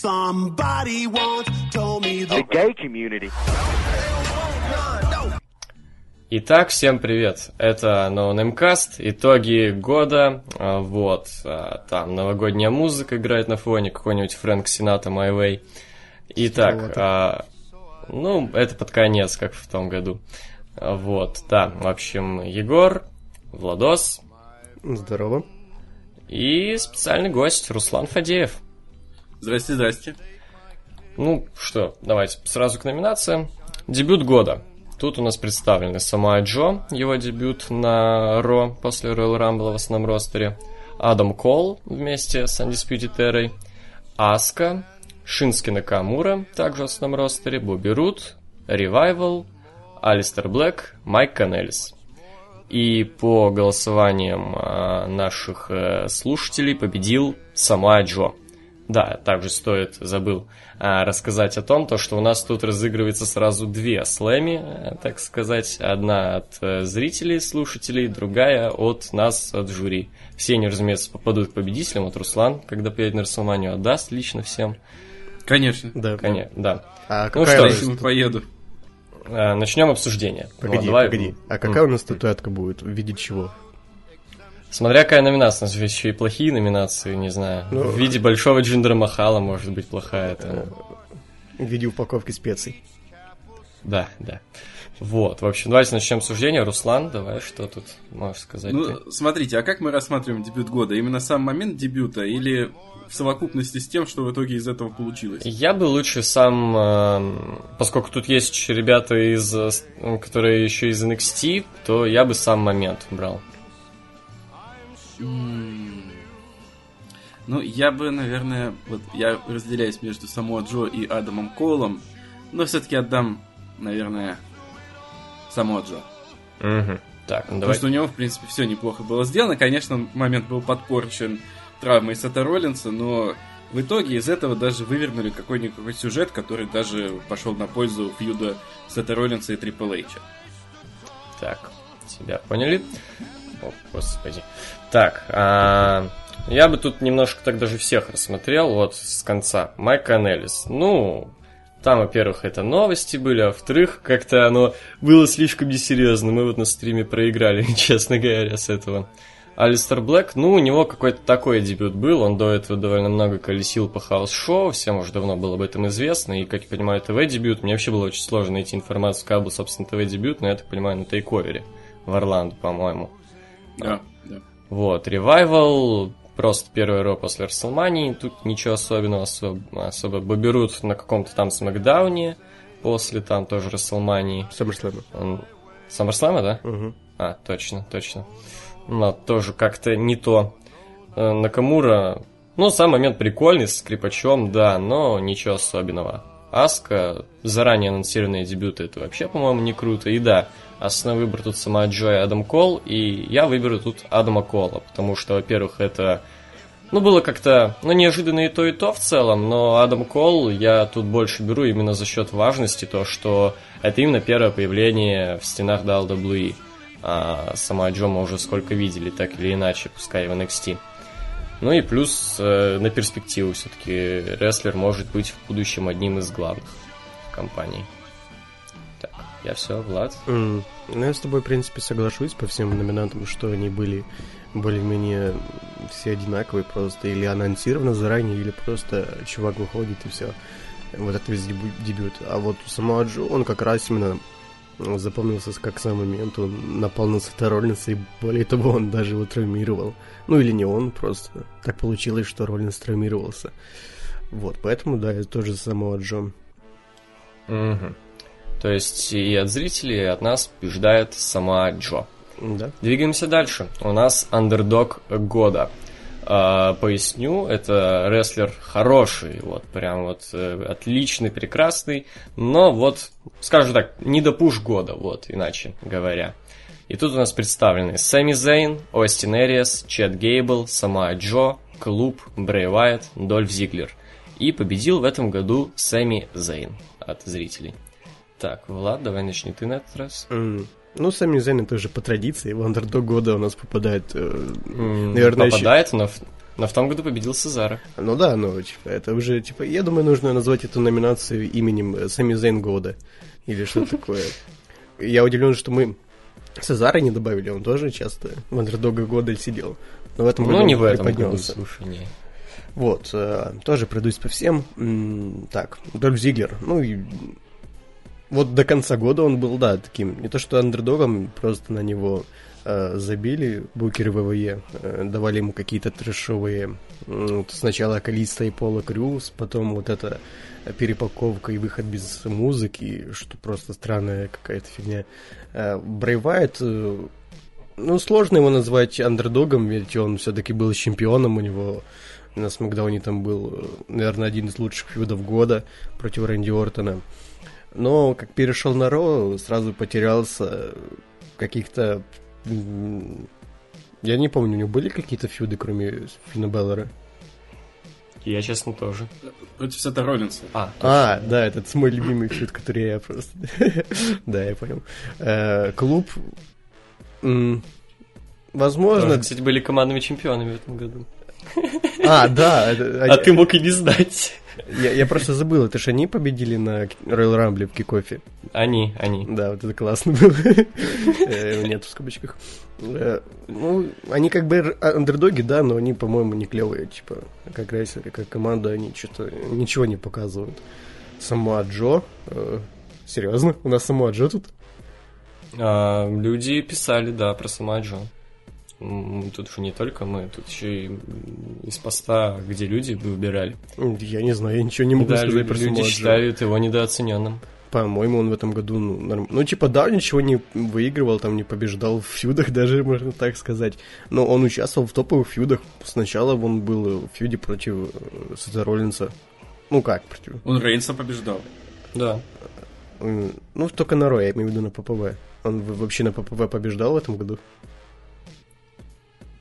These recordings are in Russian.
Somebody once told me the gay community. Итак, всем привет. Это NoNameCast, итоги года. А, Вот, а, там новогодняя музыка играет на фоне, какой-нибудь Фрэнк Сината My Way. Итак, а, ну, это под конец, как в том году. А, Вот, да, в общем, Егор, Владос Здорово. и специальный гость Руслан Фадеев. Здрасте, здрасте. Ну что, давайте сразу к номинациям. Дебют года. Тут у нас представлены Самуа Джо, его дебют на Ро после Royal Rumble в основном ростере, Адам Кол вместе с Undisputed Era, Аска, Шински Накамура, также в основном ростере, Бобби Рут, Ревайвал, Алистер Блэк, Майк Канелис. И по голосованиям а, наших э, слушателей победил Самуа Джо. Да, также стоит, забыл а, рассказать о том, то, что у нас тут разыгрывается сразу две слэми, э, так сказать. Одна от э, зрителей, слушателей, другая от нас, от жюри. Все они, разумеется, попадут к победителям. Вот Руслан, когда приедет на Расселманию, отдаст лично всем. Конечно. Да. Конечно, да. А Ну какая что Если поеду. А, Начнем обсуждение. Погоди, Вот, давай. погоди. А какая у нас статуэтка будет? В виде чего? Смотря какая номинация, у нас же еще и плохие номинации, не знаю. Ну. В виде большого Джиндера Махала может быть плохая. Там. В виде упаковки специй. Да, да. Вот, в общем, давайте начнем обсуждение. Руслан, давай, что тут можешь сказать? ты? Ну, смотрите, а как мы рассматриваем дебют года? Именно сам момент дебюта или в совокупности с тем, что в итоге из этого получилось? Я бы лучше сам, эм, поскольку тут есть еще ребята из, э, которые еще из NXT, то я бы сам момент брал. Ну, я бы, наверное, вот я разделяюсь между Само Джо и Адамом Колом, но все-таки отдам, наверное, Само Джо. Мгм. Так, ну Потому давай. что у него, в принципе, все неплохо было сделано. Конечно, момент был подпорчен травмой Сета Роллинса, но в итоге из этого даже вывернули какой-никакой сюжет, который даже пошел на пользу фьюда Сета Роллинса и Трипл Эйча. Так, тебя поняли? О, господи. Так, а, я бы тут немножко так даже всех рассмотрел, вот с конца. Майк Канелис. Ну, там, во-первых, это новости были, а во-вторых, как-то оно было слишком несерьезно. Мы вот на стриме проиграли, честно говоря, с этого. Алистер Блэк, ну, у него какой-то такой дебют был, он до этого довольно много колесил по house show, всем уже давно было об этом известно, и, как я понимаю, ТВ-дебют, мне вообще было очень сложно найти информацию, как был, собственно, ТВ-дебют, но я так понимаю, на TakeOver е в Орландо, по-моему. Да, да. Вот, Revival, просто первый Raw после Рестлмании, тут ничего особенного, особо, особо Бобби Руд на каком-то там SmackDown е, после там тоже Рестлмании. SummerSlam. Саммерслэма, да? Угу. А, точно, точно. Но тоже как-то не то. Э, Накамура, ну, сам момент прикольный, с скрипачом, да, но ничего особенного. Аска, заранее анонсированные дебюты, это вообще, по-моему, не круто. И да, основной выбор тут сама Джо и Адам Кол, и я выберу тут Адама Кола, потому что, во-первых, это ну, было как-то, ну, неожиданно и то, и то в целом, но Адам Кол я тут больше беру именно за счет важности, то, что это именно первое появление в стенах WWE. А сама Джо мы уже сколько видели, так или иначе, пускай в NXT. Ну и плюс э, на перспективу все-таки рестлер может быть в будущем одним из главных. Так, я все, Влад. М, Ну, я с тобой, в принципе, соглашусь по всем номинантам, что они были более-менее все одинаковые просто, или анонсировано заранее, или просто чувак выходит и все. Вот это весь дебю- дебют. А вот у самого Джо, он как раз именно запомнился как сам момент, он напал на Сета и более того, он даже его травмировал. Ну или не он, просто так получилось, что Роллинс травмировался. Вот, поэтому, да, я тоже самого Джо. Мгм. То есть и от зрителей, и от нас побеждает сама Джо. Да? Двигаемся дальше. У нас андердог года. А, поясню, это рестлер хороший, вот прям вот э, отличный, прекрасный, но вот, скажу так, не до пуш года, вот, иначе говоря. И тут у нас представлены Сэмми Зейн, Остин Эриас, Чет Гейбл, сама Джо, Клуб, Брэй Уайт, Дольф Зиглер. И победил в этом году Сэмми Зейн от зрителей. Так, Влад, давай начни ты на этот раз. М, Ну, сами Зейн это уже по традиции. В андердог года у нас попадает, э, М, наверное, еще... попадает, но в- Но в том году победил Сезара. Ну да, но типа, это уже, типа, я думаю, нужно назвать эту номинацию именем э, Сами Зейн года. Или что такое. Я удивлен, что мы Сезара не добавили, он тоже часто в андердога года сидел. Но в этом году Ну, не в этом году, слушай, не. Вот, э, тоже пройдусь по всем. М, Так, Дольф Зиглер, ну и вот до конца года он был, да, таким, не то что андердогом, просто на него э, забили букеры ВВЕ, э, давали ему какие-то трешовые, вот сначала Калиста и Пола Крюс, потом вот эта перепаковка и выход без музыки, что просто странная какая-то фигня. Э, Брейвайт, э, ну, сложно его назвать андердогом, ведь он все-таки был чемпионом, у него на Смакдауне там был, наверное, один из лучших фьюдов года против Рэнди Ортона. Но как перешел на Ро, сразу потерялся каких-то... Я не помню, у него были какие-то фьюды, кроме Финна Беллера? Я, честно, тоже. Против Сета Роллинса. А, А, да, этот мой любимый фьюд, который я просто... Да, я понял. Э, Клуб... Возможно... тоже, кстати, были командными чемпионами в этом году. А, да. это- А ты мог и не знать. Я, я просто забыл, это же они победили на Royal Rumble в кикофе. Они, они. Да, вот это классно было. Э, Нет в скобочках. Э, Ну, они как бы р- андердоги, да, но они, по-моему, не клевые. Типа, как рейсеры, как команда, они что-то ничего не показывают. Самуа Джо. э, Серьезно? У нас Самуа Джо тут? А, люди писали, да, про Самаджо. М, Тут же не только мы, тут еще и из поста, где люди выбирали. Я не знаю, я ничего не могу да, сказать люди, про люди считают его недооцененным. По-моему, он в этом году, ну, норм- ну, типа, да, ничего не выигрывал, там, не побеждал в фьюдах даже, можно так сказать. Но он участвовал в топовых фьюдах. Сначала он был в фьюде против э, Сета Роллинса. Ну, как против? Он Рейнса побеждал. Да. М, Ну, только на Ро, я имею в виду на ППВ. Он вообще на ППВ побеждал в этом году?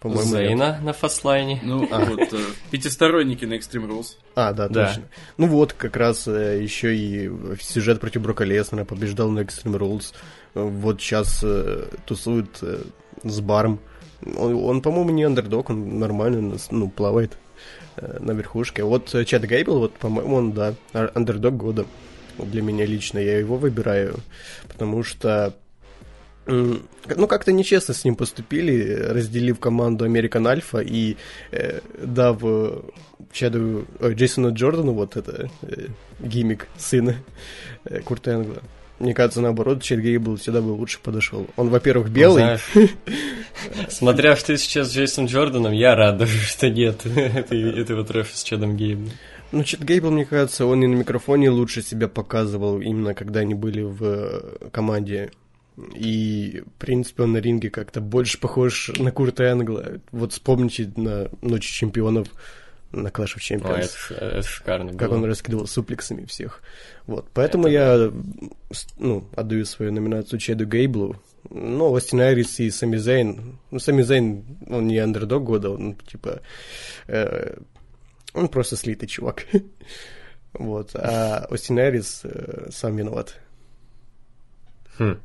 По-моему, нет. Зейна на фастлайне. Ну, вот, э, пятисторонники на Extreme Rules. А, да, Да. точно. Ну вот, как раз э, еще и сюжет против Брока Леснера побеждал на Extreme Rules. Вот сейчас э, тусует э, с Баром. Он, он, по-моему, не андердог, он нормально ну, плавает э, на верхушке. А Вот э, Чет Гейбл, вот, по-моему, он, да, андердог года. Для меня лично я его выбираю, потому что ну, как-то нечестно с ним поступили, разделив команду American Alpha и э, дав э, Чаду, ой, Джейсону Джордану вот это э, гиммик сына э, Курта Энгла. Мне кажется, наоборот, Чет Гейбл всегда бы лучше подошел. Он, во-первых, белый. Смотря что ты сейчас с Джейсом Джорданом, я рад что нет этого трэша с Чадом Гейбом. Ну, Чет Гейбл, мне кажется, он и на микрофоне лучше себя показывал, именно когда они были в э, команде. И, в принципе, он на ринге как-то больше похож на Курта Энгла. Вот вспомните на Ночи Чемпионов, на Clash of О, Champions. это, ш- это шикарно как было. он раскидывал суплексами всех. Вот, поэтому я с- ну, отдаю свою номинацию Чеду Гейблу. Ну, Остин Айрис и Сами Зейн. Ну, Сами Зейн, он не андердог года, он типа... э, он просто слитый чувак. Вот, а Остин Айрис э, сам виноват. Хм.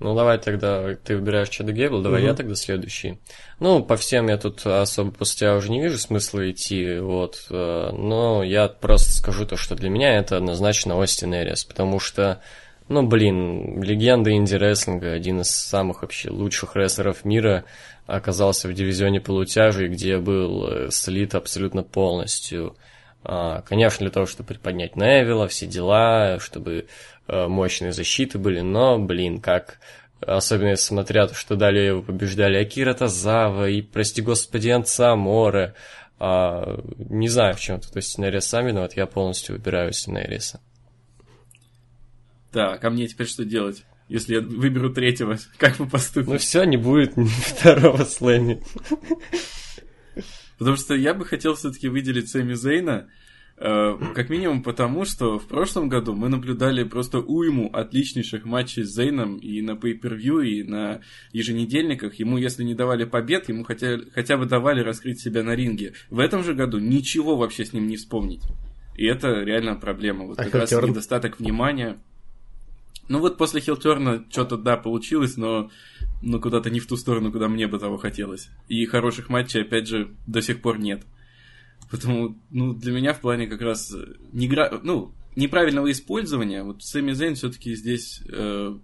Ну, давай тогда ты выбираешь Чада Гейбл, давай Мгм. я тогда следующий. Ну, по всем я тут особо после тебя уже не вижу смысла идти, вот. э, Но я просто скажу то, что для меня это однозначно Остин Эрис, потому что, ну, блин, легенда инди-рестлинга, один из самых вообще лучших рестлеров мира, оказался в дивизионе полутяжей, где был э, слит абсолютно полностью. А, Конечно, для того, чтобы приподнять Невилла, все дела, чтобы э, мощные защиты были, но, блин, как особенно смотря то, что далее его побеждали Акира Тазава и, прости господи, Анца Море. А, не знаю, в чем тут Остинерис сам виноват, я полностью выбираю Остинериса. Так, а мне теперь что делать? Если я выберу третьего, как вы поступите? Ну все, не будет второго слэми. Потому что я бы хотел все-таки выделить Сэмми Зейна, э, как минимум потому, что в прошлом году мы наблюдали просто уйму отличнейших матчей с Зейном и на pay-per-view, и на еженедельниках. Ему, если не давали побед, ему хотя, хотя бы давали раскрыть себя на ринге. В этом же году ничего вообще с ним не вспомнить. И это реально проблема. Вот А как раз Хилтерн? недостаток внимания. Ну вот после Хилтерна что-то, да, получилось, но ну, куда-то не в ту сторону, куда мне бы того хотелось. И хороших матчей, опять же, до сих пор нет. Потому, ну, для меня в плане как раз не гра... ну, неправильного использования, вот Сэмми Зейн все-таки здесь э,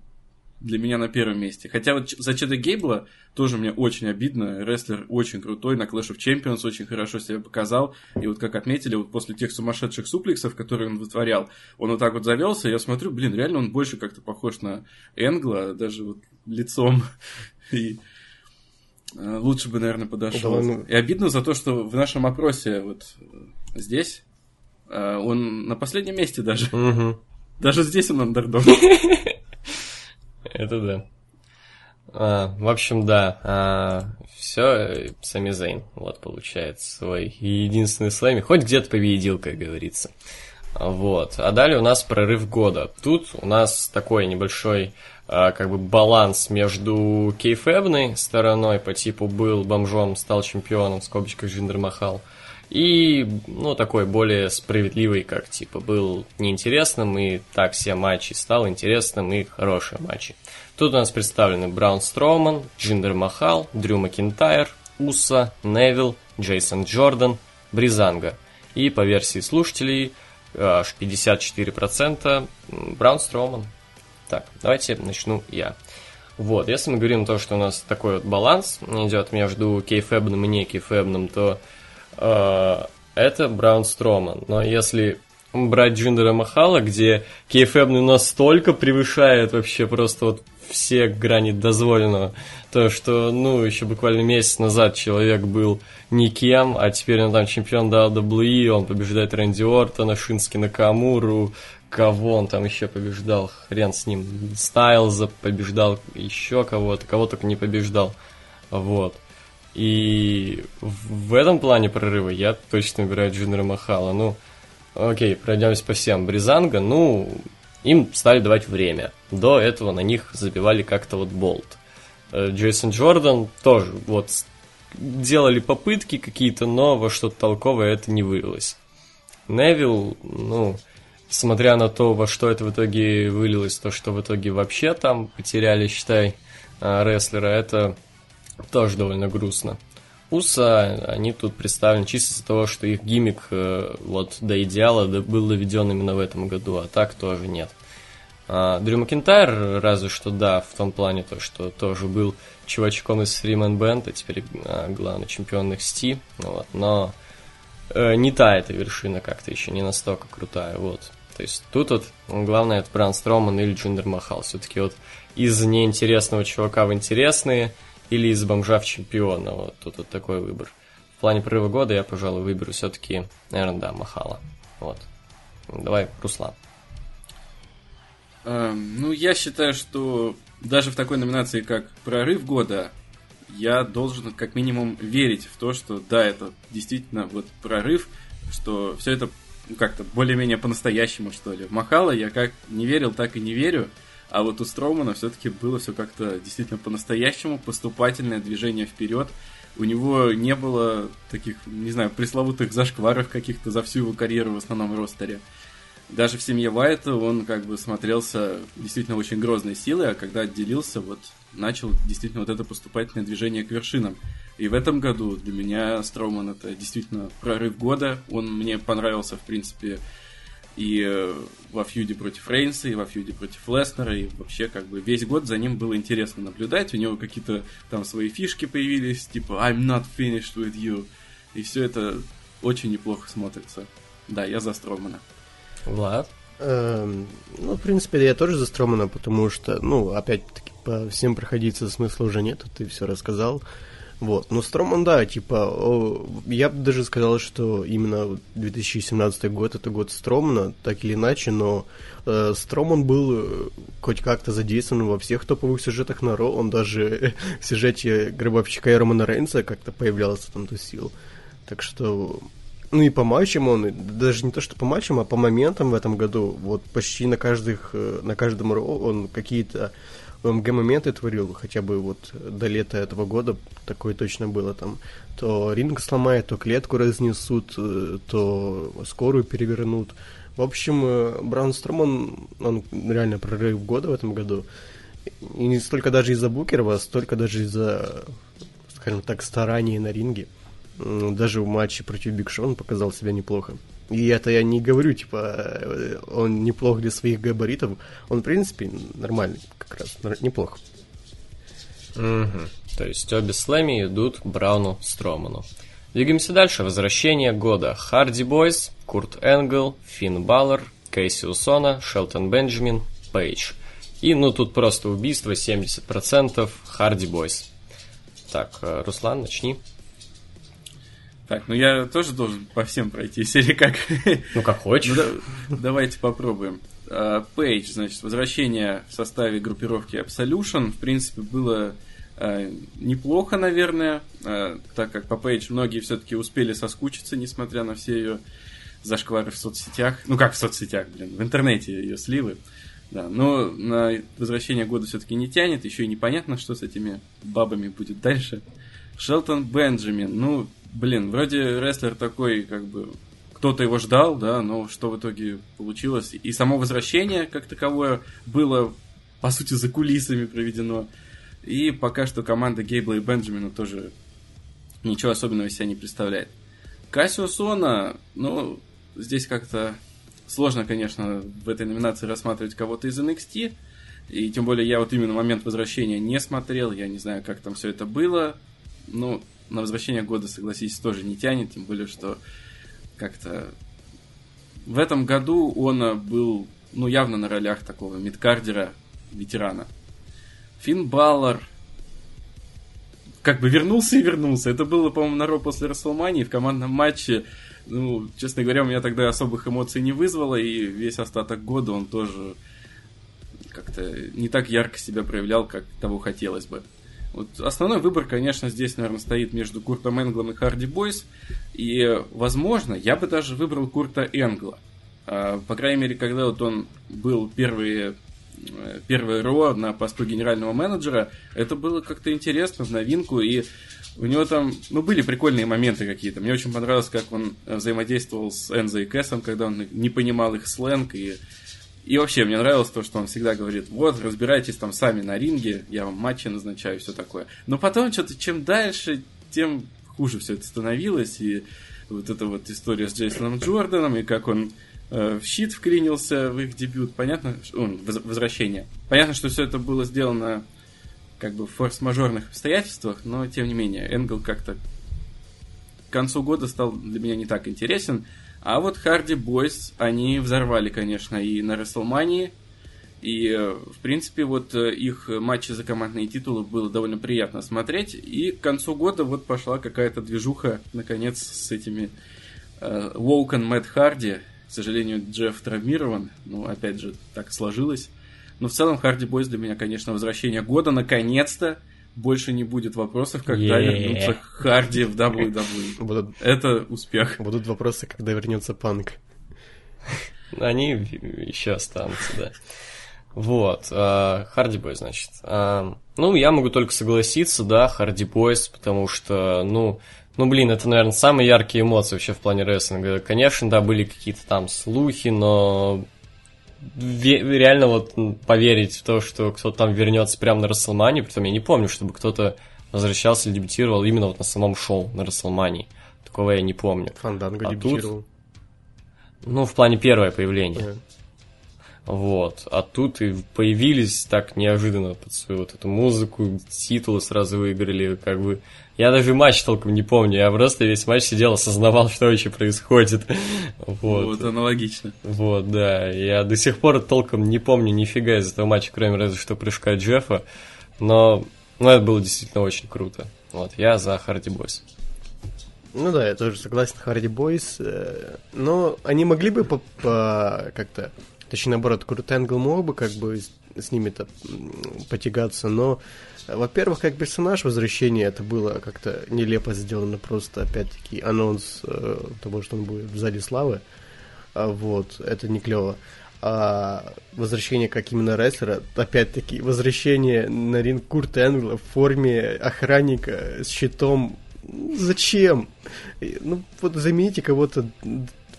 для меня на первом месте. Хотя вот за Чеда Гейбла тоже мне очень обидно. Рестлер очень крутой, на Clash of Champions очень хорошо себя показал. И вот как отметили, вот после тех сумасшедших суплексов, которые он вытворял, он вот так вот завелся, я смотрю, блин, реально он больше как-то похож на Энгла, даже вот лицом. И э, лучше бы, наверное, подошел. Да, ну... И обидно за то, что в нашем опросе вот здесь э, он на последнем месте даже. Угу. Даже здесь он андердог. Это да. А, в общем, да, а, все, Сами Зейн, вот, получает свой единственный слэми, хоть где-то победил, как говорится. Вот, а далее у нас прорыв года. Тут у нас такой небольшой, как бы, баланс между кейфебной стороной, по типу был бомжом, стал чемпионом, в скобочках Джиндер Махал, и, ну, такой более справедливый, как, типа, был неинтересным, и так все матчи стал интересным, и хорошие матчи. Тут у нас представлены Браун Строуман, Джиндер Махал, Дрю Макинтайр, Усо, Невил, Джейсон Джордан, Бризанга. И по версии слушателей аж 54% Браун Строуман. Так, давайте начну я. Вот, если мы говорим то, что у нас такой вот баланс идет между кейфэбным и не кейфэбным, то э, это Браун Строман. Но если брать Джиндера Махала, где кейфэбный настолько превышает вообще просто вот все грани дозволенного. То, что, ну, еще буквально месяц назад человек был никем, а теперь он там чемпион WWE, он побеждает Рэнди Ортона, Шински Накамуру, кого он там еще побеждал, хрен с ним, Стайлза побеждал, еще кого-то, кого только не побеждал. Вот. И в этом плане прорыва я точно выбираю Джинера Махала. Ну, окей, пройдемся по всем. Бризанга, ну, им стали давать время. До этого на них забивали как-то вот болт. Э, Джейсон Джордан тоже вот делали попытки какие-то, но во что-то толковое это не вылилось. Невил, ну, смотря на то, во что это в итоге вылилось, то, что в итоге вообще там потеряли, считай, э, рестлера, это тоже довольно грустно. Уса, они тут представлены чисто из-за того, что их гиммик э, вот до идеала был доведен именно в этом году, а так тоже нет. А, Дрю Макинтайр разве что да, в том плане то, что тоже был чувачком из Freeman Band, а теперь а, главный чемпион NXT, вот, но э, не та эта вершина как-то еще, не настолько крутая, вот. То есть тут вот главное это Бран Строман или Джиндер Махал. Все-таки вот из неинтересного чувака в интересные – или из бомжа в чемпиона. Вот тут вот такой выбор. В плане прорыва года я, пожалуй, выберу все-таки, наверное, да, Махала. Вот. Давай, Руслан. Эм, ну, я считаю, что даже в такой номинации, как прорыв года, я должен как минимум верить в то, что да, это действительно вот прорыв, что все это ну, как-то более-менее по-настоящему, что ли. Махала я как не верил, так и не верю. А вот у Строумана все-таки было все как-то действительно по-настоящему, поступательное движение вперед. У него не было таких, не знаю, пресловутых зашкваров каких-то за всю его карьеру в основном ростере. Даже в семье Уайта он как бы смотрелся действительно очень грозной силой, а когда отделился, вот начал действительно вот это поступательное движение к вершинам. И в этом году для меня Строуман это действительно прорыв года. Он мне понравился, в принципе, и э, во фьюде против Рейнса, и во фьюде против Леснера, и вообще как бы весь год за ним было интересно наблюдать. У него какие-то там свои фишки появились, типа I'm not finished with you. И все это очень неплохо смотрится. Да, я за Стромана. Влад? Эм, ну, в принципе, я тоже за Стромана, потому что, ну, опять-таки, по всем проходиться смысла уже нет, ты все рассказал. Вот. Но Строман, да, типа, я бы даже сказал, что именно 2017 год это год Стромана, так или иначе, но э, Строман был э, хоть как-то задействован во всех топовых сюжетах на Ро, он даже в сюжете Гробовщика и Романа Рейнса как-то появлялся там тусил. Так что ну и по матчам он, даже не то, что по матчам, а по моментам в этом году, вот почти на каждых, э, на каждом ро он какие-то МГ-моменты творил, хотя бы вот до лета этого года такое точно было там. То ринг сломает, то клетку разнесут, э, то скорую перевернут. В общем, э, Браун Строман, он реально прорыв года в этом году. И не столько даже из-за Букерова, а столько даже из-за, скажем так, стараний на ринге. Даже в матче против Биг Шо он показал себя неплохо. И это я не говорю, типа, э, он неплох для своих габаритов. Он, в принципе, нормальный, как раз, неплохо. Мгм. То есть обе слэми идут Брауну Строману. Двигаемся дальше. Возвращение года. Харди Бойс, Курт Энгл, Финн Баллар, Кейси Усона, Шелтон Бенджамин, Пейдж. И, ну, тут просто убийство, 70%, Харди Бойс. Так, э, Руслан, начни. Так, ну я тоже должен по всем пройтись, или как? Ну, как хочешь. Ну, да- давайте попробуем. А, Пейдж, значит, возвращение в составе группировки Absolution, в принципе, было а, неплохо, наверное, а, так как по Пейдж многие все-таки успели соскучиться, несмотря на все ее зашквары в соцсетях. Ну, как в соцсетях, блин, в интернете ее сливы. Да, но на возвращение года все-таки не тянет, еще и непонятно, что с этими бабами будет дальше. Шелтон Бенджамин, ну, блин, вроде рестлер такой, как бы, кто-то его ждал, да, но что в итоге получилось. И само возвращение, как таковое, было, по сути, за кулисами проведено. И пока что команда Гейбла и Бенджамина тоже ничего особенного из себя не представляет. Кассио Сона, ну, здесь как-то сложно, конечно, в этой номинации рассматривать кого-то из NXT. И тем более я вот именно момент возвращения не смотрел, я не знаю, как там все это было. Ну, на возвращение года, согласитесь, тоже не тянет, тем более, что как-то в этом году он э, был, ну, явно на ролях такого мидкардера, ветерана. Финн Баллар как бы вернулся и вернулся. Это было, по-моему, на Ро после Расселмании в командном матче. Ну, честно говоря, у меня тогда особых эмоций не вызвало, и весь остаток года он тоже как-то не так ярко себя проявлял, как того хотелось бы. Вот основной выбор, конечно, здесь, наверное, стоит между Куртом Энглом и Харди Бойс. И, возможно, я бы даже выбрал Курта Энгла. А, По крайней мере, когда вот он был первые э, первое РО на посту генерального менеджера, это было как-то интересно, в новинку, и у него там, ну, были прикольные моменты какие-то. Мне очень понравилось, как он э, взаимодействовал с Энзо и Кэсом, когда он не понимал их сленг, и, и вообще мне нравилось то, что он всегда говорит, вот, разбирайтесь там сами на ринге, я вам матчи назначаю, все такое. Но потом что-то, чем дальше, тем хуже все это становилось, и вот эта вот история с Джейсоном Джорданом, и как он э, в щит вклинился в их дебют, понятно, что- воз- возвращение. Понятно, что все это было сделано как бы в форс-мажорных обстоятельствах, но тем не менее, Энгл как-то к концу года стал для меня не так интересен. А вот Харди Бойс, они взорвали, конечно, и на Расселмании, и, в принципе, вот э, их матчи за командные титулы было довольно приятно смотреть. И к концу года вот пошла какая-то движуха, наконец, с этими э, Воукон Мэтт Харди. К сожалению, Джефф травмирован. Ну, опять же, так сложилось. Но в целом Харди Бойс для меня, конечно, возвращение года. Наконец-то больше не будет вопросов, когда Е. вернутся Харди в WWE. Будут, Это успех. будут вопросы, когда вернется панк. Они еще останутся, да. Вот, а, Харди Бойс, значит. А, ну, я могу только согласиться, да, Харди Бойс, потому что, ну, ну, блин, это, наверное, самые яркие эмоции вообще в плане рестлинга. Конечно, да, были какие-то там слухи, но реально вот поверить в то, что кто-то там вернется прямо на Расселмане, притом я не помню, чтобы кто-то возвращался или дебютировал именно вот на самом шоу, на Расселмании. Такого я не помню. Фанданго А дебютировал. Ну, в плане первое появление. Ага. Вот. А тут и появились так неожиданно под свою вот эту музыку, титулы сразу выиграли, как бы. Я даже матч толком не помню, я просто весь матч сидел, осознавал, что вообще происходит. Вот. Вот, аналогично. Вот, да. Я до сих пор толком не помню нифига из этого матча, кроме разве что прыжка Джеффа. Но, ну, это было действительно очень круто. Вот, я за Харди Бойс. Ну да, я тоже согласен, Харди Бойс. э, Но они могли бы по, по- как-то, точнее наоборот, Курт Энгл мог бы как бы с, ними-то потягаться, но, э, во-первых, как персонаж возвращения это было как-то нелепо сделано, просто опять-таки анонс э, того, что он будет в зале славы. А вот, это не клево. А возвращение как именно рестлера, опять-таки, возвращение на ринг Курта Энгла в форме охранника с щитом. Зачем? И, Ну, вот замените кого-то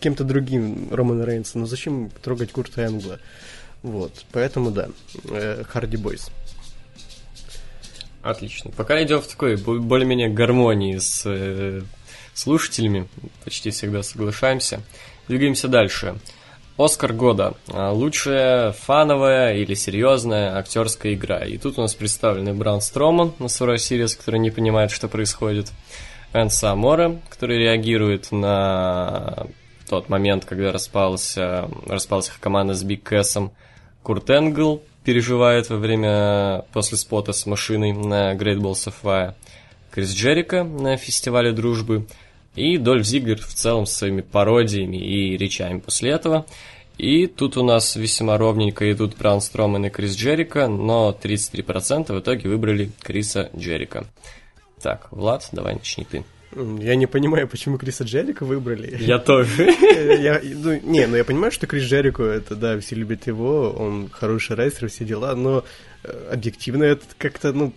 кем-то другим Романа Рейнса. Ну, зачем трогать Курта Энгла? Вот, поэтому да, э, Харди Бойс. Отлично. Пока идем в такой бо- более-менее гармонии с, э, слушателями. Почти всегда соглашаемся. Двигаемся дальше. Оскар года. А, лучшая фановая или серьезная актерская игра. И тут у нас представлены Браун Строман на Survivor Series, который не понимает, что происходит. Энцо Аморе, который реагирует на тот момент, когда распался, распалась их команда с Биг Кэсом. Курт Энгл переживает во время, после спота с машиной на Great Balls of Fire. Крис Джерика на фестивале дружбы и Дольф Зиглер в целом с своими пародиями и речами после этого. И тут у нас весьма ровненько идут Браун Строман и Крис Джерика, но 33% в итоге выбрали Криса Джерика. Так, Влад, давай начни ты. Я не понимаю, почему Криса Джерика выбрали. Я тоже. Я, ну, не, ну я понимаю, что Крис Джерико, это, да, все любят его, он хороший рейсер, все дела, но э, объективно это как-то, ну,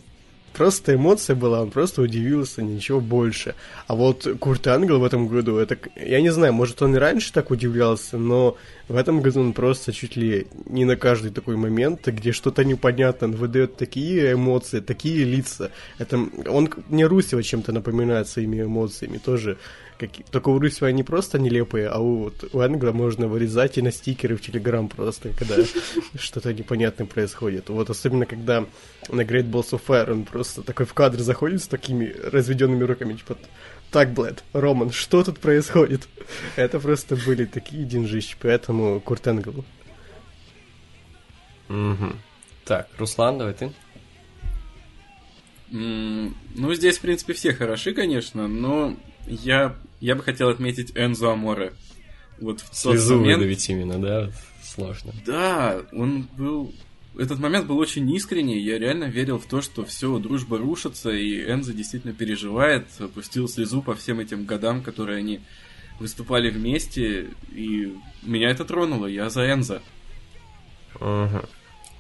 просто эмоция была, он просто удивился, ничего больше. А вот Курт Ангел в этом году, это, я не знаю, может он и раньше так удивлялся, но в этом году он просто чуть ли не на каждый такой момент, где что-то непонятно, он выдает такие эмоции, такие лица. Это, он мне Русева чем-то напоминает своими эмоциями тоже. Как, только у Русева они просто нелепые, а у, вот, у Энгла можно вырезать и на стикеры в Телеграм просто, когда что-то непонятное происходит. Вот особенно, когда на Great Balls of Fire он просто такой в кадр заходит с такими разведенными руками, типа, так, Блэд, Роман, что тут происходит? Это просто были такие деньжищи, поэтому Курт Энгл. Угу. Так, Руслан, давай ты. ну, здесь, в принципе, все хороши, конечно, но я, я бы хотел отметить Энзо Аморе. Вот в Слезу момент... выдавить именно, да? Сложно. Да, он был... Этот момент был очень искренний, я реально верил в то, что все, дружба рушится, и Энзо действительно переживает, опустил слезу по всем этим годам, которые они выступали вместе, и меня это тронуло, я за Энзо. Угу.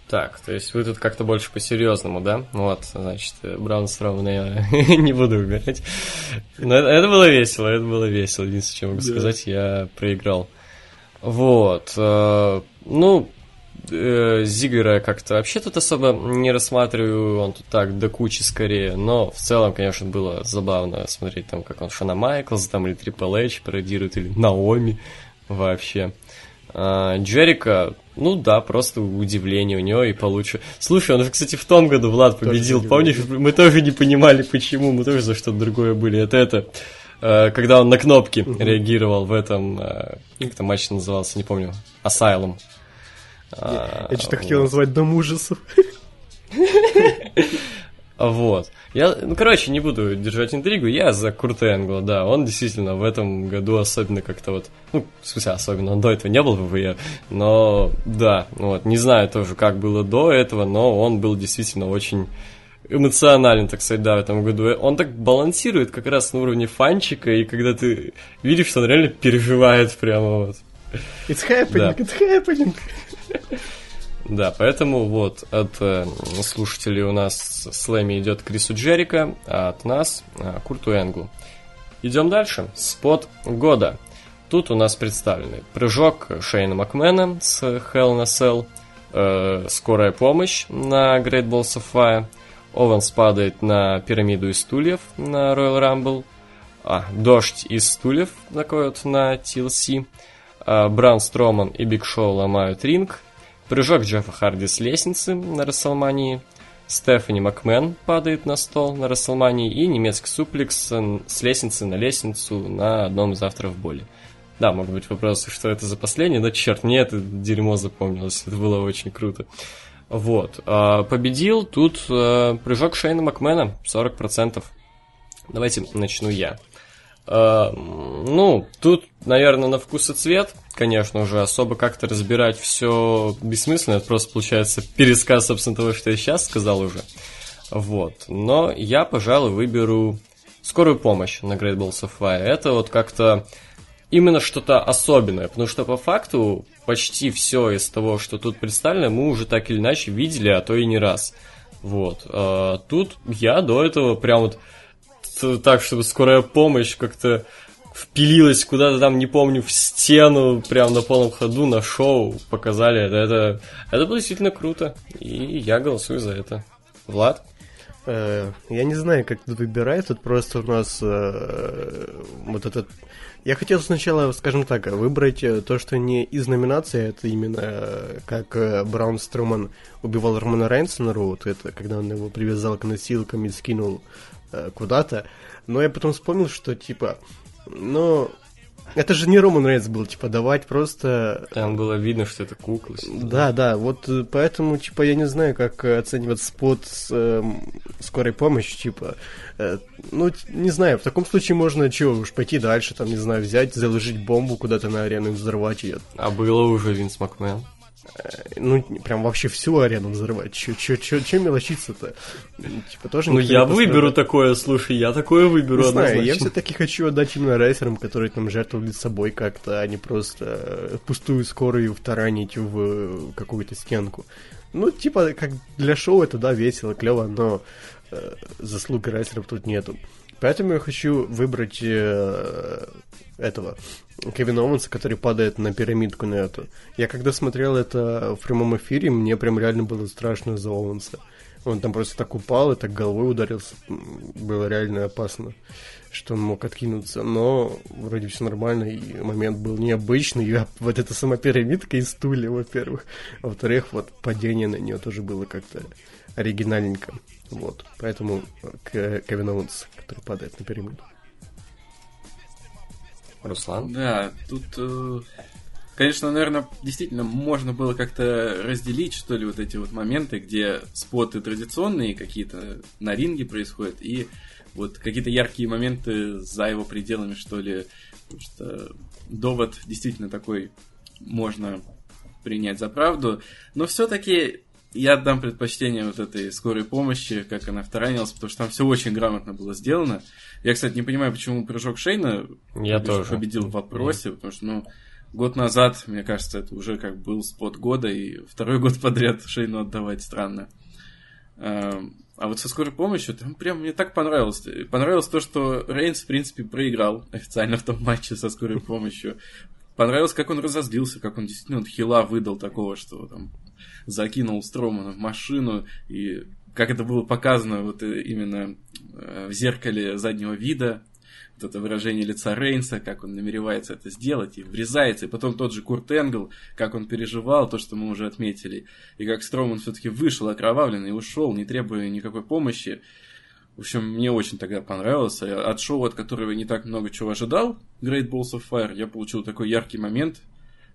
Так, то есть вы тут как-то больше по-серьезному, да? Вот, значит, Браун Стромана я не буду выбирать. Но это, это было весело, это было весело. Единственное, что могу да. сказать, я проиграл. Вот. Э, ну, э, Зигера как-то вообще тут особо не рассматриваю, он тут так до кучи скорее, но в целом, конечно, было забавно смотреть там, как он Шана Майклс, там или Трипл Эйч пародирует, или Наоми вообще. А, Джерика, ну да, просто удивление у него и получше. Слушай, он же, кстати, в том году Влад победил, тоже помнишь? Мы тоже не понимали, почему, мы тоже за что-то другое были. Это это, э, когда он на кнопки угу. реагировал в этом, э, как это матч назывался, не помню, Asylum. Я, я что-то вот. хотел назвать Дом ужасов. Вот. Я, ну, короче, не буду держать интригу, я за Курта Энгла, да, он действительно в этом году особенно как-то вот, ну, в смысле, особенно, он до этого не был в ВВЕ, но, да, вот, не знаю тоже, как было до этого, но он был действительно очень эмоционален, так сказать, да, в этом году. Он так балансирует как раз на уровне фанчика, и когда ты видишь, что он реально переживает прямо вот. It's happening, да. it's happening. Да, поэтому вот от э, слушателей у нас слэми идет Крису Джерика, а от нас э, Курту Энглу. Идем дальше. Спот года. Тут у нас представлены прыжок Шейна Макмена с Hell на Cell, э, скорая помощь на Great Balls of Fire, Ованс падает на пирамиду из стульев на Royal Rumble, а, дождь из стульев такой вот на TLC, а, Бран Строман и Биг Шоу ломают ринг, Прыжок Джеффа Харди с лестницы на Расселмании. Стефани Макмен падает на стол на Расселмании. И немецкий суплекс с лестницы на лестницу на одном из авторов боли. Да, могут быть вопросы, что это за последний, но черт, мне это дерьмо запомнилось, это было очень круто. Вот. А, победил тут а, прыжок Шейна Макмена, 40%. Давайте начну я. А, ну, тут, наверное, на вкус и цвет, конечно, уже особо как-то разбирать все бессмысленно. Это просто получается пересказ, собственно, того, что я сейчас сказал уже. Вот. Но я, пожалуй, выберу скорую помощь на Great Balls of Fire. Это вот как-то именно что-то особенное, потому что по факту почти все из того, что тут представлено, мы уже так или иначе видели, а то и не раз. Вот. А тут я до этого прям вот так, чтобы скорая помощь как-то впилилась куда-то там, не помню, в стену, прям на полном ходу, на шоу показали. Это, это, это было действительно круто. И я голосую за это. Влад? Э, я не знаю, как тут выбирать, тут просто у нас э, вот этот... Я хотел сначала, скажем так, выбрать э, то, что не из номинации, это именно как Браун Струман убивал Романа Рейнса на Роуд, это когда он его привязал к носилкам и скинул куда-то. Но я потом вспомнил, что типа, ну, это же не Роман Рейнс был, типа, давать просто... Там было видно, что это кукла. Да, да, вот э, поэтому, типа, я не знаю, как э, оценивать спот с э, скорой помощи, типа, э, ну, не знаю, в таком случае можно, чего, уж пойти дальше, там, не знаю, взять, заложить бомбу куда-то на арену и взорвать ее. А было уже Винс Макмен. Ну, прям вообще всю арену взрывать. Че, че, че, че мелочиться-то? Типа тоже Ну, я выберу такое, слушай, я такое выберу Не знаю, я однозначно. все-таки хочу отдать именно рейсерам, которые там жертвовали собой как-то, а не просто э, пустую скорую втаранить в э, какую-то стенку. Ну, типа, как для шоу это, да, весело, клево, но э, заслуг рейсеров тут нету. Поэтому я хочу выбрать э, этого Кевина Оуэнса, который падает на пирамидку на эту. Я когда смотрел это в прямом эфире, мне прям реально было страшно за Оуэнса. Он там просто так упал и так головой ударился. Было реально опасно, что он мог откинуться. Но вроде все нормально, и момент был необычный. И вот эта сама пирамидка из стулья, во-первых. А во-вторых, вот падение на нее тоже было как-то оригинальненько. Вот. Поэтому к Кевин Оуэнс, который падает на пирамиду. Руслан? Да, тут, э, конечно, наверное, действительно можно было как-то разделить, что ли, вот эти вот моменты, где споты традиционные какие-то на ринге происходят, и вот какие-то яркие моменты за его пределами, что ли, потому что довод действительно такой можно принять за правду, но все-таки я отдам предпочтение вот этой скорой помощи, как она вторанилась, потому что там все очень грамотно было сделано. Я, кстати, не понимаю, почему прыжок Шейна Я победил- тоже. победил в вопросе, потому что, ну, год назад, мне кажется, это уже как был спот года, и второй год подряд Шейну отдавать странно. Эм, А вот со скорой помощью, там прям мне так понравилось. Понравилось то, что Рейнс, в принципе, проиграл официально в том матче со скорой помощью. Понравилось, как он разозлился, как он действительно вот хила выдал такого, что там закинул Стромана в машину, и как это было показано вот э, именно э, в зеркале заднего вида, вот это выражение лица Рейнса, как он намеревается это сделать, и врезается, и потом тот же Курт Энгл, как он переживал, то, что мы уже отметили, и как Строман все-таки вышел окровавленный и ушел, не требуя никакой помощи. В общем, мне очень тогда понравилось. От шоу, от которого я не так много чего ожидал, Great Balls of Fire, я получил такой яркий момент,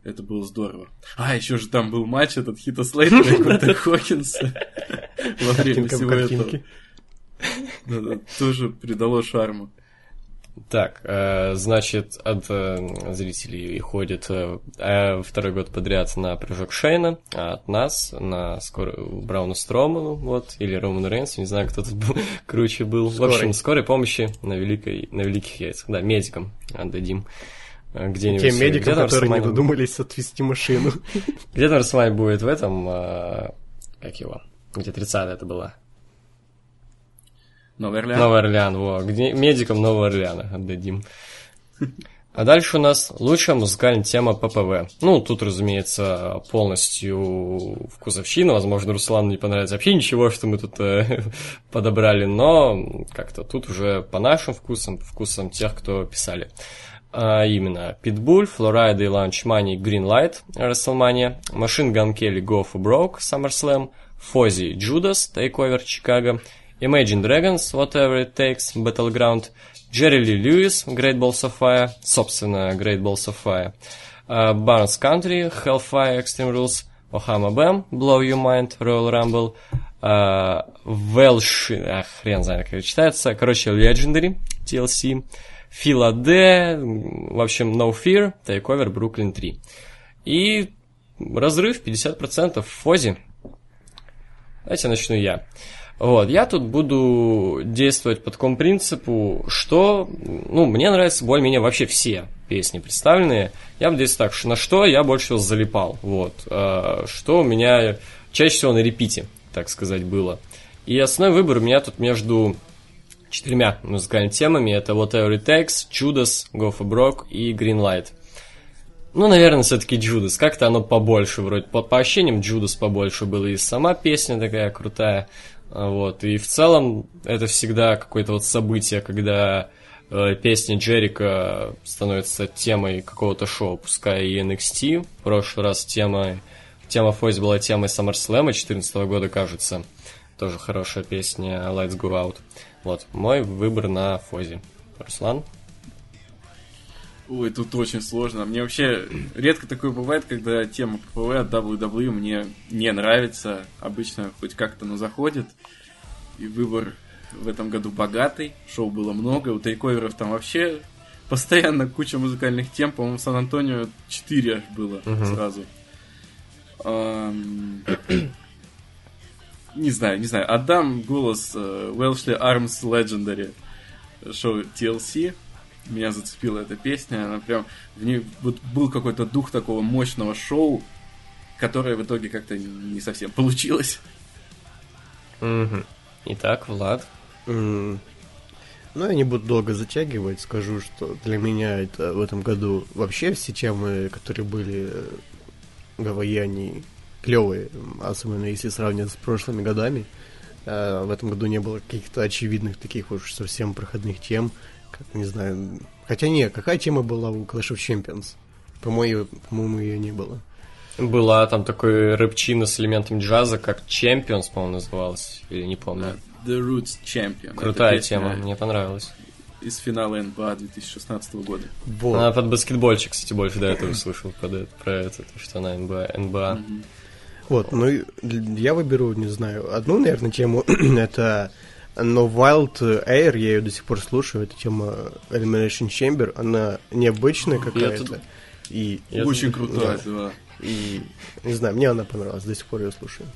это было здорово. А, еще же там был матч этот Хита Слейтера и Курта Хокинса во время в всего этого. Да-да, Тоже придало шарму. Так, э, значит, от э, зрителей ходит э, второй год подряд на прыжок Шейна, а от нас на скорую Брауну Строману, вот, или Роману Рейнсу, не знаю, кто тут был, круче был. В Скорой. общем, скорой помощи на, великой, на великих яйцах. Да, медикам отдадим. э, Где-нибудь. Тем медикам, где-то в которые не додумались отвести машину. Где-то Расселмане будет в этом, э, как его, где 30 это была. Новый Орлеан. Новый Орлеан, во, где медикам Нового Орлеана отдадим. А дальше у нас лучшая музыкальная тема ППВ. Ну, тут, разумеется, полностью вкусовщина. Возможно, Руслану не понравится вообще ничего, что мы тут э, подобрали, но как-то тут уже по нашим вкусам, по вкусам тех, кто писали. А именно Pitbull, Florida и Launch Money, Greenlight, WrestleMania, Machine Gun Kelly, Go for Broke, SummerSlam, Fozzy, Judas, Takeover, Chicago, Imagine Dragons, Whatever It Takes, Battleground, Jerry Lee Lewis, Great Balls of Fire, собственно, Great Balls of Fire, uh, Barnes Country, Hellfire, Extreme Rules, Ohama Bam, Blow Your Mind, Royal Rumble, uh, Welsh, ах, хрен знает, как это читается, короче, Legendary, TLC, Филаде, в общем, No Fear, Takeover, Brooklyn 3. И разрыв 50% в Фозе. Давайте начну я. Вот, я тут буду действовать по такому принципу, что, ну, мне нравятся более-менее вообще все песни представленные. Я бы действовал так, что на что я больше всего залипал, вот, э, что у меня чаще всего на репите, так сказать, было. И основной выбор у меня тут между четырьмя музыкальными темами. Это Whatever It Takes, Judas, Go for Broke и Greenlight. Ну, наверное, все-таки Judas. Как-то оно побольше вроде. По, по ощущениям Judas побольше было. И сама песня такая крутая. А, Вот. И в целом это всегда какое-то вот событие, когда э, песня Джерика становится темой какого-то шоу, пускай и NXT. В прошлый раз тема, тема Фойз была темой SummerSlam 2014 года, кажется. Тоже хорошая песня Let's Go Out. Вот, мой выбор на Фози. Руслан? Ой, тут очень сложно. Мне вообще редко такое бывает, когда тема ППВ от WWE мне не нравится. Обычно хоть как-то, но заходит. И выбор в этом году богатый. Шоу было много. У тейковеров там вообще постоянно куча музыкальных тем. По-моему, в Сан-Антонио 4 аж было Мгм. сразу. Не знаю, не знаю. Отдам голос Welshly Arms Legendary шоу TLC. Меня зацепила эта песня. Она прям... В ней вот был какой-то дух такого мощного шоу, которое в итоге как-то не совсем получилось. Мгм. Итак, Влад. М, Ну, я не буду долго затягивать, скажу, что для меня это в этом году вообще все темы, которые были э, гавайяне, клевые, особенно если сравнивать с прошлыми годами. Э, В этом году не было каких-то очевидных таких уж совсем проходных тем, как, не знаю... Хотя не, какая тема была у Clash of Champions? По-моему, по-моему, ее не было. Была там такой рэпчина с элементом джаза, как Champions, по-моему, называлась. Или не помню. The Roots Champion. Крутая Это песня тема, мне понравилась. Из финала НБА 2016 года. Вот. Она под баскетбольчик, кстати, больше до этого слышал под это- про это, то, что она НБА. НБА. Мгм. Вот, ну я выберу, не знаю, одну, наверное, тему. это No Wild Air, я ее до сих пор слушаю. Это тема Elimination Chamber. Она необычная какая-то. тут- И, Я Очень крутая, да. да. и, не знаю, мне она понравилась, до сих пор ее слушаю.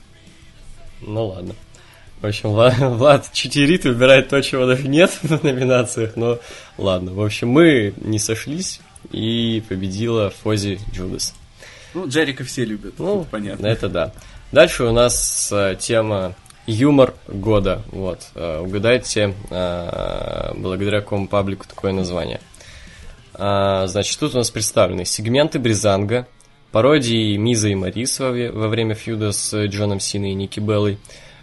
Ну ладно. В общем, Влад, Влад читерит, выбирает то, чего даже нет в номинациях, но ладно. В общем, мы не сошлись, и победила Фози Джудас. Ну, Джерика все любят, Ну, понятно. Это да. Дальше у нас э, тема юмор года. Вот. Э, угадайте, э, благодаря какому паблику такое название. А, значит, тут у нас представлены сегменты Бризанга, пародии Миза и Марис во, во время фьюда с э, Джоном Синой и Ники Беллой,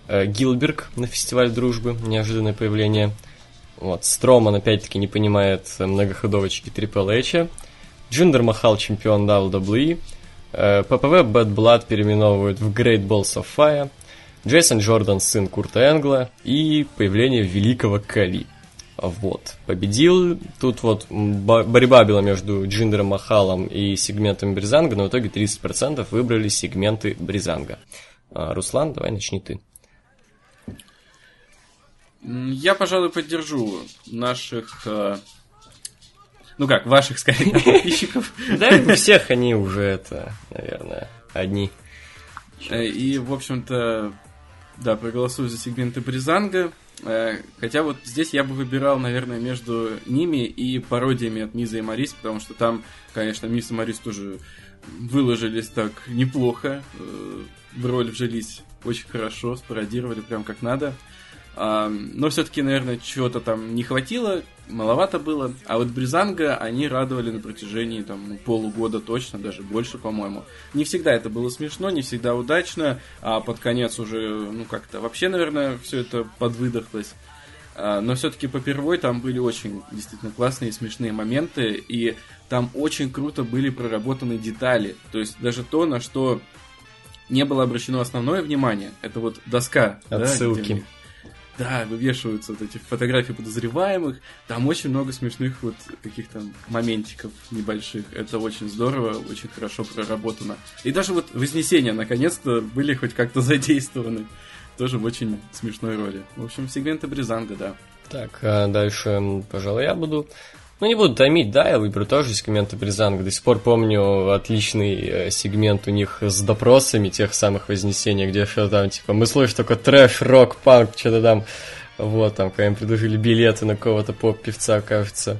э, Гилберг на фестиваль дружбы, неожиданное появление. Вот, Строман опять-таки не понимает э, многоходовочки Трипл Эйча. Джиндер Махал чемпион WWE. Э, ППВ Bad Blood переименовывают в Great Balls of Fire. Джейсон Джордан, сын Курта Энгла. И появление великого Кали. Вот. Победил. Тут вот борьба была между Джиндером Махалом и сегментом Бризанга, но в итоге 30% выбрали сегменты Бризанга. А, Руслан, давай начни ты. Я, пожалуй, поддержу наших... Ну как, ваших, скорее, подписчиков. Да, у всех они уже это, наверное, одни. Э, И, в общем-то, да, проголосую за сегменты Бризанга. Э, Хотя вот здесь я бы выбирал, наверное, между ними и пародиями от Миза и Марис, потому что там, конечно, Миз и Марис тоже выложились так неплохо, э, в роль вжились очень хорошо, спародировали прям как надо. Но все-таки, наверное, чего-то там не хватило, маловато было. А вот Бризанга они радовали на протяжении там, полугода точно, даже больше, по-моему. Не всегда это было смешно, не всегда удачно, а под конец уже, ну, как-то вообще, наверное, все это подвыдохлось. А, Но все-таки попервой там были очень действительно классные и смешные моменты, и там очень круто были проработаны детали. То есть даже то, на что не было обращено основное внимание, это вот доска. да, Отсылки. них- да, вывешиваются вот эти фотографии подозреваемых. Там очень много смешных вот каких-то моментиков небольших. Это очень здорово, очень хорошо проработано. И даже вот Вознесения наконец-то были хоть как-то задействованы. Тоже в очень смешной роли. В общем, сегменты Бризанга, да. Так, а дальше, пожалуй, я буду. Ну, не буду томить, да, я выберу тоже сегменты Бризанга. До сих пор помню отличный э, сегмент у них с допросами тех самых Вознесений, где что там, типа, мы слышим только трэш, рок, панк, что-то там. Вот, там, когда им предложили билеты на кого-то поп-певца, кажется.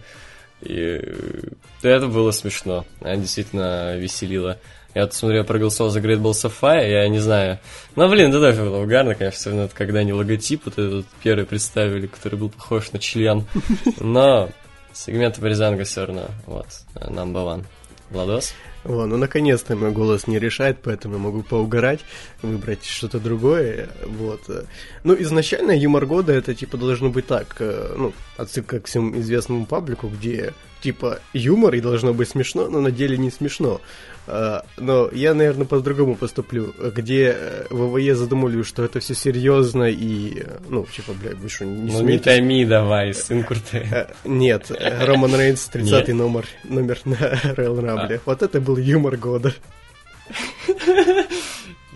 И э, это было смешно. Она действительно веселила. Я тут смотрю, проголосовал за Great Balls of Fire, я не знаю. Ну, блин, это тоже было угарно, конечно, особенно когда они логотип вот этот первый представили, который был похож на член. Но сегмент Бризанга все равно, вот, number one. Владос? Во, ну наконец-то мой голос не решает, поэтому я могу поугарать, выбрать что-то другое. Вот. Ну, изначально юмор года это типа должно быть так, э, ну, отсылка к всем известному паблику, где типа юмор и должно быть смешно, но на деле не смешно. А, но я, наверное, по-другому поступлю, где э, ВВЕ задумали, что это все серьезно и, э, ну, типа, блядь, вы что, не Ну не томи давай, сын крутый. Э, Нет, Роман Рейнс, 30 Нет. номер, номер на Royal Rumble. Вот это был юмор года.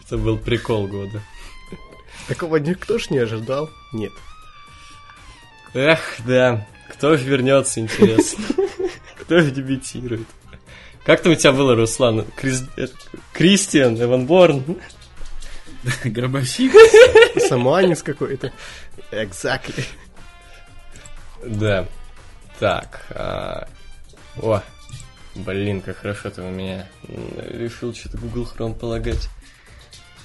Это был прикол года. Такого никто ж не ожидал. Нет. Эх, да. Кто вернется, интересно. Кто дебютирует? Как там у тебя было, Руслан? Крис- э, Кристиан, Эван Борн? Гробовщик. Самуанец какой-то. Exactly. Да. Так. а, О, блин, как хорошо ты у меня решил что-то Google Chrome полагать.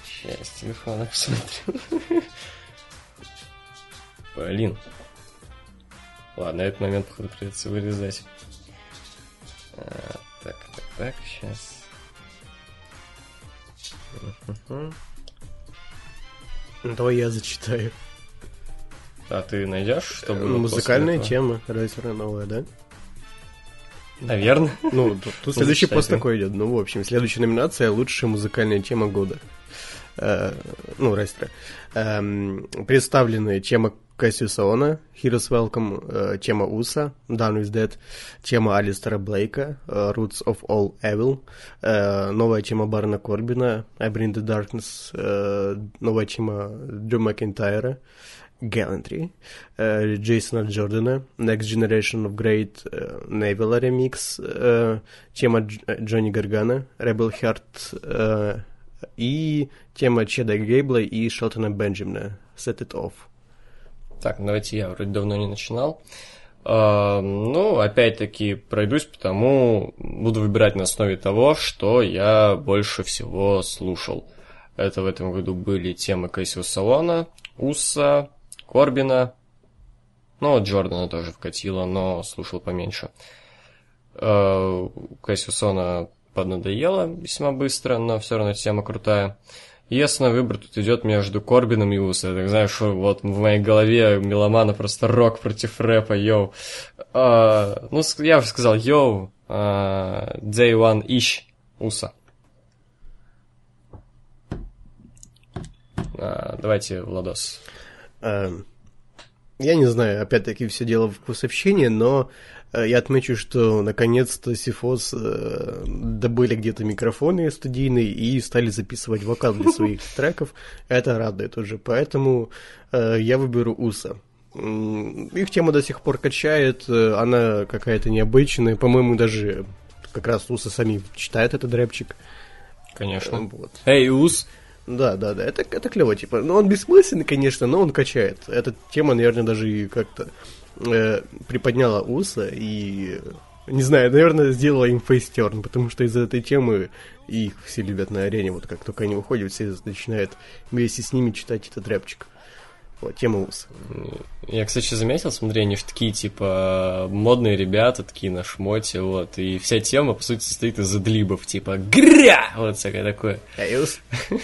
Сейчас с телефона посмотрю. Блин. Ладно, этот момент, походу, придется вырезать. Так, так, так, сейчас. Ну, Давай я зачитаю. А ты найдешь, что было Ну, Музыкальная тема, рейсера новая, да? Наверное. Ну, тут, тут следующий пост такой идет. Ну, в общем, следующая номинация лучшая музыкальная тема года. Э, ну, рейстера. Эм, представлены тема Кассиуса Она, Heroes Welcome, э, тема Уса, Down is Dead, тема Алистера Блейка, э, Roots of All Evil, э, новая тема Барна Корбина, I Bring the Darkness, э, новая тема Дрю Макентайра, Gallantry, э, Джейсона Джордана, Next Generation of Great, э, Neville Remix, э, тема Дж- э, Джонни Гаргана, Rebel Heart э, и тема Чеда Гейбла и Шелтона Бенджамина, Set It Off. Так, давайте я вроде давно не начинал. А, ну, опять-таки, пройдусь, потому буду выбирать на основе того, что я больше всего слушал. Это в этом году были темы Кэссио Салона, Уса, Корбина, ну, Джордана тоже вкатило, но слушал поменьше. А, Кэссио Салона поднадоело весьма быстро, но все равно тема крутая. Ясно, выбор тут идет между Корбином и Уса. Так знаешь, вот в моей голове меломана просто рок против рэпа, йоу. А, ну, я уже сказал, йоу, а, Day One Ищ Уса. А, давайте, Владос. Эм, Я не знаю, опять-таки все дело в вкусовщине, но я отмечу, что наконец-то Сифос э, добыли где-то микрофоны студийные и стали записывать вокал для своих треков. Это радует уже, поэтому э, я выберу Уса. Их тема до сих пор качает, э, она какая-то необычная, по-моему, даже как раз Уса сами читают этот рэпчик. Конечно. Вот. Эй, Ус! Да, да, да, это, это клево, типа. Ну, он бессмысленный, конечно, но он качает. Эта тема, наверное, даже и как-то э, приподняла Уса и, не знаю, наверное, сделала им фейстерн, потому что из-за этой темы их все любят на арене, вот как только они уходят, все начинают вместе с ними читать этот рэпчик. Вот, тема Уса. Я, кстати, заметил, смотри, они в такие, типа, модные ребята, такие на шмоте, вот, и вся тема, по сути, состоит из адлибов, типа, гря! Вот всякое такое. Ус.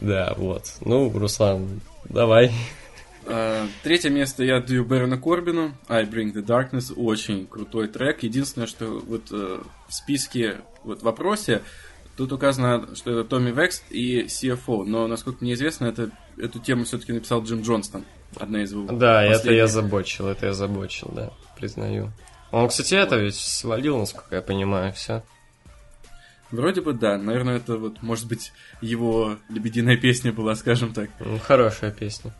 Да, вот. Ну, Руслан, давай. А, Третье место я даю Бэрону Корбину. I Bring the Darkness. Очень крутой трек. Единственное, что вот э, в списке, вот в вопросе, тут указано, что это Томми Векст и CFO. Но, насколько мне известно, это, эту тему все-таки написал Джим Джонстон. Одна из его Да, это я забочил, это я забочил, да, признаю. Он, кстати, это ведь свалил, насколько я понимаю, все. Вроде бы да. Наверное, это вот, может быть, его лебединая песня была, скажем так. Хорошая песня.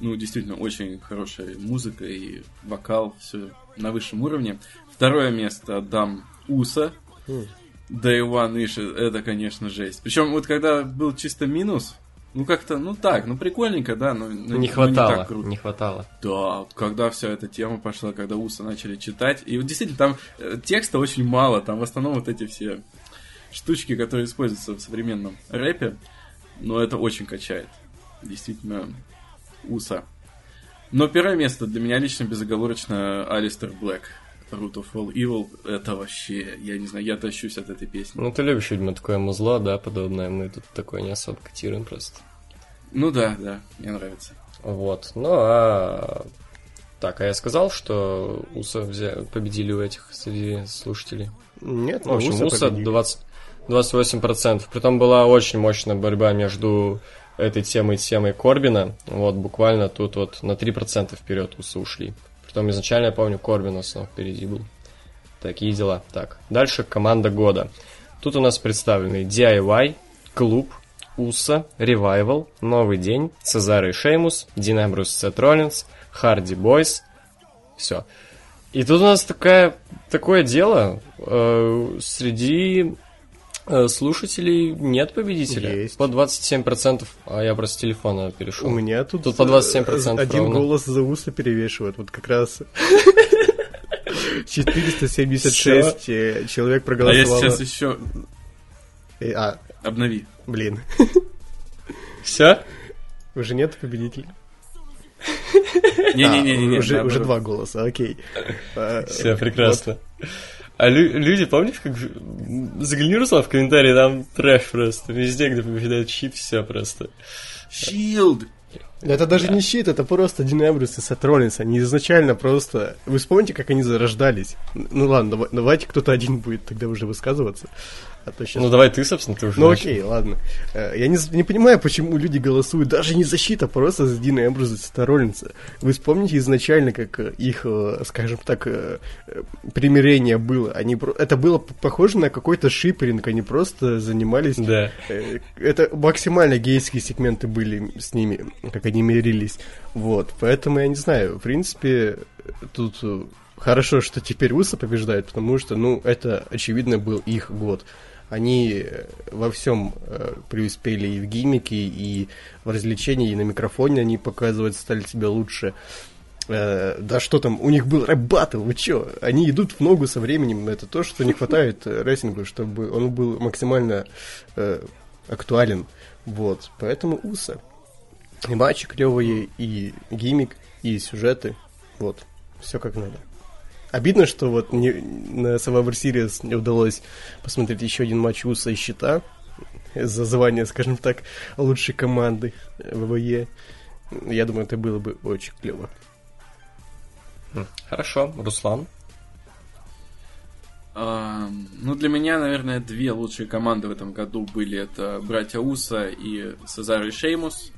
Ну, действительно, очень хорошая музыка и вокал, все на высшем уровне. Второе место отдам Уса. М. Day One Wish, это, конечно, жесть. Причем, вот когда был чисто минус, ну как-то, ну так, ну прикольненько, да, но, но- Не но хватало, так круто. не хватало. Да, когда вся эта тема пошла, когда Уса начали читать, и вот действительно там э, текста очень мало, там в основном вот эти все штучки, которые используются в современном рэпе, но это очень качает. Действительно, Уса. Но первое место для меня лично безоговорочно Алистер Блэк. Root of All Evil, это вообще, я не знаю, я тащусь от этой песни. Ну, ты любишь, видимо, такое музло, да, подобное. Мы тут такое не особо котируем просто. Ну да, да, мне нравится. Вот. Ну, а... Так, а я сказал, что УСА взя- победили у этих среди слушателей. Нет, Ну, в общем, Уса УСА победили. 20, 28%. Притом была очень мощная борьба между этой темой и темой Корбина. Вот, буквально тут вот на 3% вперед УСА ушли. Притом изначально, я помню, Корбин в основном впереди был. Такие дела. Так, дальше команда года. Тут у нас представлены DIY, Клуб, УСА, Ревайвал, Новый день, Цезарь и Шеймус, Дин Эмбрус, Сет Роллинс, Харди Бойс. Все. И тут у нас такая, такое дело. э, среди слушателей нет победителя. Есть. По 27%. А я просто с телефона перешел. У меня тут, Тут по 27% э, один ровно. голос за уса перевешивает, вот как раз 476 э, человек А я проголосовало. сейчас еще... Э, А, Обнови. блин, Все? уже нет победителя? Не-не-не-не. А, уже, уже два голоса, окей. Все, прекрасно. А лю- люди, помнишь, как... Загляни, Руслан, в комментарии, там трэш просто. Везде, где побеждает щит, все просто. Shield! Это даже не щит, это просто Динебрус и Сатроллинс. Они изначально просто... Вы вспомните, как они зарождались? Ну ладно, давай- давайте кто-то один будет тогда уже высказываться. А то щас- Ну, давай ты, собственно, ты уже Ну начал. окей, ладно. Э, Я не, не понимаю, почему люди голосуют даже не за щит, а просто за Дина Эмбруза Роллинса. Вы вспомните изначально, как э, их, э, скажем так, примирение было. Они, это было похоже на какой-то шиперинг, они просто занимались... Да. Это максимально гейские сегменты были с ними, как они мирились. Вот, поэтому я не знаю, в принципе, тут хорошо, что теперь Уса побеждает, потому что, ну, это, очевидно, был их год. Они э, во всем э, преуспели и в gimmick е, и в развлечении, и на микрофоне они показывать стали себя лучше. Э, да что там, у них был рэп-баттл, вы чё? Они идут в ногу со временем, это то, что не хватает рестлингу, чтобы он был максимально актуален. Вот, поэтому Усо. И матчи клевые, и gimmick, и сюжеты. Вот, все как надо. Обидно, что вот не, на Survivor Series не удалось посмотреть еще один матч Уса и Щита за звание, скажем так, лучшей команды ВВЕ. Я думаю, это было бы очень клево. Хорошо, Руслан. А, ну, для меня, наверное, две лучшие команды в этом году были. Это братья Уса и Сезар и Шеймус.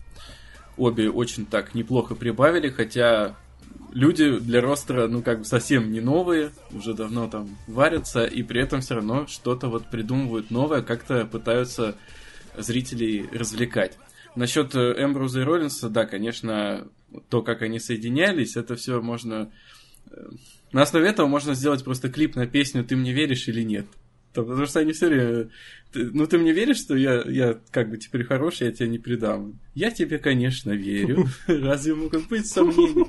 Обе очень так неплохо прибавили, хотя люди для ростера, ну, как бы совсем не новые, уже давно там варятся, и при этом все равно что-то вот придумывают новое, как-то пытаются зрителей развлекать. Насчет э, Эмбруза и Роллинса, да, конечно, то, как они соединялись, это все можно э, на основе этого можно сделать просто клип на песню «Ты мне веришь или нет?». Там, Потому что они все время... ты- Ну, ты мне веришь, что я, я как бы теперь хороший, я тебя не предам? Я тебе, конечно, верю. Разве могут быть сомнения?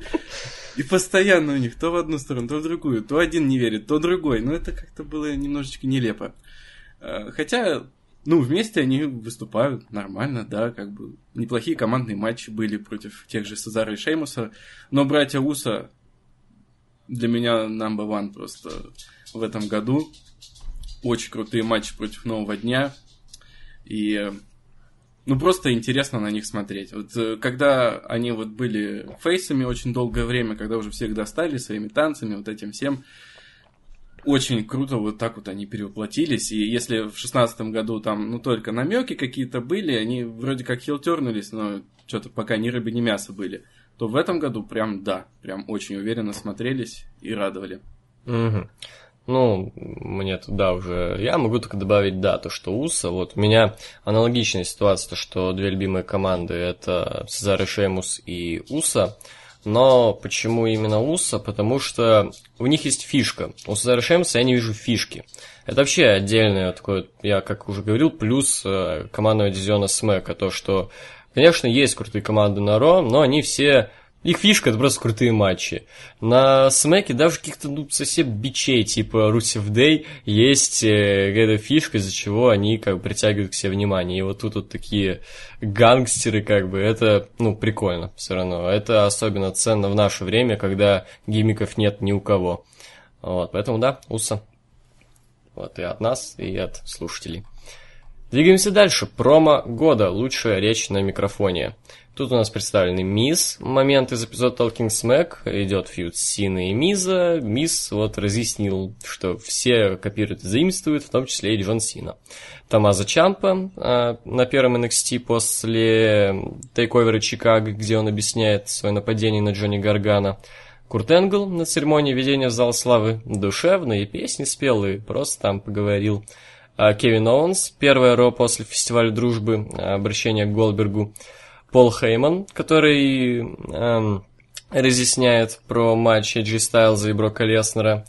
И постоянно у них то в одну сторону, то в другую. То один не верит, то другой. Но это как-то было немножечко нелепо. Э, Хотя, ну, вместе они выступают нормально, да, как бы неплохие командные матчи были против тех же Сезара и Шеймуса. Но братья Уса для меня number one просто в этом году. Очень крутые матчи против Нового Дня. И ну, просто интересно на них смотреть. Вот э, когда они вот были фейсами очень долгое время, когда уже всех достали своими танцами, вот этим всем, очень круто вот так вот они перевоплотились. И если в шестнадцатом году там, ну, только намеки какие-то были, они вроде как хилтернулись, но что-то пока ни рыбы, ни мясо были, то в этом году прям, да, прям очень уверенно смотрелись и радовали. Мгм. Ну, мне тут, да, уже... Я могу только добавить, да, то, что УСА, вот у меня аналогичная ситуация, то, что две любимые команды это Цезар и Шеймус и УСА, но почему именно УСА? Потому что у них есть фишка. У Цезара и Шеймуса я не вижу фишки. Это вообще отдельное такое, я как уже говорил, плюс э, командного дивизиона Смэка, то, что, конечно, есть крутые команды на Ро, но они все их фишка это просто крутые матчи. На Смеке даже каких-то ну, совсем бичей, типа Русев Дэй, есть э, эта фишка, из-за чего они как бы притягивают к себе внимание. И вот тут вот такие гангстеры, как бы, это, ну, прикольно все равно. Это особенно ценно в наше время, когда гиммиков нет ни у кого. Вот, поэтому да, Уса. Вот и от нас, и от слушателей. Двигаемся дальше. Промо года. Лучшая речь на микрофоне. Тут у нас представлены Мисс. Момент из эпизода Talking Smack. Идет фьюд Сина и Миза. Мисс вот разъяснил, что все копируют и заимствуют, в том числе и Джон Сина. Томазо Чампа э, на первом NXT после тейковера Чикаго, где он объясняет свое нападение на Джонни Гаргана. Курт Энгл на церемонии введения в зал славы душевные песни спел и просто там поговорил. А Кевин Оуэнс, первое ро после фестиваля дружбы, обращение к Голбергу. Пол Хейман, который эм, разъясняет про матч Эджи Стайлза и Брока Леснера.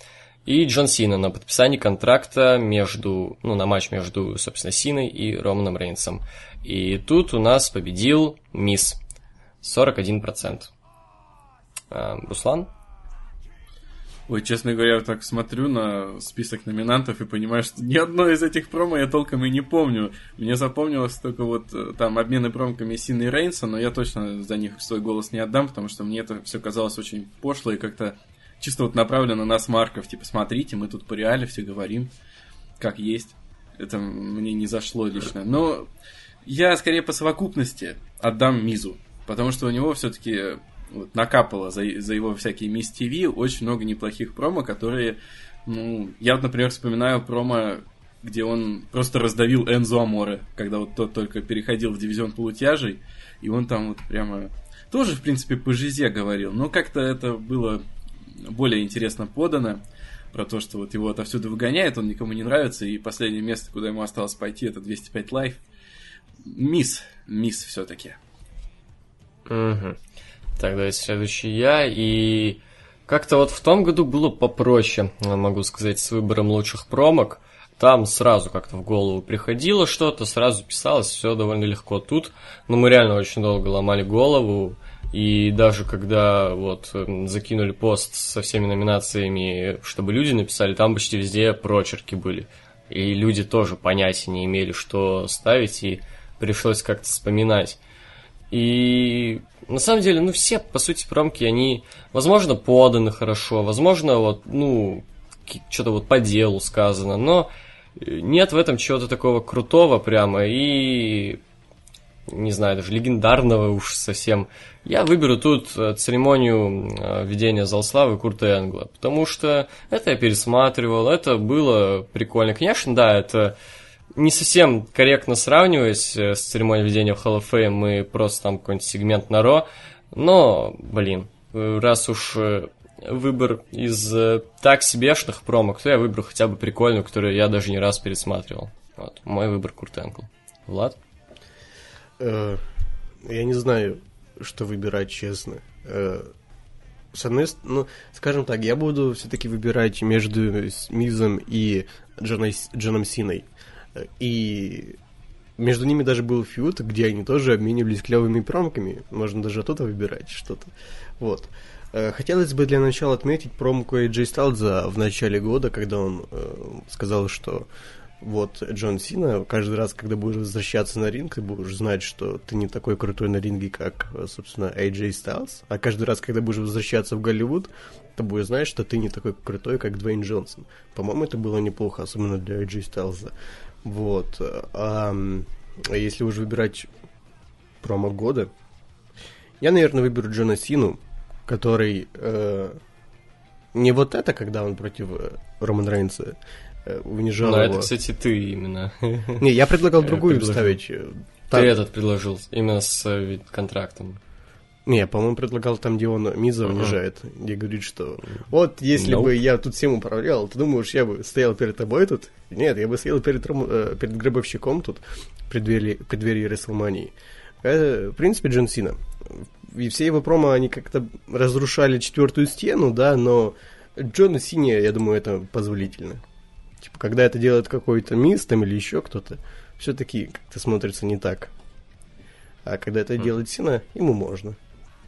И Джон Сина на подписании контракта между, ну, на матч между, собственно, Синой и Романом Рейнсом. И тут у нас победил Мисс. 41%. А, Руслан? Ой, честно говоря, я так смотрю на список номинантов и понимаю, что ни одно из этих промо я толком и не помню. Мне запомнилось только вот э, там обмены промками Сины и Рейнса, но я точно за них свой голос не отдам, потому что мне это все казалось очень пошло и как-то чисто вот направлено на смарков. Типа, смотрите, мы тут по реале все говорим, как есть. Это мне не зашло лично. Но я скорее по совокупности отдам Мизу, потому что у него все-таки вот, накапало за, за его всякие Мисс ТВ очень много неплохих промо, которые, ну, я например, вспоминаю промо, где он просто раздавил Энзо Аморе, когда вот тот только переходил в дивизион полутяжей, и он там вот прямо тоже, в принципе, по жизе говорил, но как-то это было более интересно подано, про то, что вот его отовсюду выгоняет, он никому не нравится, и последнее место, куда ему осталось пойти, это 205 лайф. Мисс, мисс все-таки. Угу. Так, давайте следующий я. И как-то вот в том году было попроще, могу сказать, с выбором лучших промок. Там сразу как-то в голову приходило что-то, сразу писалось, все довольно легко. Тут, ну, мы реально очень долго ломали голову, и даже когда вот закинули пост со всеми номинациями, чтобы люди написали, там почти везде прочерки были. И люди тоже понятия не имели, что ставить, и пришлось как-то вспоминать. И на самом деле, ну, все, по сути, промки, они, возможно, поданы хорошо, возможно, вот, ну, что-то вот по делу сказано, но нет в этом чего-то такого крутого прямо и, не знаю, даже легендарного уж совсем. Я выберу тут э, церемонию э, введения зал славы Курта Энгла, потому что это я пересматривал, это было прикольно. Конечно, да, это не совсем корректно сравнивать э, с церемонией введения в Hall of Fame, мы просто там какой-нибудь сегмент на Ро, но, блин, э, раз уж э, выбор из так себешных промок, то я выберу хотя бы прикольную, которую я даже не раз пересматривал. Вот, мой выбор Курт Энкл. Влад? я не знаю, что выбирать, честно. с одной стороны, ну, скажем так, я буду все-таки выбирать между Мизом и Джоном Синой. И между ними даже был фьюд, где они тоже обменивались клевыми промками. Можно даже оттуда выбирать что-то. Вот. Э, хотелось бы для начала отметить промку AJ Сталза в начале года, когда он э, сказал, что вот Джон Сина, каждый раз, когда будешь возвращаться на ринг, ты будешь знать, что ты не такой крутой на ринге, как, собственно, AJ Styles. А каждый раз, когда будешь возвращаться в Голливуд, ты будешь знать, что ты не такой крутой, как Дуэйн Джонсон. По-моему, это было неплохо, особенно для AJ Styles. Вот. А, если уже выбирать промо года, я, наверное, выберу Джона Сину, который э, не вот это, когда он против э, Роман Рейнса э, унижал Но его. это, кстати, ты именно. Не, я предлагал другую вставить. Э, ты этот предложил, именно с контрактом. Не, я, по-моему, предлагал там, где он Миза унижает, uh-huh. где говорит, что вот если nope. бы я тут всем управлял, ты думаешь, я бы стоял перед тобой тут? Нет, я бы стоял перед, э, перед гробовщиком тут, в преддверии, в преддверии Рестлмании. Это, в принципе, Джон Сина. И все его промо, они как-то разрушали четвертую стену, да, но Джона Сине, я думаю, это позволительно. Типа, когда это делает какой-то мисс там или еще кто-то, все-таки как-то смотрится не так. А когда это mm. делает Сина, ему можно.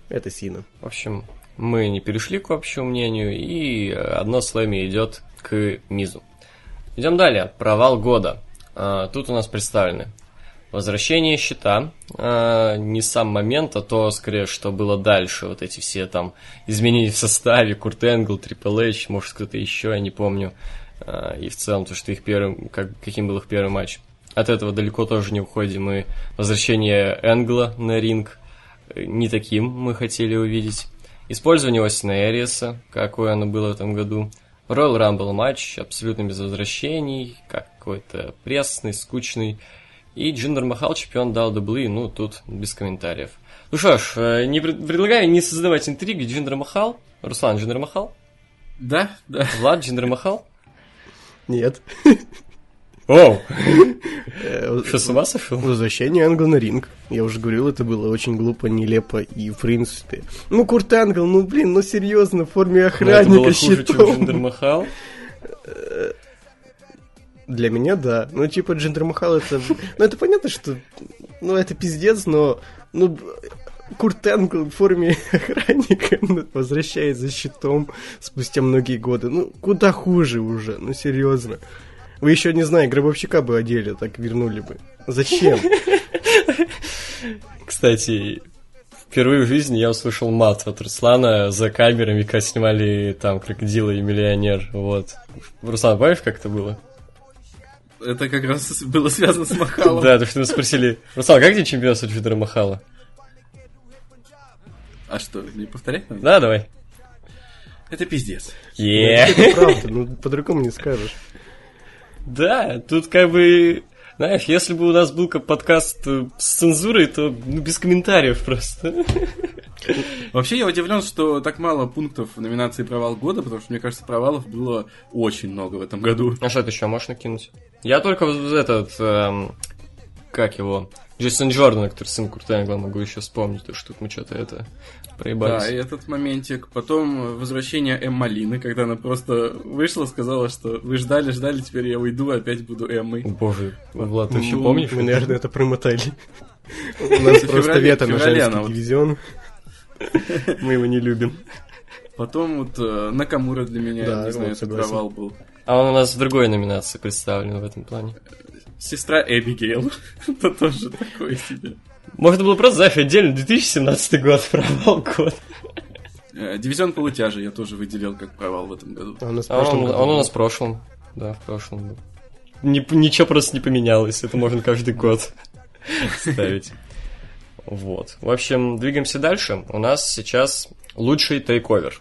Это Сина. В общем, мы не перешли к общему мнению, и одно слэми идет к Мизу. Идем далее. Провал года. А, тут у нас представлены возвращение щита. А, не сам момент, а то, скорее, что было дальше. Вот эти все там изменения в составе, Курт Энгл, Трипл Эйч, может, кто-то еще, я не помню. А, и в целом, то, что их первым, как, каким был их первый матч. От этого далеко тоже не уходим. И возвращение Энгла на ринг э, не таким мы хотели увидеть. Использование Остина Эриеса, какое оно было в этом году. Royal Rumble матч абсолютно без возвращений, какой-то пресный, скучный. И Джиндер Махал, чемпион WWE, ну, тут без комментариев. Ну что ж, э, не пред- предлагаю не создавать интриги. Джиндер Махал. Руслан, Джиндер Махал. Да, да. Влад, Джиндер Махал. Нет. Оу! Э, Что, с ума сошел? Возвращение Энгла на ринг. Я уже говорил, это было очень глупо, нелепо и в принципе. Ну, Курт Энгл, ну блин, ну серьезно, в форме охранника щитом. Махал. Для меня, да. Ну, типа, Джиндер Махал это... Ну, это понятно, что... Ну, это пиздец, но... Ну, Курт Энгл в форме охранника возвращается щитом спустя многие годы. Ну, куда хуже уже, ну, серьезно. Вы еще, не знаю, гробовщика бы одели, так вернули бы. Зачем? Кстати, впервые в жизни я услышал мат от Руслана за камерами, когда снимали там крокодила и миллионер. Вот. Руслан, помнишь, как это было? Это как раз было связано с Махалом. Да, то что мы спросили, Руслан, как тебе чемпионство Джиндера Махала? А что, не повторять надо? Да, давай. Это пиздец. Е. Это правда, ну, по-другому не скажешь. Да, тут как бы... Знаешь, если бы у нас был как подкаст э, с цензурой, то ну, без комментариев просто. Вообще я удивлен, что так мало пунктов в номинации «Провал года», потому что, мне кажется, провалов было очень много в этом году. А что ты еще можешь накинуть? Я только вот этот, эм, как его, Джейсон Джордан, который сын Курта могу еще вспомнить, то что тут мы что-то это проебались. Да, и этот моментик. Потом возвращение Эмма Лины, когда она просто вышла, сказала, что вы ждали, ждали, теперь я уйду, опять буду Эммой. Боже, Влад, ты еще Ну, помнишь? Мы, наверное, это промотали. У нас просто вето на дивизион. Мы его не любим. Потом вот э, Накамура для меня, Да, не знаю, это провал был. А он у нас в другой номинации представлен в этом плане. Сестра Эбигейл. Это тоже такое себе. Можно было просто, знаешь, отдельно 2017 год, провал год. Э, Дивизион полутяжа я тоже выделил как провал в этом году. А нас в А он, году он у нас в прошлом. Да, в прошлом был. Ни- ничего просто не поменялось, это можно каждый год ставить. Вот. В общем, двигаемся дальше. У нас сейчас лучший тейковер.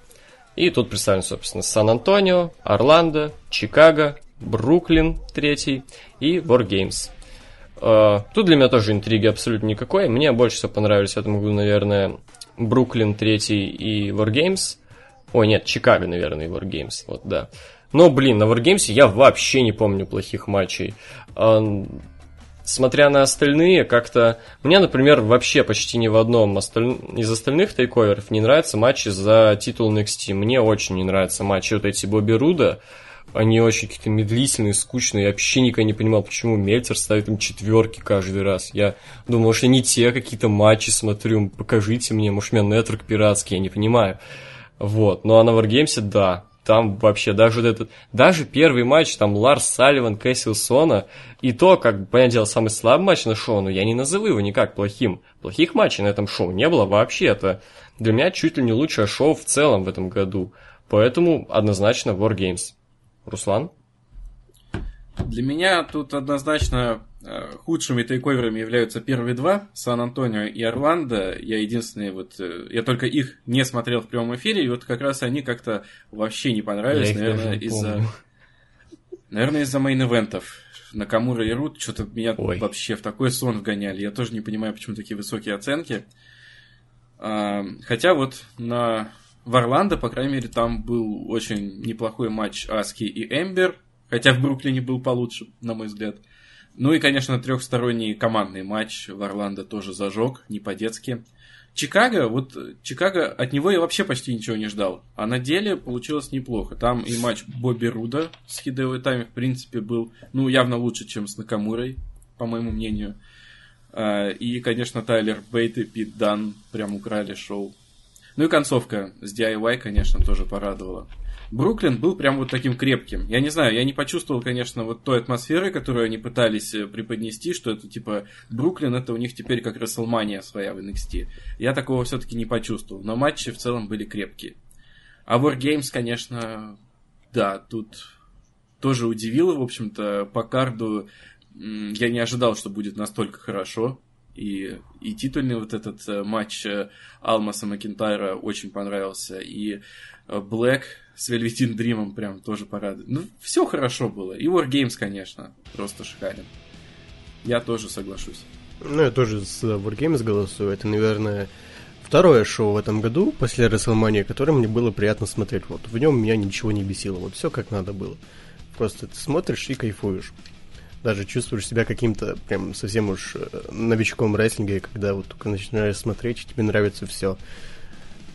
И тут представлен, собственно, Сан-Антонио, Орландо, Чикаго, Бруклин третий и Wargames. Э, Тут для меня тоже интриги абсолютно никакой. Мне больше всего понравились в этом наверное, Бруклин третий и Wargames. Ой, нет, Чикаго, наверное, и Wargames. Вот, да. Но, блин, на Wargames я вообще не помню плохих матчей. А, Смотря на остальные, как-то... Мне, например, вообще почти ни в одном осталь- из остальных тейковеров не нравятся матчи за титул NXT. Мне очень не нравятся матчи вот эти Бобби Руда. Они очень какие-то медлительные, скучные. Я вообще никогда не понимал, почему Мельцер ставит им четверки каждый раз. Я думал, что не те какие-то матчи смотрю. Покажите мне, может, у меня нетворк пиратский, я не понимаю. Вот. Ну а на Wargames, да. Там вообще даже вот этот, даже первый матч, там Ларс Салливан, Кэссил Сона, и то, как, понятное дело, самый слабый матч на шоу, но я не назову его никак плохим. Плохих матчей на этом шоу не было вообще. Это для меня чуть ли не лучшее шоу в целом в этом году. Поэтому однозначно Wargames. Руслан? Для меня тут однозначно э, худшими тейковерами являются первые два, Сан-Антонио и Орландо. Я единственный вот, э, я только их не смотрел в прямом эфире, и вот как раз они как-то вообще не понравились, Я наверное, из-за, наверное, из-за мейн-эвентов. Накамура и Рут что-то меня Ой. вообще в такой сон вгоняли. Я тоже не понимаю, почему такие высокие оценки. А, хотя вот на в Орландо, по крайней мере, там был очень неплохой матч Аски и Эмбер, хотя в Бруклине был получше, на мой взгляд. Ну и, конечно, трехсторонний командный матч в Орландо тоже зажег, не по-детски. Чикаго, вот Чикаго, от него я вообще почти ничего не ждал. А на деле получилось неплохо. Там и матч Бобби Руда с Хидео Тайми, в принципе, был, ну, явно лучше, чем с Накамурой, по моему мнению. А, И, конечно, Тайлер Бейт и Пит Дан прям украли шоу. Ну и концовка с DIY, конечно, тоже порадовала. Бруклин был прям вот таким крепким. Я не знаю, я не почувствовал, конечно, вот той атмосферы, которую они пытались э, преподнести, что это типа Бруклин, это у них теперь как Расселмания своя в NXT. Я такого все-таки не почувствовал, но матчи в целом были крепкие. А Wargames, конечно, да, тут тоже удивило, в общем-то, по карду я не ожидал, что будет настолько хорошо. И, и титульный вот этот э, матч э, Алмаса Макентайра очень понравился. И Блэк с Вельветин Дримом прям тоже порадует. Ну, все хорошо было. И Wargames, конечно, просто шикарен. Я тоже соглашусь. Ну, я тоже с Wargames голосую. Это, наверное, второе шоу в этом году после WrestleMania, которое мне было приятно смотреть. Вот в нем меня ничего не бесило. Вот все как надо было. Просто ты смотришь и кайфуешь. Даже чувствуешь себя каким-то прям совсем уж э, новичком в рестлинге, когда вот только начинаешь смотреть, и тебе нравится все.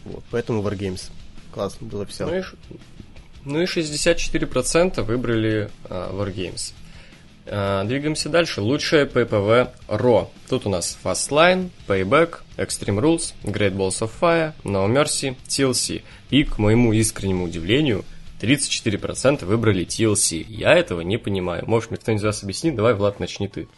Вот, поэтому Wargames. Классно было все. Ну и, ну и 64% выбрали uh, Wargames. Uh, двигаемся дальше. Лучшее PPV RAW. Тут у нас Fastline, Payback, Extreme Rules, Great Balls of Fire, No Mercy, TLC. И, к моему искреннему удивлению, 34% выбрали TLC. Я этого не понимаю. Можешь мне кто-нибудь из вас объяснить? Давай, Влад, начни ты.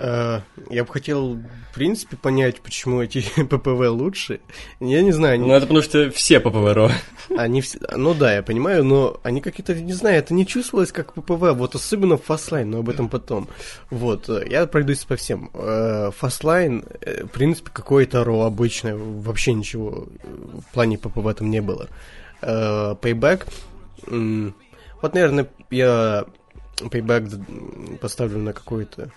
Э, я бы хотел, в принципе, понять, почему эти ППВ лучше. Я не знаю. Они... Ну, это потому что все ППВ. Они все... Ну да, я понимаю, но они какие-то, не знаю, это не чувствовалось как ППВ, вот особенно Fastlane, но об этом потом. Вот, э, я пройдусь по всем. Fastlane, э, в принципе, какое-то РО обычное, вообще ничего в плане ППВ там не было. Payback, вот, наверное, я Payback поставлю на какое-то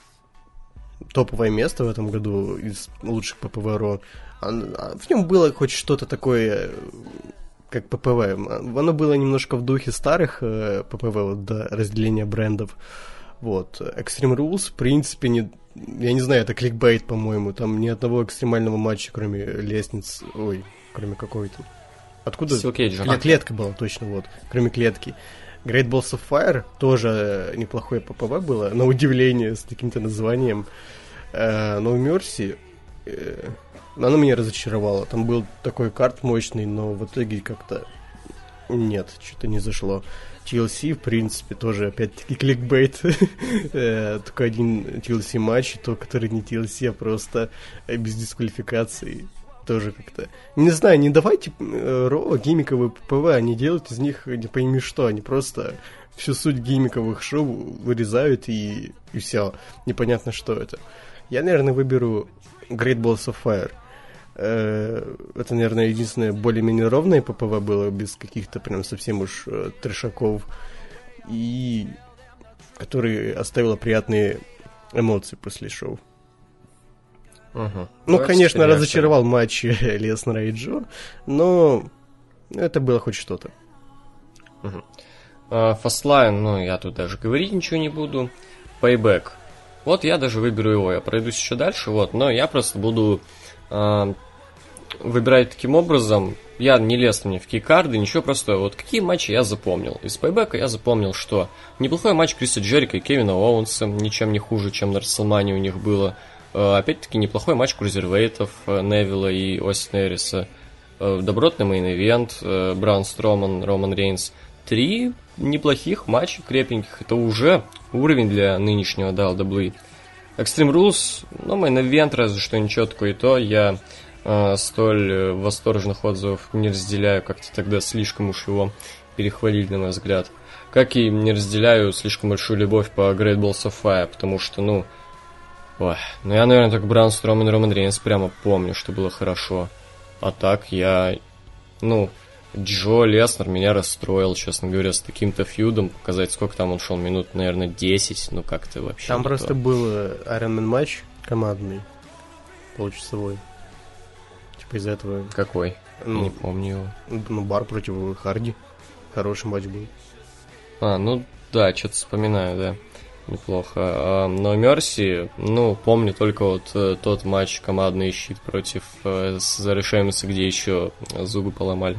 топовое место в этом году из лучших ППВ а, В нем было хоть что-то такое, как ППВ. Оно было немножко в духе старых э, ППВ, вот, до разделения брендов. Вот. Extreme Rules, в принципе, не, я не знаю, это кликбейт, по-моему. Там ни одного экстремального матча, кроме лестниц. Ой, кроме какой-то. Откуда? Клет, клетка была, точно, вот. Кроме клетки. Great Balls of Fire тоже неплохое ППВ было, на удивление, с таким-то названием. Uh, no Mercy, uh, оно меня разочаровало. Там был такой карт мощный, но в итоге как-то нет, что-то не зашло. TLC, в принципе, тоже опять-таки кликбейт. Э, только один TLC матч, то, который не TLC, а просто без дисквалификации тоже как-то... Не знаю, не давайте э, ро гиммиковые ППВ, а не из них не пойми что, они просто всю суть гиммиковых шоу вырезают и, и все. Непонятно, что это. Я, наверное, выберу Great Balls of Fire. Э, это, наверное, единственное более-менее ровное ППВ было, без каких-то прям совсем уж э, трешаков. И который оставила приятные эмоции после шоу. Угу. Ну, конечно, разочаровал матч Леснера и Джо, но это было хоть что-то. Угу. Фастлайн, ну, я тут даже говорить ничего не буду. Payback. Вот я даже выберу его, я пройдусь еще дальше, вот, но я просто буду э, выбирать таким образом. Я не лез ни в какие карды, ничего, просто вот какие матчи я запомнил. Из Payback я запомнил, что неплохой матч Криса Джерико и Кевина Оуэнса, ничем не хуже, чем на WrestleMania у них было. Э, опять-таки неплохой матч cruiserweight ов э, Невилла и Остина Эриса. Э, добротный main event Браун Строман, Роман Рейнс. Три неплохих матча крепеньких. Это уже уровень для нынешнего WWE. Extreme Rules, ну, main event разве что ничего такое и то. Я э, столь восторженных отзывов не разделяю, как-то тогда слишком уж его перехвалили, на мой взгляд. Как и не разделяю слишком большую любовь по Great Balls of Fire, потому что, ну, Ой, ну я, наверное, только Браун Строман и Роман Рейнс прямо помню, что было хорошо. А так я... Ну, Джо Леснер меня расстроил, честно говоря, с таким-то feud ом. Показать, сколько там он шел, минут, наверное, 10, ну как-то вообще Там просто то. был Iron Man матч командный, получасовой. Типа из-за этого... Какой? Ну, не помню его. Ну, бар против Харди. Хороший матч был. А, ну да, что-то вспоминаю, да неплохо. А, но Мерси, ну, помню только вот э, тот матч командный щит против э, Зарешемиса, где еще зубы поломали.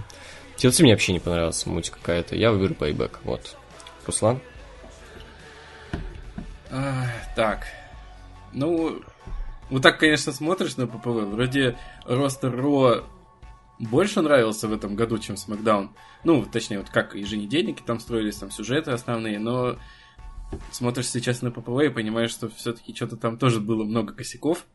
TLC мне вообще не понравился, муть какая-то. Я выберу Payback, вот. Руслан? А, так. Ну, вот так, конечно, смотришь на ППВ. Вроде ростер Ро больше нравился в этом году, чем SmackDown. Ну, точнее, вот как еженедельники там строились, там сюжеты основные, но смотришь сейчас на ППВ и понимаешь, что все-таки что-то там тоже было много косяков.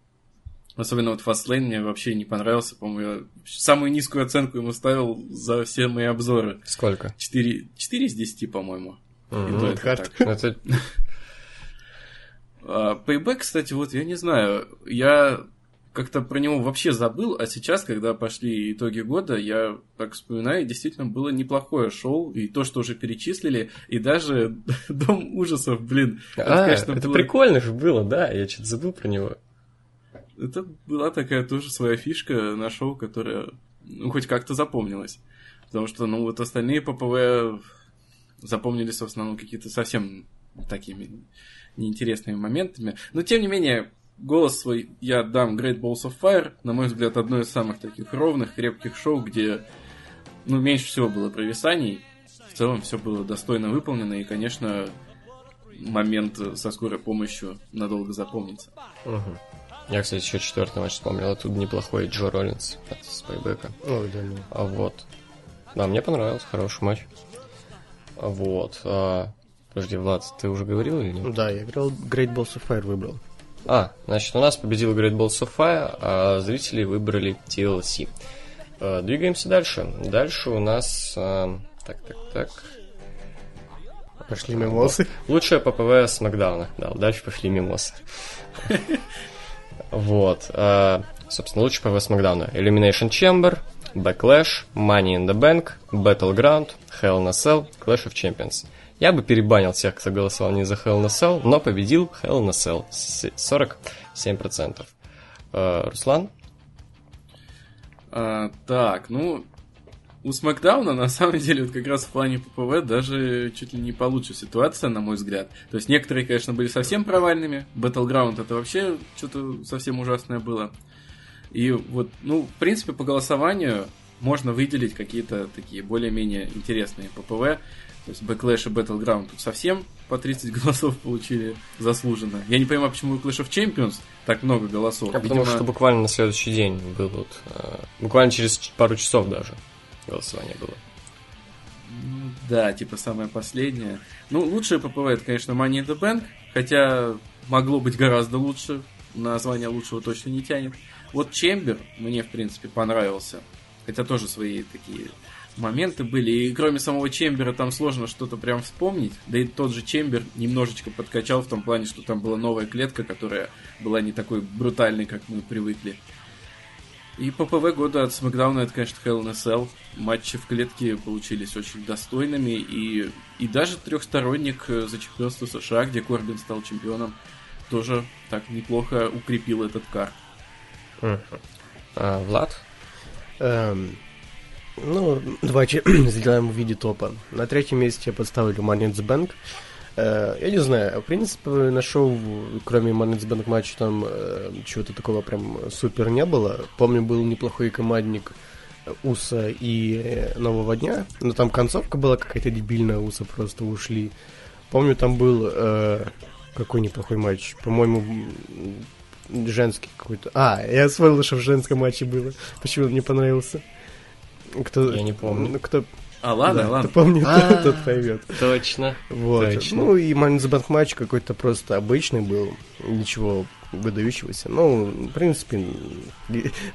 Особенно вот Fastlane мне вообще не понравился. По-моему, я самую низкую оценку ему ставил за все мои обзоры. Сколько? 4, 4 из 10, по-моему. То это. Это А, Payback, кстати, вот я не знаю, я как-то про него вообще забыл, а сейчас, когда пошли итоги года, я так вспоминаю, действительно было неплохое шоу, и то, что уже перечислили, и даже Дом ужасов, блин, это, А, конечно, это было- прикольно же было, да, я что-то забыл про него. Это была такая тоже своя фишка на шоу, которая, ну, хоть как-то запомнилась. Потому что, ну, вот остальные ППВ запомнились в основном какие-то совсем такими неинтересными моментами. Но, тем не менее, голос свой я дам Great Balls of Fire. На мой взгляд, одно из самых таких ровных, крепких шоу, где, ну, меньше всего было провисаний. В целом все было достойно выполнено, и, конечно, момент со скорой помощью надолго запомнится. Мгм. Я, кстати, еще четвертый матч вспомнил. Оттуда неплохой Джо Роллинс от Спайбека. Ой, да, ну. А вот. Да, мне понравился, хороший матч. А Вот. а, Подожди, Влад, ты уже говорил или нет? Да, я играл Great Balls of Fire выбрал. А, значит, у нас победил Great Balls of Fire, а зрители выбрали TLC. А, Двигаемся дальше. Дальше у нас... а, Так, так, так. Пошли мимосы. Лучшее ППВ с Макдауна. Да, дальше пошли мимосы. Вот. а, Собственно, лучшее ППВ с Макдауна. Elimination Chamber, Backlash, Money in the Bank, Battleground, Hell in a Cell, Clash of Champions. Я бы перебанил тех, кто голосовал не за Hell in a Cell, но победил Hell in a Cell с 47%. А, Руслан? А, так, ну, у Смакдауна на самом деле вот как раз в плане ППВ даже чуть ли не получше ситуация, на мой взгляд. То есть некоторые, конечно, были совсем провальными. Battleground это вообще что-то совсем ужасное было. И вот, ну, в принципе, по голосованию можно выделить какие-то такие более-менее интересные ППВ. То есть Backlash и Battleground тут совсем по 30 голосов получили заслуженно. Я не понимаю, почему у Clash of Champions так много голосов. А потому Видимо, что буквально на следующий день был вот, а, буквально через пару часов даже голосование было. Да, типа самое последнее. Ну, лучшее ППВ это, конечно, Money in the Bank, хотя могло быть гораздо лучше. Название лучшего точно не тянет. Вот Чембер мне, в принципе, понравился. Хотя тоже свои такие моменты были. И кроме самого Чембера там сложно что-то прям вспомнить. Да и тот же Чембер немножечко подкачал в том плане, что там была новая клетка, которая была не такой брутальной, как мы привыкли. И ППВ года от Смакдауна это, конечно, Hell in a Cell. Матчи в клетке получились очень достойными. И, и даже трехсторонник э, за чемпионство США, где Корбин стал чемпионом, тоже так неплохо укрепил этот кар. А, Влад? Эм, ну, давайте сделаем в виде топа. На третьем месте я поставлю Money in the Bank. Э, я не знаю, в принципе, на шоу, кроме Money in the Bank матча, там э, чего-то такого прям супер не было. Помню, был неплохой командник Уса и э, Нового Дня, но там концовка была какая-то дебильная, Уса просто ушли. Помню, там был э, какой неплохой матч, по-моему, женский какой-то. А, я вспомнил, что в женском матче было. Почему он мне понравился? Кто, Я не помню. Ну, кто, А, ладно, да, ладно. кто помнит, А. тот поймет. Точно. Вот. Точно. Ну и Bank матч какой-то просто обычный был, ничего выдающегося. Ну, в принципе,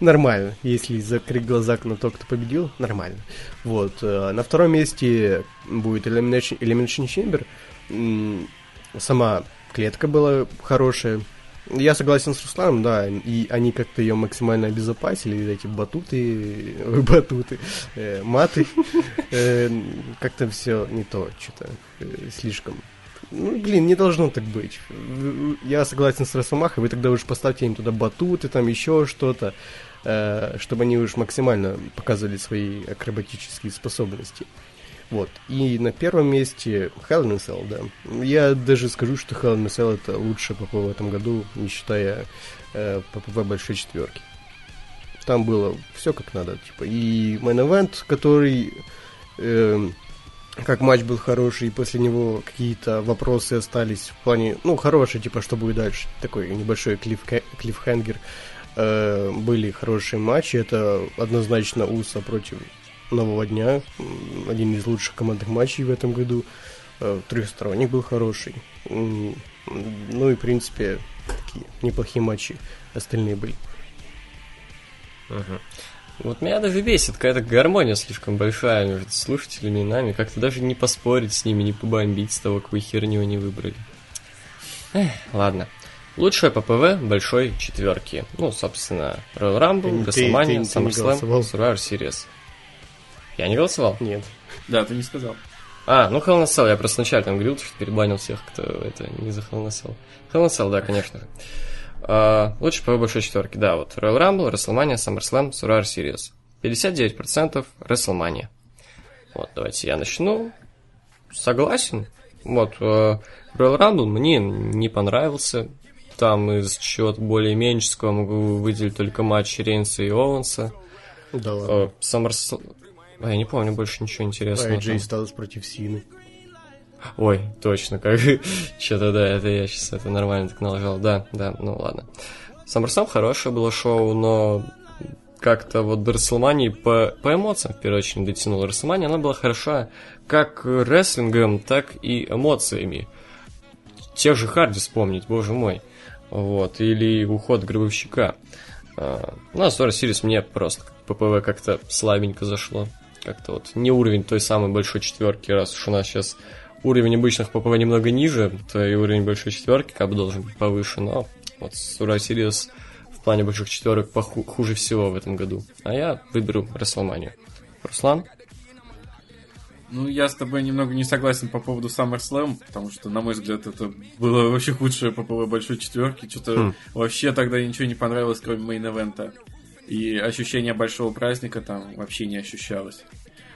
нормально. Если закрыть глаза на то, кто победил, нормально. Вот. э, На втором месте будет Elimination, Elimination Chamber. Сама клетка была хорошая. Я согласен с Русланом, да, и они как-то ее максимально обезопасили, эти батуты, батуты, э, маты, Э, как-то все не то, что-то э, слишком. Ну, блин, не должно так быть. Я согласен с Росомахой, вы тогда уж поставьте им туда батуты, там еще что-то, э, чтобы они уж максимально показывали свои акробатические способности. Вот. И на первом месте Hell in a Cell, да. Я даже скажу, что Hell in a Cell это лучшее ПП в этом году, не считая э, ППВ большой четверки. Там было все как надо, типа. И мейн event, который эм, как матч был хороший, и после него какие-то вопросы остались в плане, ну, хороший, типа, что будет дальше, такой небольшой клифф клиффхенгер. э, были хорошие матчи. Это однозначно УСА против Нового Дня. Один из лучших командных матчей в этом году. Э, Трехсторонник был хороший. Ну и, в принципе, такие неплохие матчи остальные были. Вот меня даже бесит, какая-то гармония слишком большая между слушателями и нами. Как-то даже не поспорить с ними, не побомбить с того, какую херню они выбрали. Эх, ладно. Лучшее ППВ большой четверки. Ну, собственно, Royal Rumble, WrestleMania, SummerSlam? Survivor Series. Я не голосовал? Нет. Да, ты не сказал. А, ну Hell in a Cell, я просто вначале там говорил, что перебанил всех, кто это не за Hell in a Cell. Hell in a Cell, да, конечно же. А, лучше по большой четверке, да, вот Royal Rumble, WrestleMania, SummerSlam, Survivor Series. 59% WrestleMania. Вот, давайте я начну. Согласен. Вот, э, Royal Rumble мне не понравился. Там из чего-то более меньшего могу выделить только матч Рейнса и Оуэнса. Да ладно. Э, SummerSlam... А, я не помню больше ничего интересного. А Джей. Стайлз против Сины. Ой, точно, как что-то да, это я сейчас это нормально так налажал. Да, да, ну ладно. SummerSlam хорошее было шоу, но как-то вот до Расселмании по, по эмоциям, в первую очередь, дотянула. Расселмания, она была хороша как рестлингом, так и эмоциями. Тех же Харди вспомнить, боже мой. Вот, или уход Гробовщика. А, Ну, а Story Series мне просто ППВ как-то слабенько зашло. Как-то вот не уровень той самой большой четверки, раз уж у нас сейчас уровень обычных ППВ немного ниже, то и уровень большой четверки как бы должен быть повыше, но вот Survivor Series в плане больших четверок поху- хуже всего в этом году. А я выберу Расселманию. Руслан? Ну, я с тобой немного не согласен по поводу SummerSlam, потому что, на мой взгляд, это было вообще худшее по поводу большой четверки. Что-то Хм. вообще тогда ничего не понравилось, кроме мейн-эвента. И ощущение большого праздника там вообще не ощущалось.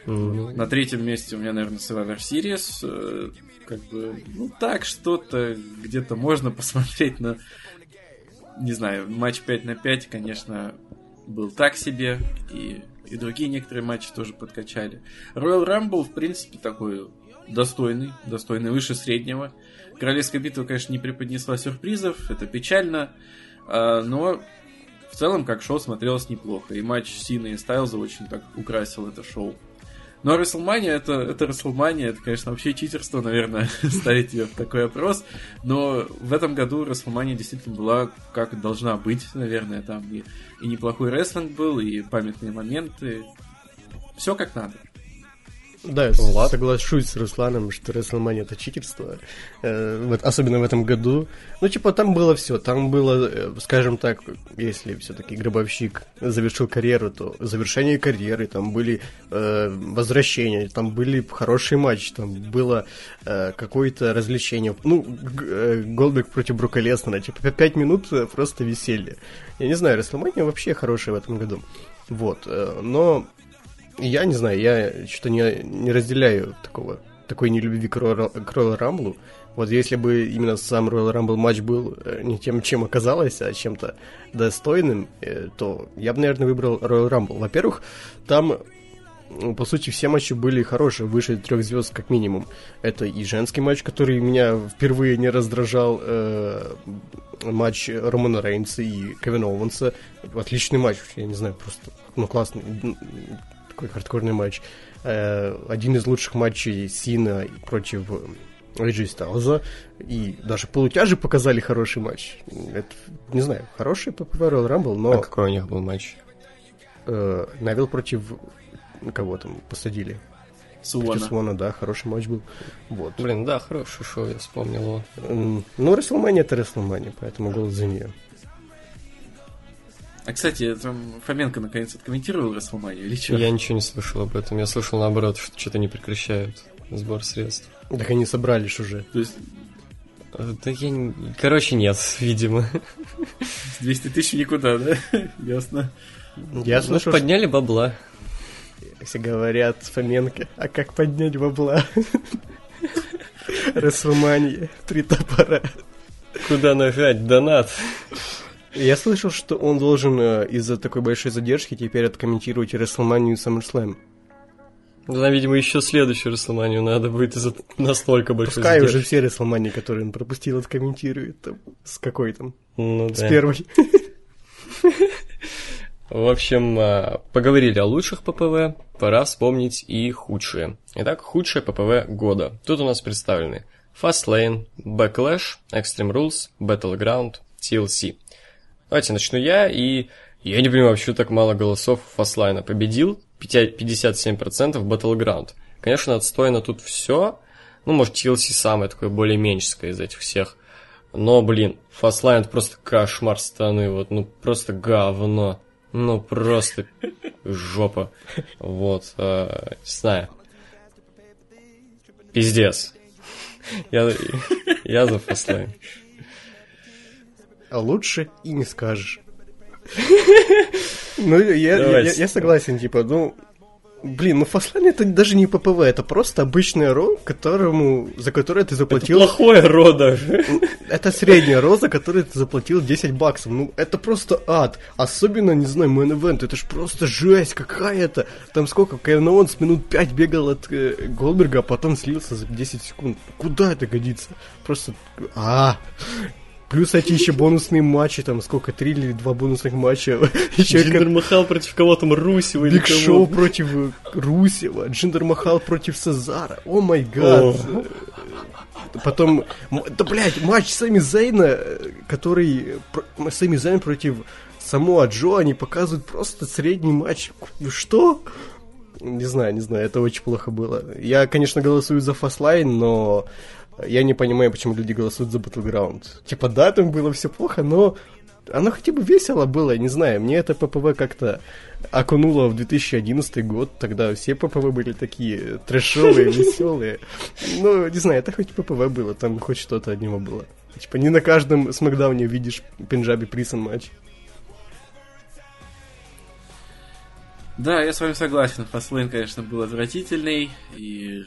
Ну, На третьем месте у меня, наверное, Survivor Series. Э, Как бы, ну так, что-то где-то можно посмотреть, но не знаю, матч 5 на 5, конечно, был так себе, и, и другие некоторые матчи тоже подкачали. Royal Rumble, в принципе, такой достойный, достойный, выше среднего. Королевская битва, конечно, не преподнесла сюрпризов, это печально, а, но в целом, как шоу, смотрелось неплохо. И матч Сина и Стайлза очень так украсил это шоу. Но WrestleMania это, это WrestleMania, это, конечно, вообще читерство, наверное, ставить ее в такой опрос. Но в этом году WrestleMania действительно была как должна быть, наверное, там и, и неплохой рестлинг был, и памятные моменты. Все как надо. Да, ладно. соглашусь с Русланом, что WrestleMania это читерство. Э, вот, особенно в этом году. Ну, типа, там было все. Там было, э, скажем так, если все-таки Гробовщик завершил карьеру, то завершение карьеры, там были э, возвращения, там были хорошие матчи, там было э, какое-то развлечение. Ну, э, Голдберг против Брука Леснера, типа, пять минут э, просто веселье. Я не знаю, WrestleMania вообще хорошая в этом году. Вот, э, но я не знаю, я что-то не, не разделяю такого, такой нелюбви к Royal, к Royal Rumble. Вот если бы именно сам Royal Rumble матч был э, не тем, чем оказалось, а чем-то достойным, э, то я бы, наверное, выбрал Royal Rumble. Во-первых, там, по сути, все матчи были хорошие, выше трех звезд как минимум. Это и женский матч, который меня впервые не раздражал, э, матч Романа Рейнса и Кевина Оуэнса. Отличный матч, я не знаю, просто, ну, классный такой хардкорный матч. Э, один из лучших матчей Сина против AJ Стайлза. И даже полутяжи показали хороший матч. Это, не знаю, хороший PPV Royal Rumble, а но какой у них был матч? э, Навил против кого там посадили? Против Суона. Свона, да, хороший матч был. Вот. Блин, да, хороший шоу, я вспомнил его. Ну, WrestleMania это WrestleMania, поэтому голос за нее. А, кстати, там Фоменко наконец откомментировал WrestleMania или что? Я ничего не слышал об этом. Я слышал наоборот, что что-то не прекращают сбор средств. Так они собрались уже. То есть Э, Да я не... Короче, нет, видимо. 200 тысяч никуда, да? Ясно. Я Ну, слышал, подняли бабла. все говорят Фоменко, а как поднять бабла? WrestleMania, три топора. Куда нажать? Донат. Я слышал, что он должен э, из-за такой большой задержки теперь откомментировать WrestleMania и SummerSlam. Да, видимо, еще следующую Расселманию надо будет из-за настолько большой Пускай уже задержки. все WrestleMania, которые он пропустил, откомментирует. Там, с какой там? Ну, С да. первой. В общем, э, поговорили о лучших ППВ, пора вспомнить и худшие. Итак, худшие ППВ года. Тут у нас представлены Fastlane, Backlash, Extreme Rules, Battleground, TLC. Давайте начну я, и я не понимаю, почему так мало голосов Fastlane. Победил 57% Battleground. Конечно, отстойно тут все. Ну, может, TLC самое такое более меньшеское из этих всех. Но, блин, Fastlane просто кошмар страны, вот, ну, просто говно. Ну, просто жопа. Вот, э, не знаю. Пиздец. Я, я за Fastlane. А лучше и не скажешь. Ну, я, я, согласен, типа, ну, блин, ну Фаслайн это даже не ППВ, это просто обычное ро, которому, за которое ты Это заплатил... плохое ро даже. Это средняя роза, за которую ты заплатил 10 баксов. Ну, это просто ад. Особенно, не знаю, мой ивент, это ж просто жесть какая-то. Там сколько, Кевин Оуэнс минут 5 бегал от э, Голдберга, а потом слился за 10 секунд. Куда это годится? Просто... А, Плюс эти еще бонусные матчи, там сколько, три или два бонусных матча. Джиндер Махал против кого там Русева или Биг Шоу против э, Русева, Джиндер Махал против Сезаро. Oh my God. Потом, да, блядь, матч Сами Зейна, э, который... Сами Зейн против Самоа Джо, они показывают просто средний матч. Что? Не знаю, не знаю, это очень плохо было. Я, конечно, голосую за Фаслайн, но я не понимаю, почему люди голосуют за Battleground. Типа, да, там было все плохо, но оно хотя бы весело было, я не знаю. Мне это ППВ как-то окунуло в 2011 год, тогда все ППВ были такие трэшовые, веселые. Ну, не знаю, это хоть ППВ было, там хоть что-то от него было. Типа, не на каждом смакдауне видишь Пенджаби Присон матч. Да, я с вами согласен. Фастлейн, конечно, был отвратительный, и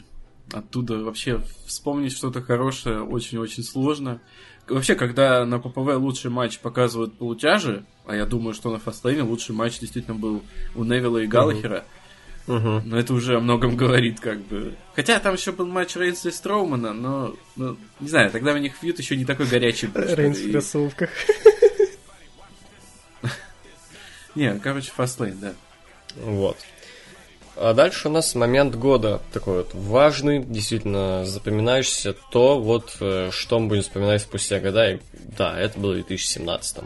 оттуда вообще вспомнить что-то хорошее очень-очень сложно. Вообще, когда на ППВ лучший матч показывают полутяжи, а я думаю, что на Фастлейне лучший матч действительно был у Невилла и Галлахера, Мгм. но это уже о многом говорит, как бы. Хотя там еще был матч Рейнса и Строумана, но, ну, не знаю, тогда у них фьюд еще не такой горячий был. Рейнс в кроссовках. Не, короче, Fastlane, да. Вот. А дальше у нас момент года такой вот важный, действительно запоминающийся, то вот, э, что мы будем вспоминать спустя года. И, да, это было в 2017.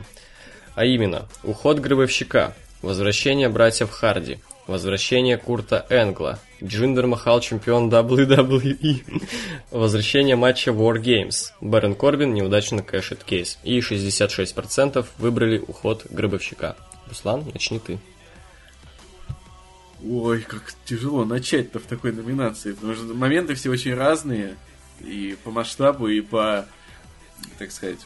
А именно, уход Гробовщика, возвращение братьев Харди, возвращение Курта Энгла, Джиндер Махал чемпион WWE, возвращение матча War Games, Бэрон Корбин неудачно cash ит кейс, и 66% выбрали уход Гробовщика. Руслан, начни ты. Ой, как тяжело начать-то в такой номинации, потому что моменты все очень разные, и по масштабу, и по, так сказать,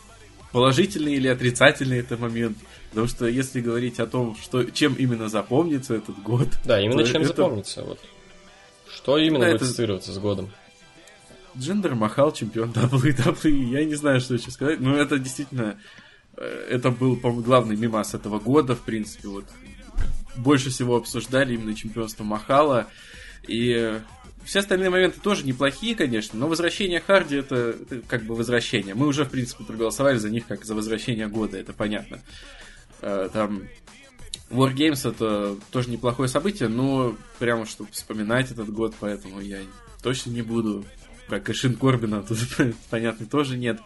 положительный или отрицательный это момент. Потому что если говорить о том, что, чем именно запомнится этот год... Да, именно чем это запомнится. Вот. Что именно Да, будет это- ассоциироваться с годом? Джиндер Махал, чемпион WWE. Я не знаю, что еще сказать, но это действительно... э, Это был, по-моему, главный мимас этого года, в принципе, вот. Больше всего обсуждали именно чемпионство Махала. И все остальные моменты тоже неплохие, конечно, но возвращение Харди это, как бы возвращение. Мы уже, в принципе, проголосовали за них как за возвращение года, это понятно. Э, Там War Games это тоже неплохое событие, но прямо чтобы вспоминать этот год, поэтому я точно не буду. Про Кэшин Корбина тут, понятно, тоже нет.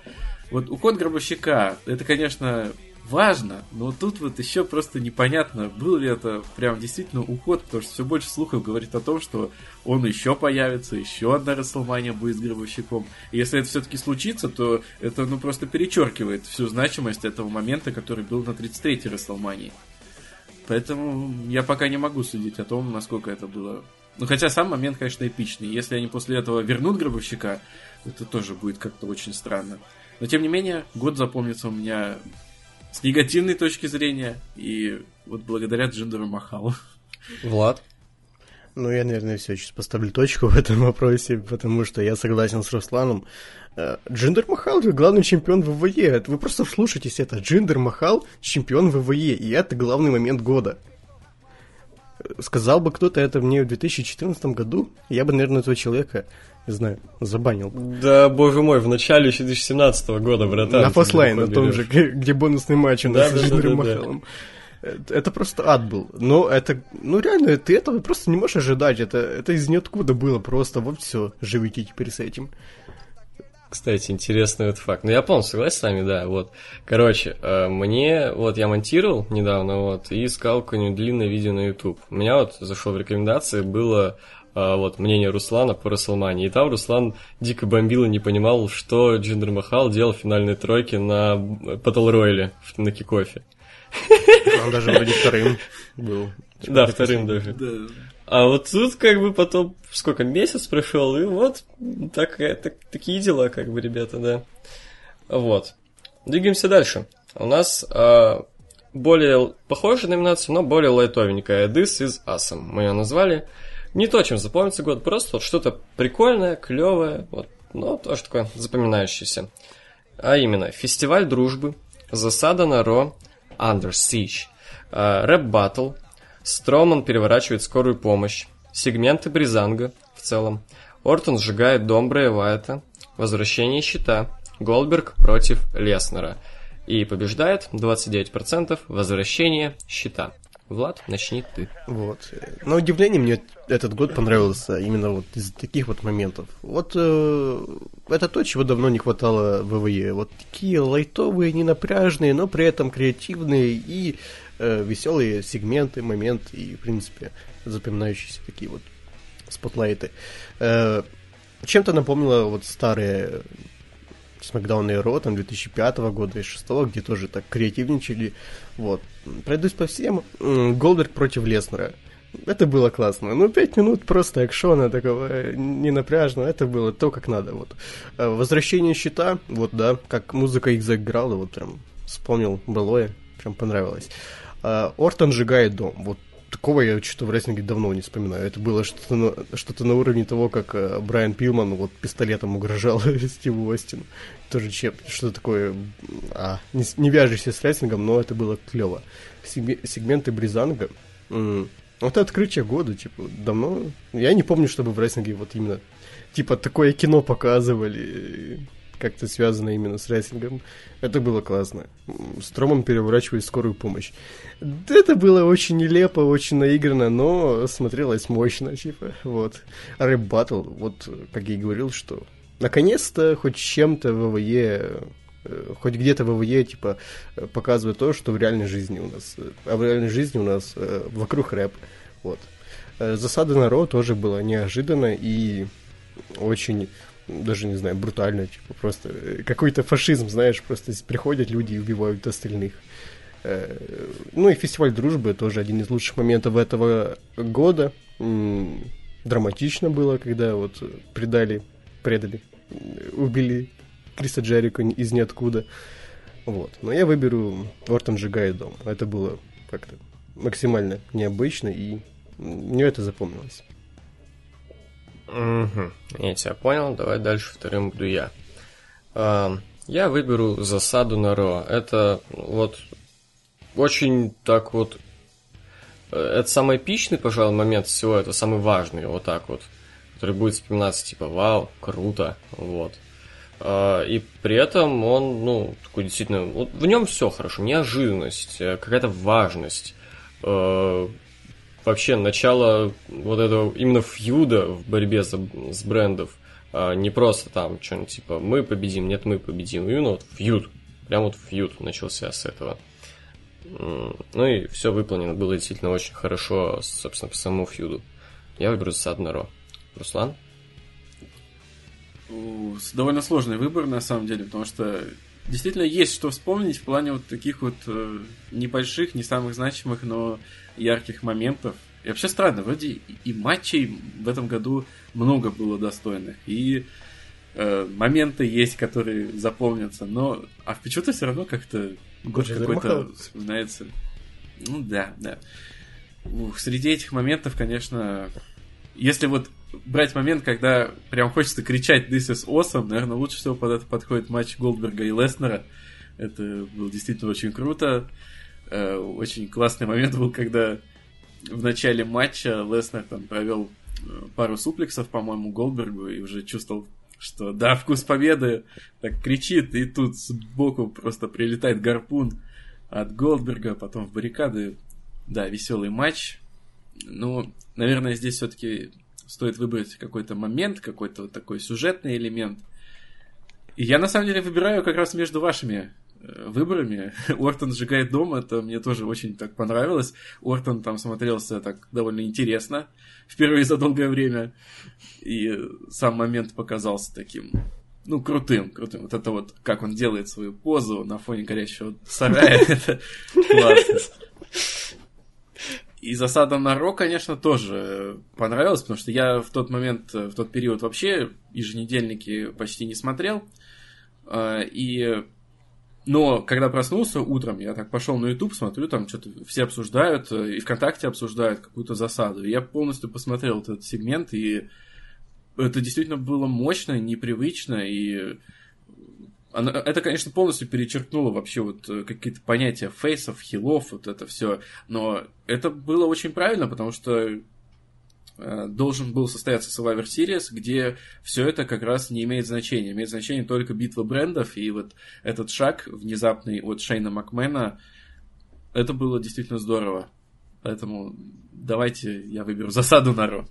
Вот уход Гробовщика, это, конечно, важно, но тут вот еще просто непонятно, был ли это прям действительно уход, потому что все больше слухов говорит о том, что он еще появится, еще одна Расселмания будет с Гробовщиком. И если это все-таки случится, то это ну просто перечеркивает всю значимость этого момента, который был на 33-й Расселмании. Поэтому я пока не могу судить о том, насколько это было. Ну, хотя сам момент, конечно, эпичный. Если они после этого вернут Гробовщика, это тоже будет как-то очень странно. Но, тем не менее, год запомнится у меня с негативной точки зрения, и вот благодаря Джиндеру Махалу. Влад? Ну, я, наверное, все сейчас поставлю точку в этом вопросе, потому что я согласен с Русланом. Э, Джиндер Махал главный чемпион WWE. Вы просто вслушайтесь это. Джиндер Махал чемпион WWE, и это главный момент года. Сказал бы кто-то это мне в 2014 году, я бы, наверное, этого человека, не знаю, забанил. Да, боже мой, в начале еще 2017 года, братан. на Фастлайн, на том берешь. же, где бонусный матч у нас Да, с да, да. Махалом. Это просто ад был. Но это, ну реально, ты этого просто не можешь ожидать. Это, это из ниоткуда было просто. Вот все, живите теперь с этим. Кстати, интересный вот факт. Ну, я полностью согласен с вами, да, вот. Короче, э, мне, вот, я монтировал недавно, вот, и искал какое-нибудь длинное видео на YouTube. У меня вот зашел в рекомендации, было э, вот мнение Руслана по Расселмане. И там Руслан дико бомбил и не понимал, что Джиндер Махал делал в финальной тройке на Батл Ройле на кикофе. Он даже вроде вторым был. Да, вторым даже. А вот тут как бы потом, сколько, месяц прошел, и вот так, так, такие дела, как бы, ребята, да. Вот. Двигаемся дальше. У нас а, более похожая номинация, но более лайтовенькая. This is Awesome. Мы ее назвали. Не то, чем запомнится год, просто вот что-то прикольное, клевое, вот, ну, тоже такое запоминающееся. А именно, фестиваль дружбы, засада на Raw, Under Siege, а, рэп-баттл, Строман переворачивает скорую помощь, сегменты Breezango в целом, Ортон сжигает дом Брэя Вайта, возвращение щита, Голдберг против Леснера. И побеждает 29% возвращение щита. Влад, начни ты. Вот. На удивление мне этот год понравился именно вот из таких вот моментов. Вот э, это то, чего давно не хватало в ВВЕ. Вот такие лайтовые, ненапряжные, но при этом креативные и э, веселые сегменты, моменты и, в принципе, запоминающиеся такие вот спотлайты. Э, чем-то напомнило вот старые Смакдаун и Ро, там, 2005 года, 2006, где тоже так креативничали. Вот. Пройдусь по всем. Голдберг против Леснера. Это было классно. Ну, пять минут просто экшона такого э, ненапряжного. Это было то, как надо. Вот. Э, Возвращение щита, вот, да, как музыка их заиграла, вот прям вспомнил былое, прям понравилось. А, Ортон сжигает дом. Вот такого я что-то в рестлинге давно не вспоминаю. Это было что-то на, что на уровне того, как э, Брайан Пилман вот пистолетом угрожал Стиву Остину. Тоже чем что-то такое, а, не, не вяжешься с рестлингом, но это было клево. Сегменты Бризанга, м- вот открытие года, типа, давно... Я не помню, чтобы в рестлинге вот именно, типа, такое кино показывали как-то связано именно с рестлингом. Это было классно. Строман переворачивает скорую помощь. Это было очень нелепо, очень наигранно, но смотрелось мощно, типа, вот. Рэп батл, вот, как я и говорил, что наконец-то хоть чем-то ВВЕ э, хоть где-то ВВЕ, типа, показывает то, что в реальной жизни у нас, а в реальной жизни у нас э, вокруг рэп, вот. Э, засада на Ро тоже была неожиданно и очень даже не знаю, брутально, типа просто э, какой-то фашизм, знаешь, просто приходят люди и убивают остальных. Э, ну и фестиваль дружбы тоже один из лучших моментов этого года. Драматично было, когда вот предали, предали, убили Криса Джерико из ниоткуда. Вот. Но я выберу Ортон сжигает дом. Это было как-то максимально необычно, и мне это запомнилось. Угу. Я тебя понял. Давай дальше вторым буду я. А, я выберу засаду на Ро. Это вот очень так вот... Э, это самый эпичный, пожалуй, момент всего. Это самый важный, вот так вот. Который будет вспоминаться, типа, вау, круто, вот. А, и при этом он, ну, такой действительно... Вот в нем все хорошо. Неожиданность, э, какая-то важность э, вообще начало вот этого именно фьюда в борьбе за, с брендов, а не просто там что-нибудь типа мы победим, нет, мы победим. Именно вот фьюд. Прям вот фьюд начался с этого. Ну и все выполнено было действительно очень хорошо, собственно, по самому фьюду. Я выберу Сад Ро. Руслан? Довольно сложный выбор, на самом деле, потому что действительно есть что вспомнить в плане вот таких вот э, небольших, не самых значимых, но ярких моментов. И вообще странно, вроде и матчей в этом году много было достойных, и э, моменты есть, которые запомнятся, но а почему-то все равно как-то год какой-то вспоминается. Ну да, да. Ух, среди этих моментов, конечно, если вот брать момент, когда прям хочется кричать This is awesome, наверное, лучше всего под это подходит матч Голдберга и Леснера. Это было действительно очень круто. Э, очень классный момент был, когда в начале матча Леснер там провел э, пару суплексов, по-моему, Голдбергу, и уже чувствовал, что да, вкус победы, так кричит, и тут сбоку просто прилетает гарпун, от Голдберга, потом в баррикады. Да, веселый матч. Ну, наверное, здесь все-таки стоит выбрать какой-то момент, какой-то вот такой сюжетный элемент. И я на самом деле выбираю как раз между вашими э, выборами. Ортон сжигает дом, это мне тоже очень так понравилось. Ортон там смотрелся так довольно интересно, впервые за долгое время. И сам момент показался таким, ну, крутым, крутым. Вот это вот, как он делает свою позу на фоне горящего сарая, это классно. И засада на Ро, конечно, тоже понравилась, потому что я в тот момент, в тот период вообще еженедельники почти не смотрел. А, и но когда проснулся утром, я так пошел на YouTube, смотрю, там что-то все обсуждают, и ВКонтакте обсуждают какую-то засаду. И я полностью посмотрел этот сегмент, и это действительно было мощно, непривычно, и она, это, конечно, полностью перечеркнуло вообще вот э, какие-то понятия фейсов, хилов, вот это все. Но это было очень правильно, потому что э, должен был состояться Survivor Series, где все это как раз не имеет значения. Имеет значение только битва брендов, и вот этот шаг внезапный от Шейна Макмена, это было действительно здорово. Поэтому давайте я выберу засаду на Ро.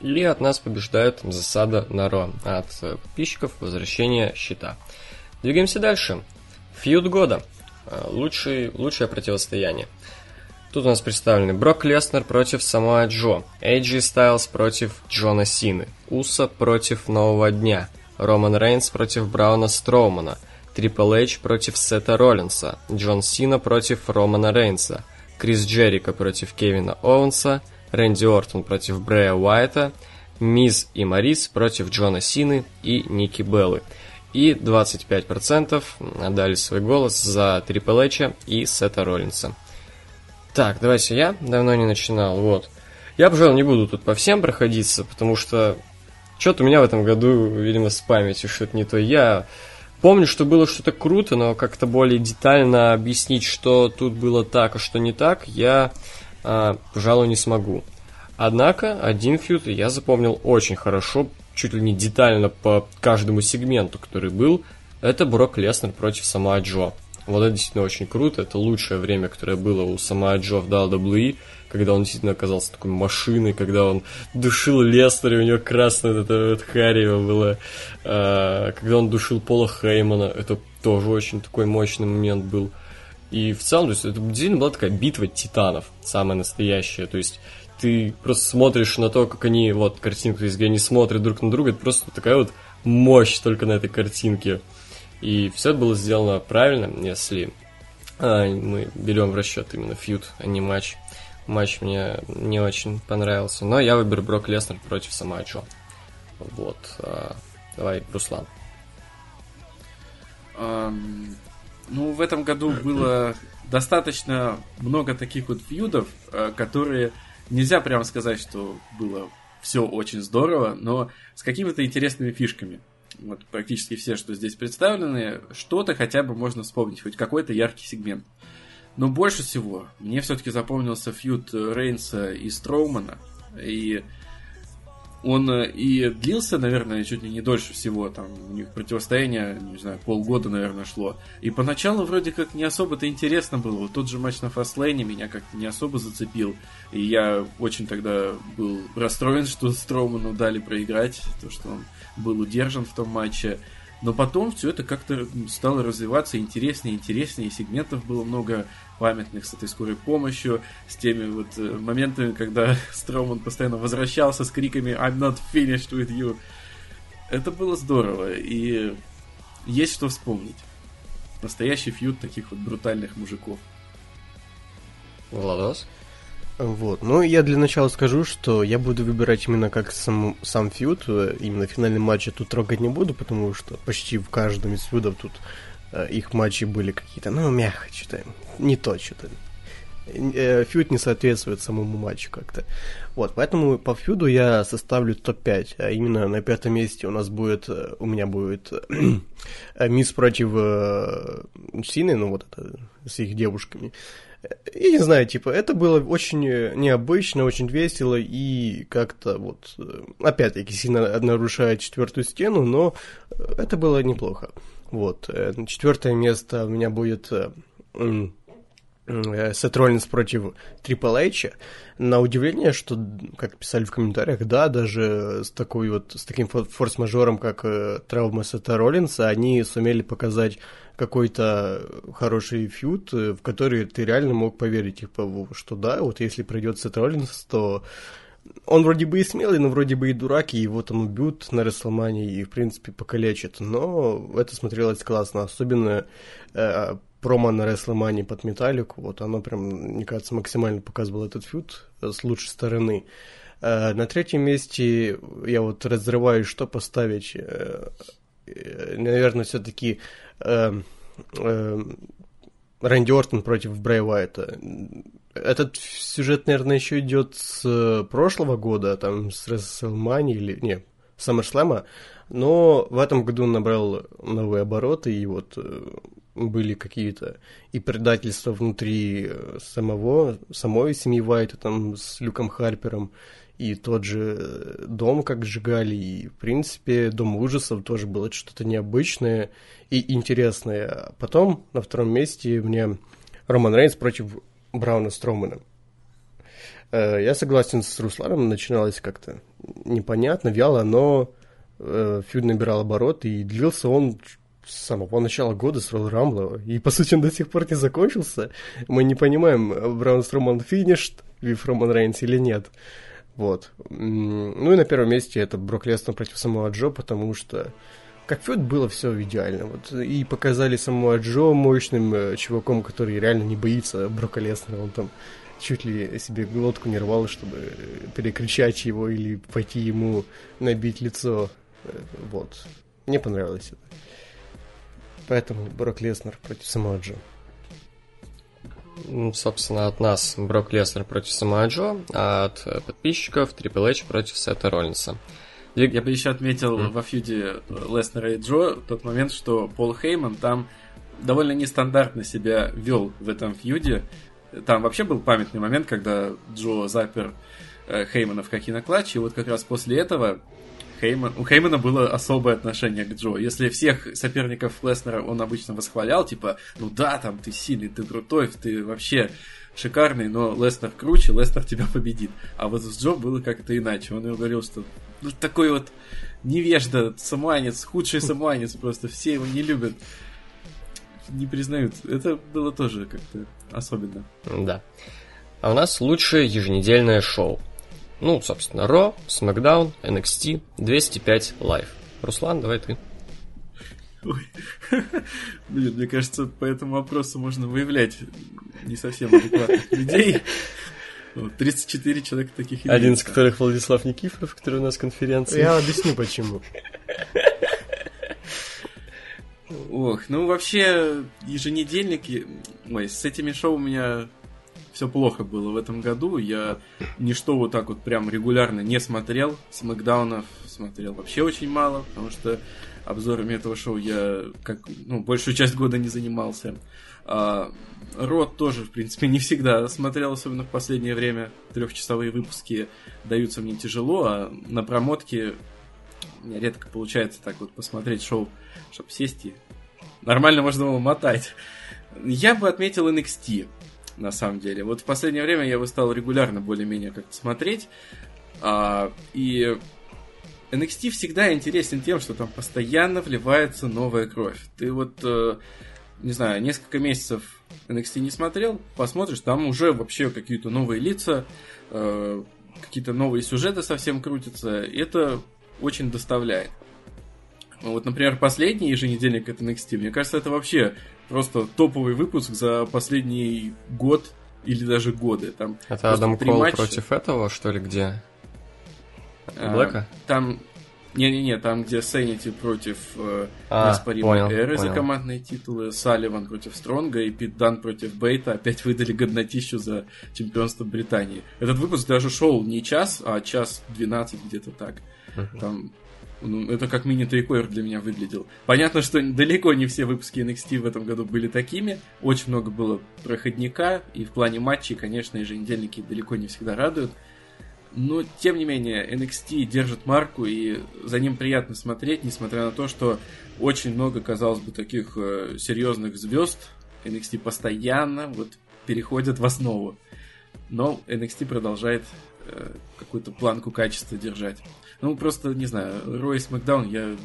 Или от нас побеждает засада на Ро. От э, подписчиков возвращение щита. Двигаемся дальше. Фьюд года. Э, лучший, лучшее противостояние. Тут у нас представлены Брок Леснер против Самоа Джо, Эйджи Стайлз против Джона Сины, Уса против Нового Дня, Роман Рейнс против Брауна Строумана, Трипл Эйдж против Сета Роллинса, Джон Сина против Романа Рейнса, Крис Джерика против Кевина Оуэнса, Рэнди Ортон против Брэя Уайта, Миз и Марис против Джона Сины и Ники Беллы. И 25% отдали свой голос за Трипл Эча и Сета Роллинса. Так, давайте я. Давно не начинал. Вот. Я, пожалуй, не буду тут по всем проходиться, потому что что-то у меня в этом году, видимо, с памятью что-то не то. Я помню, что было что-то круто, но как-то более детально объяснить, что тут было так, а что не так, я а, пожалуй, не смогу. Однако, один фьюд я запомнил очень хорошо, чуть ли не детально по каждому сегменту, который был. Это Брок Леснер против Самаа Джо. Вот это действительно очень круто. Это лучшее время, которое было у Самаа Джо в WWE, когда он действительно оказался такой машиной, когда он душил Леснера, у него красное вот это вот харево было. А, когда он душил Пола Хеймана, это тоже очень такой мощный момент был. И в целом, то есть, это действительно была такая битва титанов, самая настоящая. То есть, ты просто смотришь на то, как они, вот, картинку, где они смотрят друг на друга, это просто такая вот мощь только на этой картинке. И все это было сделано правильно, если а, мы берем в расчет именно фьюд, а не матч. Матч мне не очень понравился. Но я выберу Брок Леснер против Самачо. Вот. А, давай, Руслан. Ну, в этом году было достаточно много таких вот фьюдов, э, которые нельзя прямо сказать, что было все очень здорово, но с какими-то интересными фишками. Вот практически все, что здесь представлены, что-то хотя бы можно вспомнить, хоть какой-то яркий сегмент. Но больше всего мне все-таки запомнился фьюд Рейнса и Строумана. И он э, и длился, наверное, чуть ли не дольше всего, там, у них противостояние, не знаю, полгода, наверное, шло. И поначалу вроде как не особо-то интересно было. Вот тот же матч на фастлейне меня как-то не особо зацепил. И я очень тогда был расстроен, что Строуману дали проиграть, то, что он был удержан в том матче. Но потом все это как-то стало развиваться интереснее интереснее, сегментов было много памятных с этой скорой помощью, с теми вот э, моментами, когда Строман постоянно возвращался с криками «I'm not finished with you». Это было здорово, и есть что вспомнить. Настоящий фьюд таких вот брутальных мужиков. Владос? Вот. Ну, я для начала скажу, что я буду выбирать именно как сам, сам фьюд. Именно финальный матч я тут трогать не буду, потому что почти в каждом из фьюдов тут их матчи были какие-то, ну, мягко что-то, не то что-то. Э, фьюд не соответствует самому матчу как-то. Вот, поэтому по фьюду я составлю топ-5, а именно на пятом месте у нас будет, э, у меня будет Мисс против Сины, ну вот это, с их девушками. Я не знаю, типа, это было очень необычно, очень весело и как-то вот, э, опять-таки, сильно нарушает четвертую стену, но это было неплохо. Вот. Э, четвертое место у меня будет э, Сет Роллинс против Трипл Эйча. На удивление, что, как писали в комментариях, да, даже с такой вот, с таким форс-мажором, как э, травма Сета Роллинса, они сумели показать какой-то хороший фьют, э, в который ты реально мог поверить, типа, что да, вот если пройдет Сет Роллинс, то он вроде бы и смелый, но вроде бы и дурак, и его там убьют на Расселмане и, в принципе, покалечат. Но это смотрелось классно, особенно э, промо на Расселмане под Металлику, вот оно прям, мне кажется, максимально показывало этот фьют с лучшей стороны. Э, на третьем месте я вот разрываю, что поставить. Э, э, наверное, все-таки э, э, Рэнди Ортон против Брэй Уайта этот сюжет, наверное, еще идет с э, прошлого года, там, с WrestleMania или... Не, SummerSlam, но в этом году он набрал новые обороты, и вот э, были какие-то и предательства внутри э, самого, самой семьи Вайта, там, с Люком Харпером, и тот же дом как сжигали, и, в принципе, Дом ужасов тоже было что-то необычное и интересное. Потом на втором месте мне Роман Рейнс против Брауна Стромана. Э, я согласен с Русланом, начиналось как-то непонятно, вяло, но э, фьюд набирал обороты, и длился он с самого начала года с Ролл Рамбла, и, по сути, он до сих пор не закончился. Мы не понимаем, Браун Строман финишт, Вив Роман Рейнс или нет. Вот. Ну и на первом месте это Брок Леснер против самого Джо, потому что как Фёд было все идеально. Вот, и показали самого Джо мощным э, чуваком, который реально не боится Брока Леснера. Он там чуть ли себе глотку не рвал, чтобы перекричать его или пойти ему набить лицо. Э, вот. Мне понравилось это. Поэтому Брок Леснер против самого Джо. Ну, собственно, от нас Брок Леснер против самого Джо, а от подписчиков Трипл Эйч против Сета Роллинса. Я бы еще отметил mm. во фьюде Леснера и Джо тот момент, что Пол Хейман там довольно нестандартно себя вел в этом фьюде. Там вообще был памятный момент, когда Джо запер э, Хеймана в Кокиноклатч, и вот как раз после этого Хейман, у Хеймана было особое отношение к Джо. Если всех соперников Леснера он обычно восхвалял, типа, ну да, там ты сильный, ты крутой, ты вообще шикарный, но Лестер круче, Лестер тебя победит. А вот с Джо было как-то иначе. Он говорил, что ну, такой вот невежда, саманец, худший саманец просто, все его не любят. Не признают. Это было тоже как-то особенно. Да. А у нас лучшее еженедельное шоу. Ну, собственно, Ро, Смакдаун, NXT, 205 Live. Руслан, давай ты. Ой. Блин, мне кажется, по этому вопросу можно выявлять не совсем адекватных людей. 34 человека таких имеется. Один из которых Владислав Никифоров, который у нас конференция. Я объясню, почему. Ох, ну вообще еженедельники... Ой, с этими шоу у меня все плохо было в этом году. Я ничто вот так вот прям регулярно не смотрел. С Макдаунов смотрел вообще очень мало, потому что обзорами этого шоу я как ну, большую часть года не занимался. А, Рот тоже, в принципе, не всегда смотрел, особенно в последнее время. Трехчасовые выпуски даются мне тяжело, а на промотке мне редко получается так вот посмотреть шоу, чтобы сесть и нормально можно было мотать. Я бы отметил NXT, на самом деле. Вот в последнее время я его стал регулярно более-менее как-то смотреть. А, и NXT всегда интересен тем, что там постоянно вливается новая кровь. Ты вот, э, не знаю, несколько месяцев NXT не смотрел, посмотришь, там уже вообще какие-то новые лица, э, какие-то новые сюжеты совсем крутятся. И это очень доставляет. Вот, например, последний еженедельник от NXT, мне кажется, это вообще просто топовый выпуск за последний год или даже годы. Там это Адам Кол матча. против этого, что ли, где? А, Блэка? Там не-не-не, там, где Sanity против э, а, неоспоримой понял, Эры понял. за командные титулы, Салливан против Стронга и Пит Дан против Бейта опять выдали годнотищу за чемпионство Британии. Этот выпуск даже шел не час, а час 12 где-то так. Uh-huh. Там ну, это как мини-трикойр для меня выглядел. Понятно, что далеко не все выпуски NXT в этом году были такими. Очень много было проходника, и в плане матчей, конечно, еженедельники далеко не всегда радуют. Но, тем не менее, NXT держит марку, и за ним приятно смотреть, несмотря на то, что очень много, казалось бы, таких э, серьезных звезд. NXT постоянно вот переходят в основу. Но NXT продолжает э, какую-то планку качества держать. Ну, просто, не знаю, Рой Смакдаун я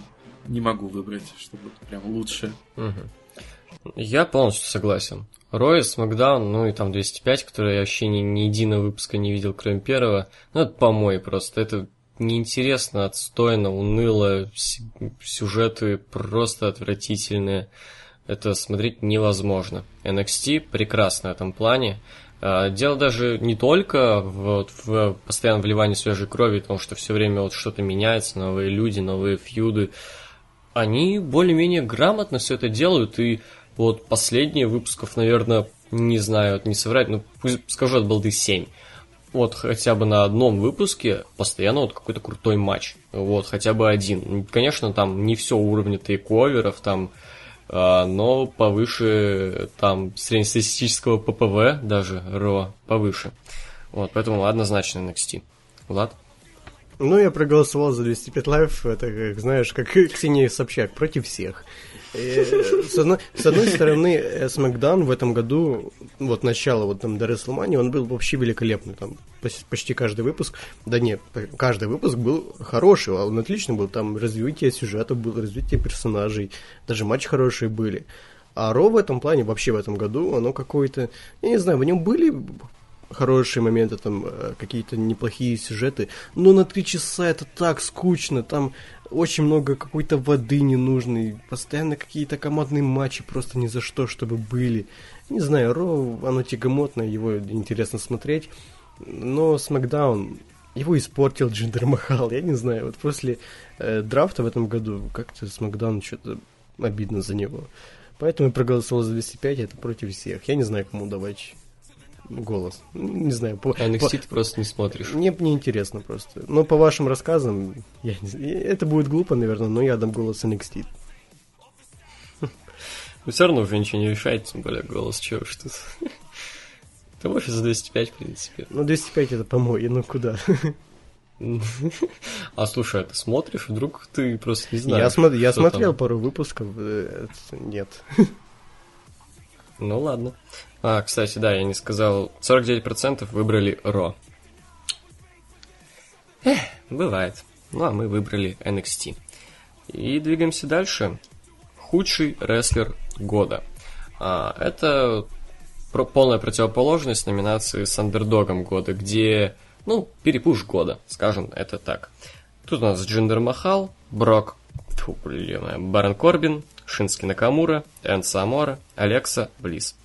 не могу выбрать, чтобы прям лучше. Угу. Я полностью согласен. Рой, Смакдаун, ну и там 205, который я вообще ни, ни единого выпуска не видел, кроме первого. Ну, это помой просто. Это неинтересно, отстойно, уныло, сюжеты просто отвратительные. Это смотреть невозможно. NXT прекрасно в этом плане. А, дело даже не только в, в постоянном вливании свежей крови, потому что все время вот что-то меняется, новые люди, новые фьюды. Они более-менее грамотно все это делают, и вот последние выпусков, наверное, не знаю, не соврать, но пусть скажу от балды 7 вот хотя бы на одном выпуске постоянно вот какой-то крутой матч. Вот, хотя бы один. Конечно, там не все уровня тейковеров, там, э, но повыше там среднестатистического PPV, даже Raw повыше. Вот, поэтому однозначно NXT. Влад? Ну, я проголосовал за 205 Live, это, как, знаешь, как Ксения Собчак, против всех. Э, с одной, с одной стороны, SmackDown в этом году, вот начало вот там до WrestleMania, он был вообще великолепный, там почти каждый выпуск, да нет, каждый выпуск был хороший, он отличный был, там развитие сюжета было, развитие персонажей, даже матчи хорошие были. А Ро в этом плане, вообще в этом году, оно какое-то, я не знаю, в нем были хорошие моменты, там э, какие-то неплохие сюжеты, но на три часа это так скучно, там очень много какой-то воды ненужной, постоянно какие-то командные матчи просто ни за что, чтобы были. Не знаю, Ро, оно тягомотное, его интересно смотреть, но Смакдаун, его испортил Джиндер Махал, я не знаю, вот после э, драфта в этом году как-то Смакдаун что-то обидно за него. Поэтому я проголосовал за 205, это против всех. Я не знаю, кому давать голос. Не знаю. По, NXT по... ты просто не смотришь. Мне не интересно просто. Но по вашим рассказам, я не... это будет глупо, наверное, но я дам голос NXT. Но все равно уже ничего не решает, тем более голос, чего уж тут. Ты можешь за 205, в принципе. Ну, 205 это помой, ну куда? А слушай, а ты смотришь, вдруг ты просто не знаешь? Я, смо- я смотрел там? пару выпусков, э, нет. Ну ладно. А, кстати, да, я не сказал. 49% выбрали Ро. Эх, бывает. Ну, а мы выбрали NXT. И двигаемся дальше. Худший рестлер года. А, это полная противоположность номинации с андердогом года, где, ну, пере push года, скажем это так. Тут у нас Джиндер Махал, Брок, фу, блин, Барон Корбин, Шинске Накамура, Энцо Аморе, Алекса Блисс.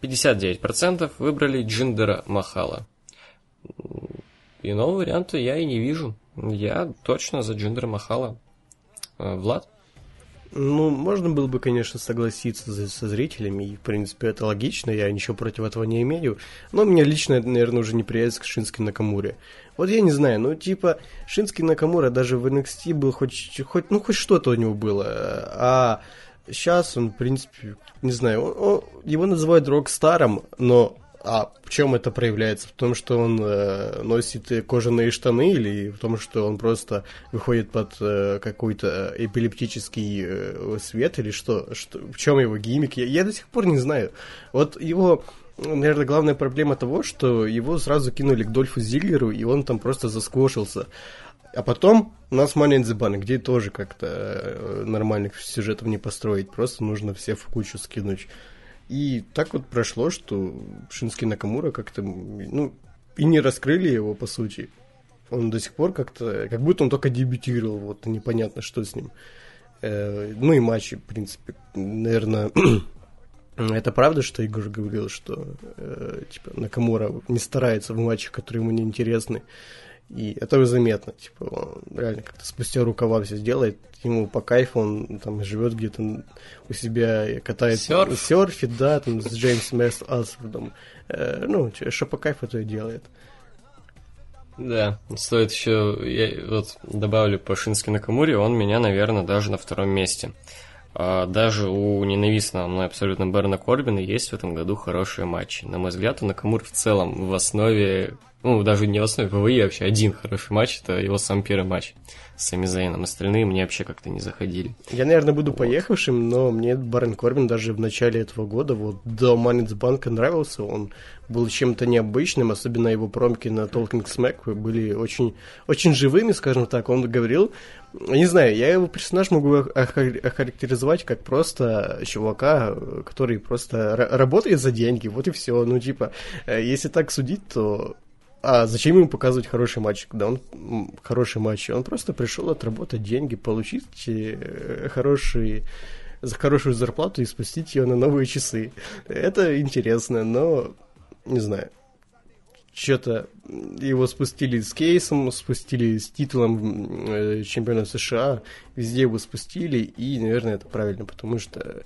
59% выбрали Джиндера Махала. Иного варианта я и не вижу. Я точно за Джиндера Махала. А, Влад? Ну, можно было бы, конечно, согласиться со зрителями, и, в принципе, это логично, я ничего против этого не имею, но меня лично, наверное, уже неприязнь к Шински Накамуре. Вот я не знаю, ну, типа, Шински Накамура даже в NXT был хоть, хоть ну, хоть что-то у него было, а сейчас он, в принципе, не знаю, он, он, его называют рок-старом, но а в чем это проявляется? В том, что он э, носит кожаные штаны или в том, что он просто выходит под э, какой-то эпилептический э, свет или что? что? В чем его гиммик? Я, я до сих пор не знаю. Вот его, наверное, главная проблема того, что его сразу кинули к Дольфу Зиглеру, и он там просто заскошился. А потом у нас Money in the Bank, где тоже как-то э, нормальных сюжетов не построить, просто нужно все в кучу скинуть. И так вот прошло, что Шински Накамура как-то, ну, и не раскрыли его, по сути. Он до сих пор как-то, как будто он только дебютировал, вот непонятно, что с ним. Э, ну и матчи, в принципе, наверное, это правда, что Игорь говорил, что э, типа Накамура не старается в матчах, которые ему не интересны. И это заметно, типа, он реально как-то спустя рукава все сделает, ему по кайфу, он там живет где-то у себя, катает, Серф. серфит, да, там с Джеймсом Эс Асфордом, э, ну, что по кайфу, то и делает. Да, стоит еще, я вот добавлю по Шински Накамуре, он меня, наверное, даже на втором месте. А даже у ненавистного мной абсолютно Берна Корбина есть в этом году хорошие матчи. На мой взгляд, у Накамур в целом в основе Ну, даже не в основе ПВИ, а вообще один хороший матч, это его сам первый матч с Сами Зейном. Остальные мне вообще как-то не заходили. Я, наверное, буду поехавшим, но мне Барон Корбин даже в начале этого года, вот до Манец Банка нравился. Он был чем-то необычным, особенно его промки на Talking Smack были очень, очень живыми, скажем так. Он говорил, не знаю, я его персонаж могу охарактеризовать как просто чувака, который просто работает за деньги, вот и все. Ну, типа, э, если так судить, то а зачем ему показывать хороший матч, когда он хороший матч? Он просто пришел отработать деньги, получить э, хорошие за хорошую зарплату и спустить ее на новые часы. Это интересно, но не знаю. Что-то его спустили с кейсом, спустили с титулом э, чемпиона США, везде его спустили, и, наверное, это правильно, потому что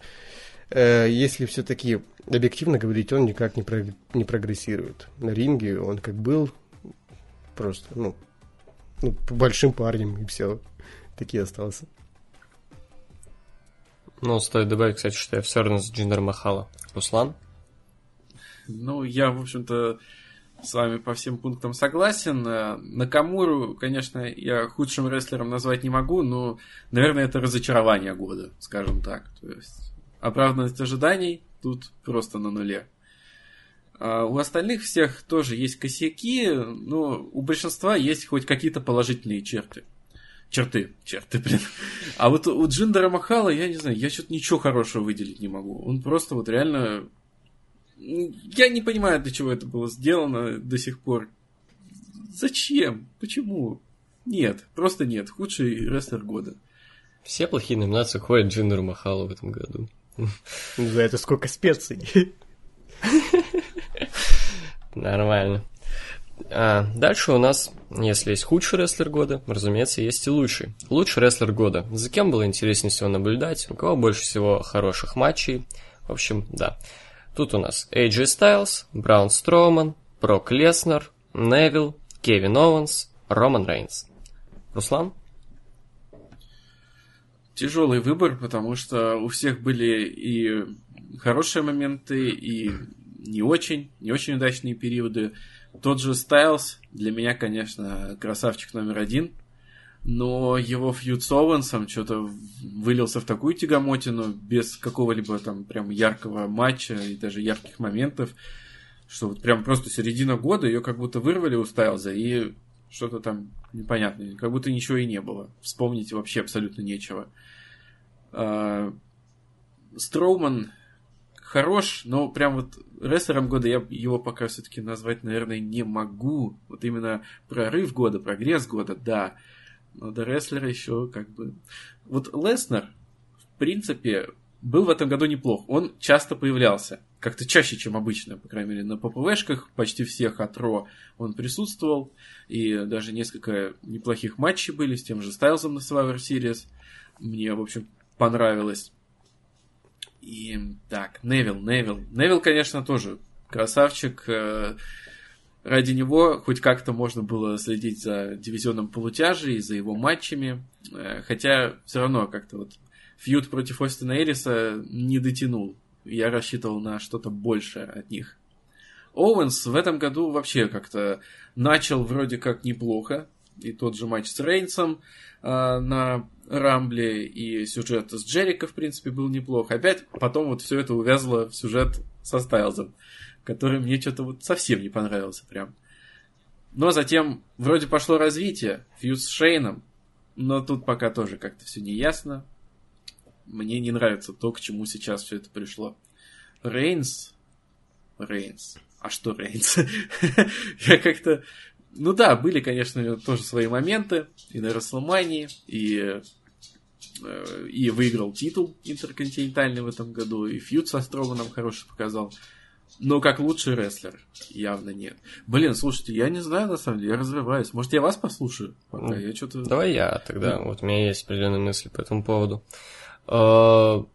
если все-таки объективно говорить, он никак не, про, не прогрессирует. На ринге он как был просто, ну, ну, большим парнем, и все. Такие остался. Ну, стоит добавить, кстати, что я все равно с Джиндер Махала. Руслан? Ну, я, в общем-то, с вами по всем пунктам согласен. Э, Накамуру, конечно, я худшим рестлером назвать не могу, но, наверное, это разочарование года, скажем так. То есть оправданность ожиданий тут просто на нуле. А у остальных всех тоже есть косяки, но у большинства есть хоть какие-то положительные черты. Черты, черты, блин. А вот у Джиндера Махала, я не знаю, я что-то ничего хорошего выделить не могу. Он просто вот реально... Я не понимаю, для чего это было сделано до сих пор. Зачем? Почему? Нет, просто нет. Худший рестлер года. Все плохие номинации ходят Джиндеру Махалу в этом году. За это сколько специй. Нормально. А, дальше у нас, если есть худший рестлер года, разумеется, есть и лучший. Лучший рестлер года. За кем было интереснее всего наблюдать, у кого больше всего хороших матчей. В общем, да. Тут у нас AJ Styles, Браун Строуман, Брок Леснер, Невилл, Кевин Оуэнс, Роман Рейнс. Руслан? Тяжелый выбор, потому что у всех были и хорошие моменты, и не очень, не очень удачные периоды. Тот же Стайлз для меня, конечно, красавчик номер один, но его фьюд с Оуэнсом что-то вылился в такую тягомотину без какого-либо там прям яркого матча и даже ярких моментов, что вот прям просто середина года ее как будто вырвали у Стайлза и что-то там непонятное, как будто ничего и не было. Вспомнить вообще абсолютно нечего. А, Строуман хорош, но прям вот рестлером года я его пока все-таки назвать, наверное, не могу. Вот именно прорыв года, прогресс года, да. Но до рестлера еще как бы... Вот Леснер, в принципе, был в этом году неплох. Он часто появлялся. Как-то чаще, чем обычно, по крайней мере, на ППВшках. Почти всех от Ро он присутствовал. И даже несколько неплохих матчей были с тем же Стайлзом на Survivor Series. Мне, в общем, понравилось. И так, Невил, Невил. Невил, конечно, тоже красавчик. Э, ради него хоть как-то можно было следить за дивизионом полутяжей, за его матчами. Э, хотя все равно как-то вот фьюд против Остина Эриса не дотянул. Я рассчитывал на что-то большее от них. Оуэнс в этом году вообще как-то начал вроде как неплохо. И тот же матч с Рейнсом э, на Рамбле, и сюжет с Джерика, в принципе, был неплох. Опять потом вот все это увязло в сюжет со Стайлзом, который мне что-то вот совсем не понравился прям. Но затем вроде пошло развитие, фьюз с Шейном, но тут пока тоже как-то все не ясно. Мне не нравится то, к чему сейчас все это пришло. Рейнс... Рейнс... А что Рейнс? Я как-то... Ну да, были, конечно, тоже свои моменты и на Расселмании, и Э, и выиграл титул интерконтинентальный в этом году, и фьюд со Строманом хороший показал. Но как лучший рестлер явно нет. Блин, слушайте, я не знаю на самом деле, я развиваюсь. Может, я вас послушаю? Пока я что-то... Давай я тогда. Ну. Вот у меня есть определенные мысли по этому поводу. Э, это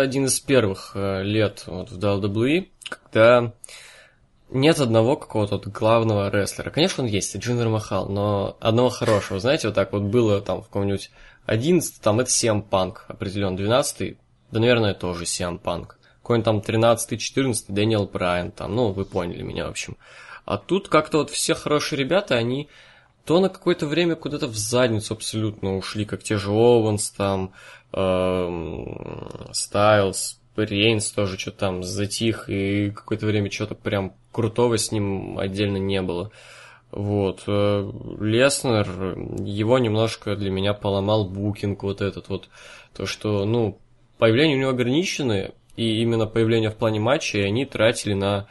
один из первых э, лет вот в WWE, когда нет одного какого-то вот главного рестлера. Конечно, он есть, Джиндер Махал, но одного хорошего. Знаете, вот так вот было там в каком-нибудь 11 там это CM Punk определенно. 12 да, наверное, тоже CM Punk. Какой-нибудь там 13 14 Дэниел Брайан там, ну, вы поняли меня, в общем. А тут как-то вот все хорошие ребята, они то на какое-то время куда-то в задницу абсолютно ушли, как те же Оуэнс, там, Стайлз, Рейнс тоже что-то там затих, и какое-то время что-то прям крутого с ним отдельно не было. Вот. Э, Леснер, его немножко для меня поломал booking вот этот вот. То, что, ну, появление у него ограничены, и именно появление в плане матча они тратили на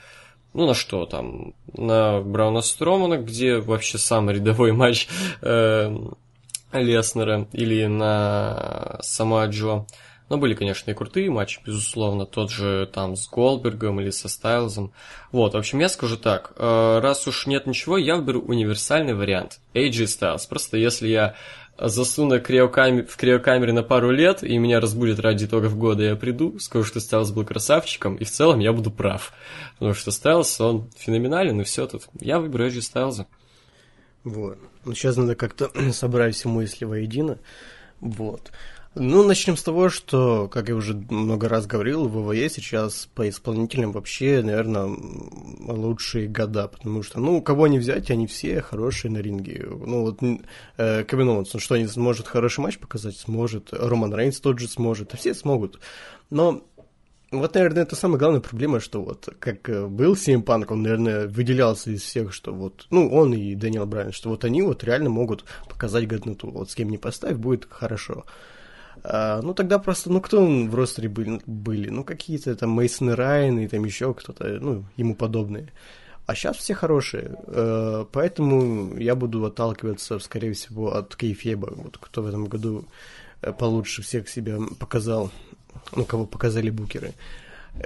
ну, на что там? На Брауна Стромана, где вообще самый рядовой матч э, Леснера, или на сама Джо. Но были, конечно, и крутые матчи, безусловно, тот же там с Голбергом или со Стайлзом. Вот, в общем, я скажу так, э, раз уж нет ничего, я выберу универсальный вариант. AJ Styles. Просто если я засуну криокамер, в криокамере на пару лет, и меня разбудит ради итогов года, я приду, скажу, что Стайлз был красавчиком, и в целом я буду прав. Потому что Стайлз, он феноменален, и все тут. Я выберу Эджи Стайлза. Вот. Ну, сейчас надо как-то собрать все мысли воедино. Вот. Ну, начнем с того, что, как я уже много раз говорил, в ВВЕ сейчас по исполнителям вообще, наверное, лучшие года, потому что, ну, кого не взять, они все хорошие на ринге. Ну, вот э, Кевин Оуэнс, ну, что, не сможет хороший матч показать? Сможет. Роман Рейнс тот же сможет. Все смогут. Но вот, наверное, это самая главная проблема, что вот как э, был CM Punk, он, наверное, выделялся из всех, что вот, ну, он и Дэниел Брайан, что вот они вот реально могут показать годноту. Вот с кем не поставь, будет хорошо. А, ну, тогда просто, ну, кто в roster е были? были? Ну, какие-то там Мейсон Райан и там еще кто-то, ну, ему подобные. А сейчас все хорошие, э, поэтому я буду отталкиваться, скорее всего, от Кейфеба, вот кто в этом году э, получше всех себя показал, ну, кого показали букеры.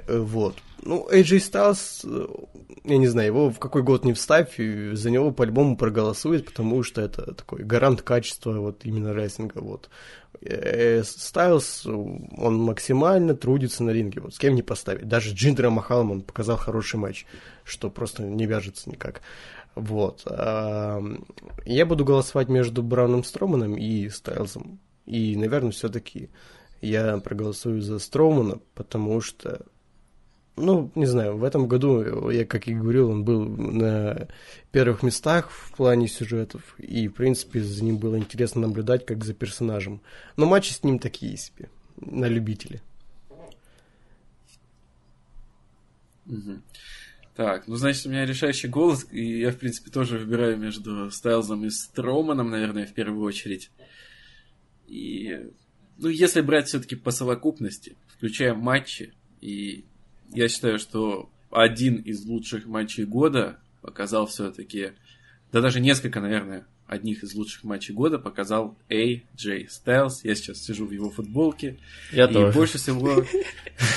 Э, вот. Ну, AJ Styles, я не знаю, его в какой год не вставь, за него по-любому проголосует, потому что это такой гарант качества вот именно рестлинга, вот. Стайлс, он максимально трудится на ринге, вот с кем не поставить. Даже Джиндера Махалом он показал хороший матч, что просто не вяжется никак. Вот. Я буду голосовать между Брауном Строманом и Стайлзом. И, наверное, все-таки я проголосую за Стромана, потому что ну, не знаю, в этом году, я, как и говорил, он был на первых местах в плане сюжетов, и, в принципе, за ним было интересно наблюдать, как за персонажем. Но матчи с ним такие себе, на любителя. Так, ну, значит, у меня решающий голос, и я, в принципе, тоже выбираю между Стайлзом и Строманом, наверное, в первую очередь. И, ну, если брать все-таки по совокупности, включая матчи и я считаю, что один из лучших матчей года показал все-таки, да даже несколько, наверное, одних из лучших матчей года показал AJ Styles. Я сейчас сижу в его футболке. Я и тоже. больше всего...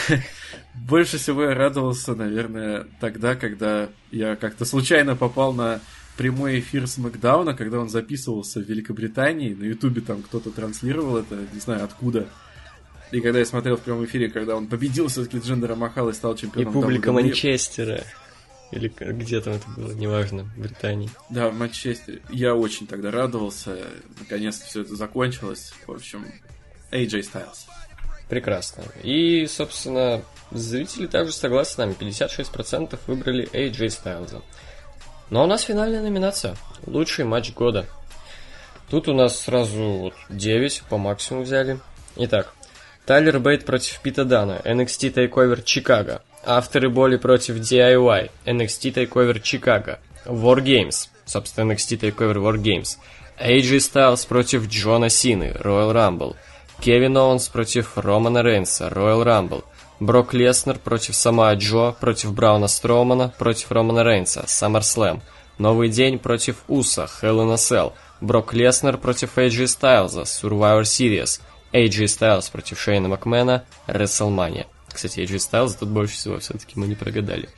больше всего я радовался, наверное, тогда, когда я как-то случайно попал на прямой эфир с Макдауна, когда он записывался в Великобритании. На Ютубе там кто-то транслировал это, не знаю откуда. И когда я смотрел в прямом эфире, когда он победил все-таки Джендера Махал и стал И чемпионом публика WWE. Манчестера. Или где там это было, неважно, в Британии. Да, в Манчестере. Я очень тогда радовался. Наконец-то все это закончилось. В общем, AJ Styles. Прекрасно. И, собственно, зрители также согласны с нами. 56% выбрали AJ Стайлза. Но у нас финальная номинация. Лучший матч года. Тут у нас сразу вот 9 по максимуму взяли. Итак, Тайлер Бейт против Пита Дана, NXT TakeOver Чикаго. Авторы боли против DIY, NXT TakeOver Чикаго. War Games, собственно, NXT TakeOver War Games. AJ Styles против Джона Сины, Royal Rumble. Кевин Оуэнс против Романа Рейнса, Royal Rumble. Брок Леснер против Самоа Джо, против Брауна Строумана, против Романа Рейнса, SummerSlam. Новый день против Уса, Hell in a Cell. Брок Леснер против AJ Стайлза, Survivor Series. AJ Styles против Шейна Макмена, WrestleMania. Кстати, AJ Styles тут больше всего все-таки мы не прогадали.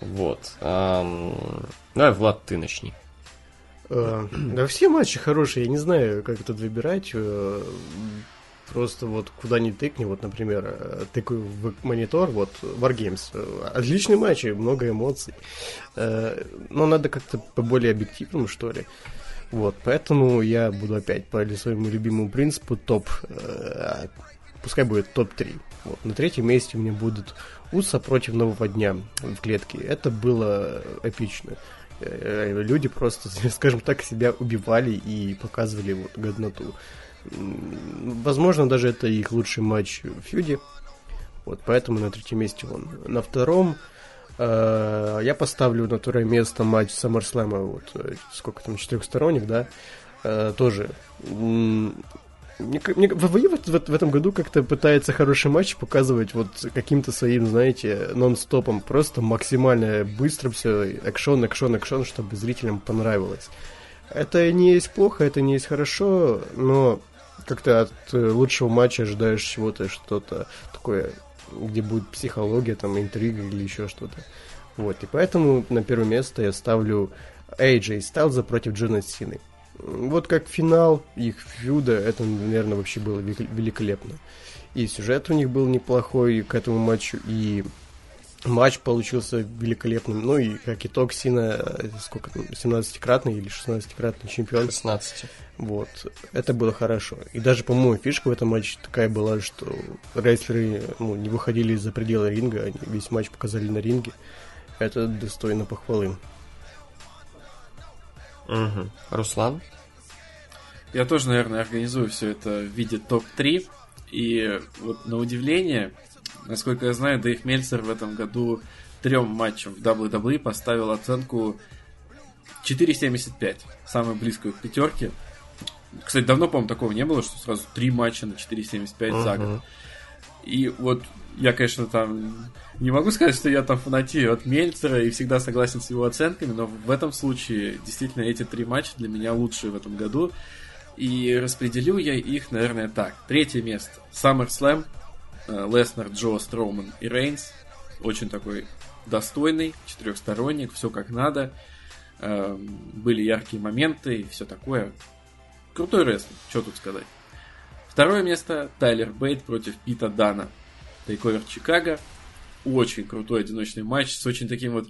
Вот. Ам, Давай, Влад, ты начни. Э, Да все матчи хорошие, я не знаю, как тут выбирать. Просто вот куда ни тыкни, вот, например, э, тыкаю в монитор, вот, Wargames. Отличные матчи, много эмоций. Э, Но надо как-то поболее объективным, что ли. Вот, поэтому я буду опять по своему любимому принципу топ, э, пускай будет топ-3. Вот, на третьем месте у меня будут Уса против Нового Дня в клетке. Это было эпично. люди просто, скажем так, себя убивали и показывали вот годноту. Возможно, даже это их лучший матч в фьюде. Вот, поэтому на третьем месте он. На втором э, я поставлю на второе место матч SummerSlam, вот, э, сколько там, четырехсторонних, да, э, тоже. Мне, мне, ВВЕ в, в, в этом году как-то пытается хороший матч показывать вот каким-то своим, знаете, нон-стопом. Просто максимально быстро все, экшон, экшон, экшон, чтобы зрителям понравилось. Это не есть плохо, это не есть хорошо, но как-то от э, лучшего матча ожидаешь чего-то, что-то такое, где будет психология, там, интрига или еще что-то. Вот, и поэтому на первое место я ставлю AJ Styles против Джона Сины. Вот как финал их фьюда, это, наверное, вообще было великолепно. И сюжет у них был неплохой к этому матчу, и матч получился великолепным. Ну и как итог, Сина, э, сколько там, 17-кратный или 16-кратный чемпион. 16. Вот. Это было хорошо. И даже, по-моему, фишка в этом матче такая была, что рестлеры ну, не выходили за пределы ринга, они весь матч показали на ринге. Это достойно похвалы. Угу. Руслан? Я тоже, наверное, организую все это в виде топ-3. И вот на удивление, насколько я знаю, Дэйв Мельцер в этом году трем матчам в WWE поставил оценку 4.75, самую близкую к пятерке. Кстати, давно, по-моему, такого не было, что сразу три матча на 4.75 uh-huh. за год. И вот я, конечно, там не могу сказать, что я там фанатею от Мельцера и всегда согласен с его оценками, но в этом случае действительно эти три матча для меня лучшие в этом году. И распределю я их, наверное, так. Третье место. SummerSlam. Э, Леснер, Джо, Строуман и Рейнс. Очень такой достойный, четырехсторонник, все как надо. Эм, были яркие моменты и все такое. Крутой рестлинг, что тут сказать. Второе место Тайлер Бейт против Пита Дана. Тейковер Чикаго. Очень крутой одиночный матч с очень таким вот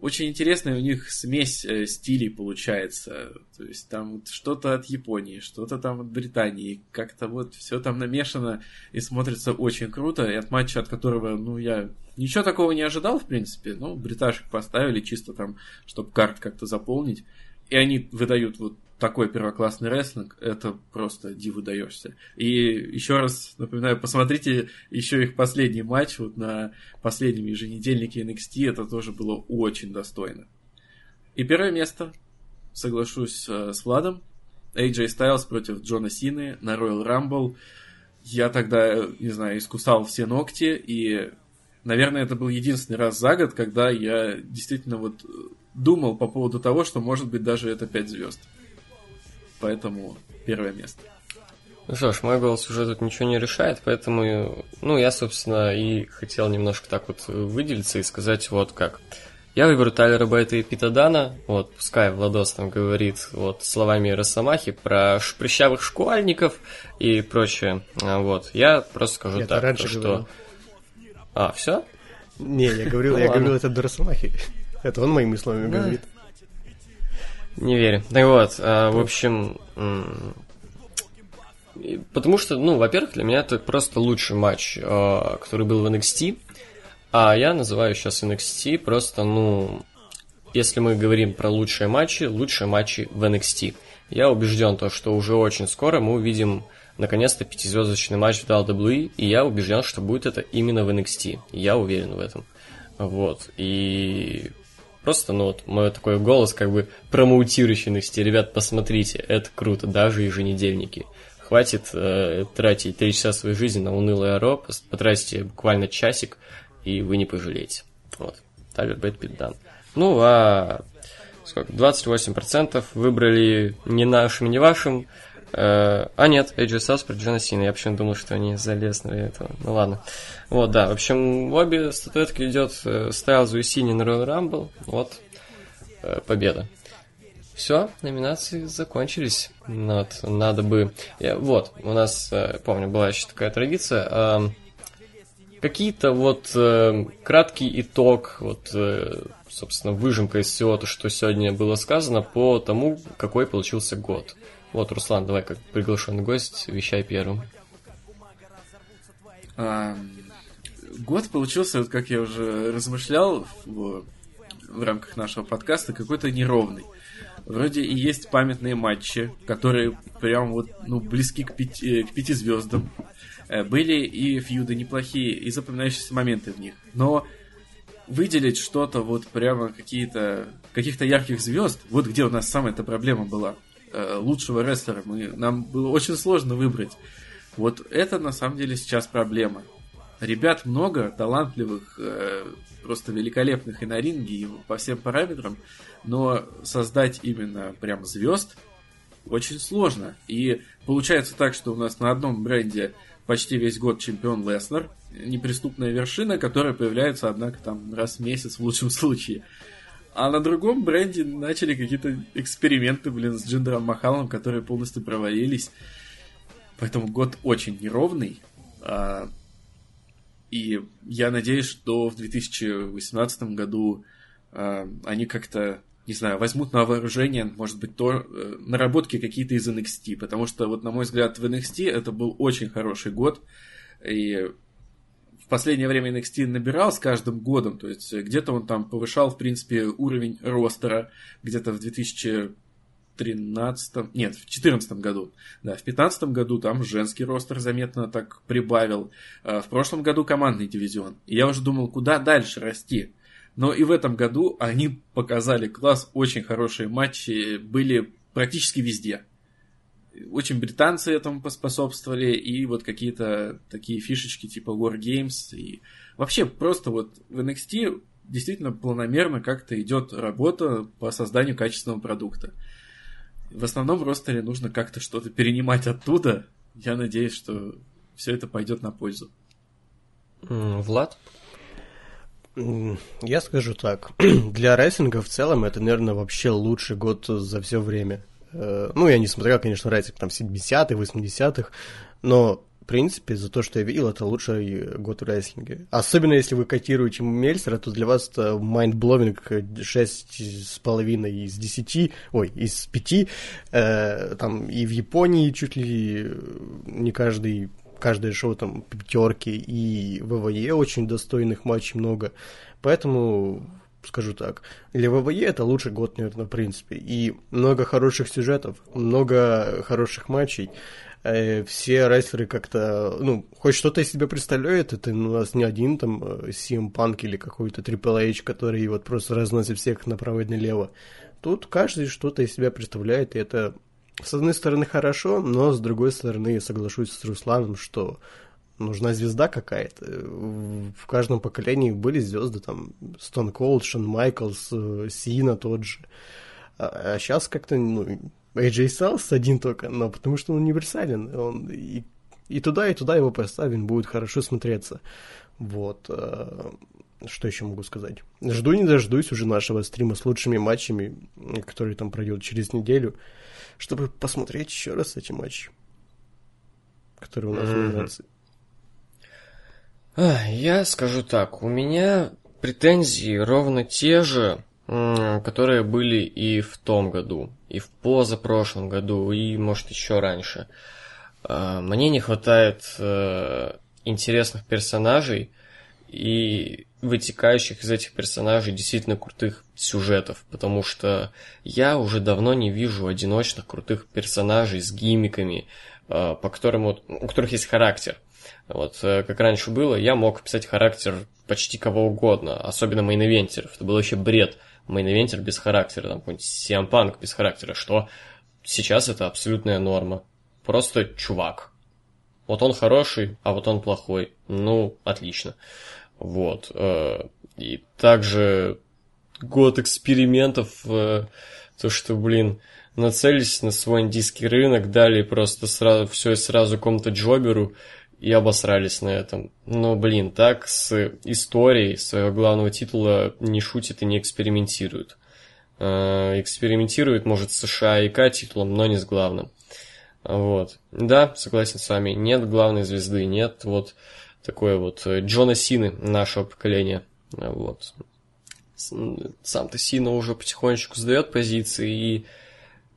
очень интересная у них смесь э, стилей получается. То есть там вот что-то от Японии, что-то там от Британии. Как-то вот все там намешано и смотрится очень круто. И от матча, от которого, ну, я ничего такого не ожидал, в принципе. Ну, бриташек поставили чисто там, чтобы карт как-то заполнить. И они выдают вот такой первоклассный рестлинг, это просто диву даешься. И еще раз напоминаю, посмотрите еще их последний матч вот на последнем еженедельнике NXT, это тоже было очень достойно. И первое место, соглашусь э, с Владом, AJ Styles против Джона Сины на Royal Rumble. Я тогда, не знаю, искусал все ногти, и, наверное, это был единственный раз за год, когда я действительно вот думал по поводу того, что может быть даже это 5 звезд. Поэтому первое место. Ну что ж, мой голос уже тут ничего не решает, поэтому, ну, я, собственно, и хотел немножко так вот выделиться и сказать вот как. Я выберу Тайлера Бейта и Пита Дана, вот, пускай Владос там говорит вот словами Росомахи про прыщавых школьников и прочее, а, вот. Я просто скажу я так, раньше что... Говорил. А, все? Не, я говорил, я говорил это до Росомахи. Это он моими словами говорит. Не верю. Так вот, а, в общем, потому что, ну, во-первых, для меня это просто лучший матч, а, который был в NXT, а я называю сейчас NXT просто, ну, если мы говорим про лучшие матчи, лучшие матчи в NXT. Я убежден, то, что уже очень скоро мы увидим наконец-то пятизвездочный матч в WWE, и я убежден, что будет это именно в NXT. Я уверен в этом. Вот. И просто, ну вот, мой такой голос, как бы промоутирующий NXT. Ребят, посмотрите, это круто, даже еженедельники. Хватит э, тратить три часа своей жизни на унылое ро, пос- потратите буквально часик, и вы не пожалеете. Вот. Тайлер Бэт Питдан. Ну, а сколько? 28% выбрали не нашим, не вашим. Э, а нет, AJ Styles против Джона Сина. Я почему думал, что они за Леснера и этого. Ну ладно. Вот, да. В общем, в обе статуэтки идет э, Стайлзу и Сини на Royal Rumble. Вот. э, победа. Все, номинации закончились. Ну Вот, надо бы... я- вот, у нас, помню, была еще такая традиция. какие-то вот краткий итог, вот, собственно, выжимка из всего, то, что сегодня было сказано, по тому, какой получился год. Вот, Руслан, давай, как приглашенный гость, вещай первым. А, год получился, вот как я уже размышлял в в рамках нашего подкаста, какой-то неровный. Вроде и есть памятные матчи, которые прям вот, ну, близки к пяти, к пяти звездам. Э, были и фьюды неплохие, и запоминающиеся моменты в них. Но выделить что-то, вот прямо какие-то каких-то ярких звезд, вот где у нас самая эта проблема была, э, лучшего рестлера, мы, нам было очень сложно выбрать. Вот это на самом деле сейчас проблема. Ребят много, талантливых, э, просто великолепных и на ринге, и по всем параметрам, но создать именно прям звезд очень сложно. И получается так, что у нас на одном бренде почти весь год чемпион Леснер, неприступная вершина, которая появляется, однако, там раз в месяц в лучшем случае. А на другом бренде начали какие-то эксперименты, блин, с Джиндером Махалом, которые полностью провалились. Поэтому год очень неровный. А, и я надеюсь, что в 2018 году а, они как-то, не знаю, возьмут на вооружение, может быть, то, э, наработки какие-то из NXT. Потому что, вот, на мой взгляд, в NXT это был очень хороший год. И последнее время NXT набирал с каждым годом, то есть где-то он там повышал, в принципе, уровень ростера, где-то в 2000 13 нет, в 14 году. Да, в 15 году там женский ростер заметно так прибавил. А в прошлом году командный дивизион. И я уже думал, куда дальше расти. Но и в этом году они показали класс, очень хорошие матчи были практически везде. Очень британцы этому поспособствовали, и вот какие-то такие фишечки типа War Games. И вообще просто вот в NXT действительно планомерно как-то идет работа по созданию качественного продукта. В основном в ростере нужно как-то что-то перенимать оттуда. Я надеюсь, что все это пойдет на пользу. Влад? Я скажу так. Для рестлинга в целом это, наверное, вообще лучший год за все время. Э, ну, я не смотрел, конечно, рестлинг там 70-х, 80-х, но принципе, за то, что я видел, это лучший год в рестлинге. Особенно если вы котируете Мельцера, то для вас это mind-blowing 6,5 из 10, ой, из 5. Э, там и в Японии чуть ли не каждый каждое шоу там пятерки, и в ВВЕ очень достойных матчей много. Поэтому скажу так. Для ВВЕ это лучший год, наверное, в принципе. И много хороших сюжетов, много хороших матчей. Э, все рестлеры как-то, ну, хоть что-то из себя представляют, это у нас не один там э, CM Punk или какой-то Triple H, который вот просто разносит всех направо и налево. Тут каждый что-то из себя представляет, и это с одной стороны хорошо, но с другой стороны соглашусь с Русланом, что нужна звезда какая-то. В каждом поколении были звезды, там, Стон Колд, Шон Майклс, э, Сина тот же. А, а сейчас как-то, ну, AJ Styles один только, но потому что он универсален, он и, и туда, и туда его поставим, будет хорошо смотреться. Вот. Э, что еще могу сказать? Жду не дождусь уже нашего стрима с лучшими матчами, который там пройдет через неделю, чтобы посмотреть еще раз эти матчи, которые у нас mm-hmm. в номинации. Я скажу так, у меня претензии ровно те же, которые были и в том году, и в позапрошлом году, и, может, еще раньше. А, мне не хватает э, интересных персонажей и вытекающих из этих персонажей действительно крутых сюжетов, потому что я уже давно не вижу одиночных крутых персонажей с gimmick ами, э, по которым у которых есть характер. Вот, э, как раньше было, я мог писать характер почти кого угодно, особенно main eventer ов. Это был вообще бред main eventer без характера, там какой-нибудь Punk без характера, что сейчас это абсолютная норма. Просто чувак. Вот он хороший, а вот он плохой. Ну, отлично. Вот. Э, и также год экспериментов, э, то, что, блин, нацелились на свой индийский рынок, дали просто сразу все сразу кому-то джоберу, и обосрались на этом. Но, блин, так с историей своего главного титула не шутит и не экспериментирует. Э, экспериментирует, может, США и К титулом, но не с главным. Вот. Да, согласен с вами, нет главной звезды, нет вот такой вот Джона Сины нашего поколения. Вот. Сам-то Сина уже потихонечку сдает позиции, и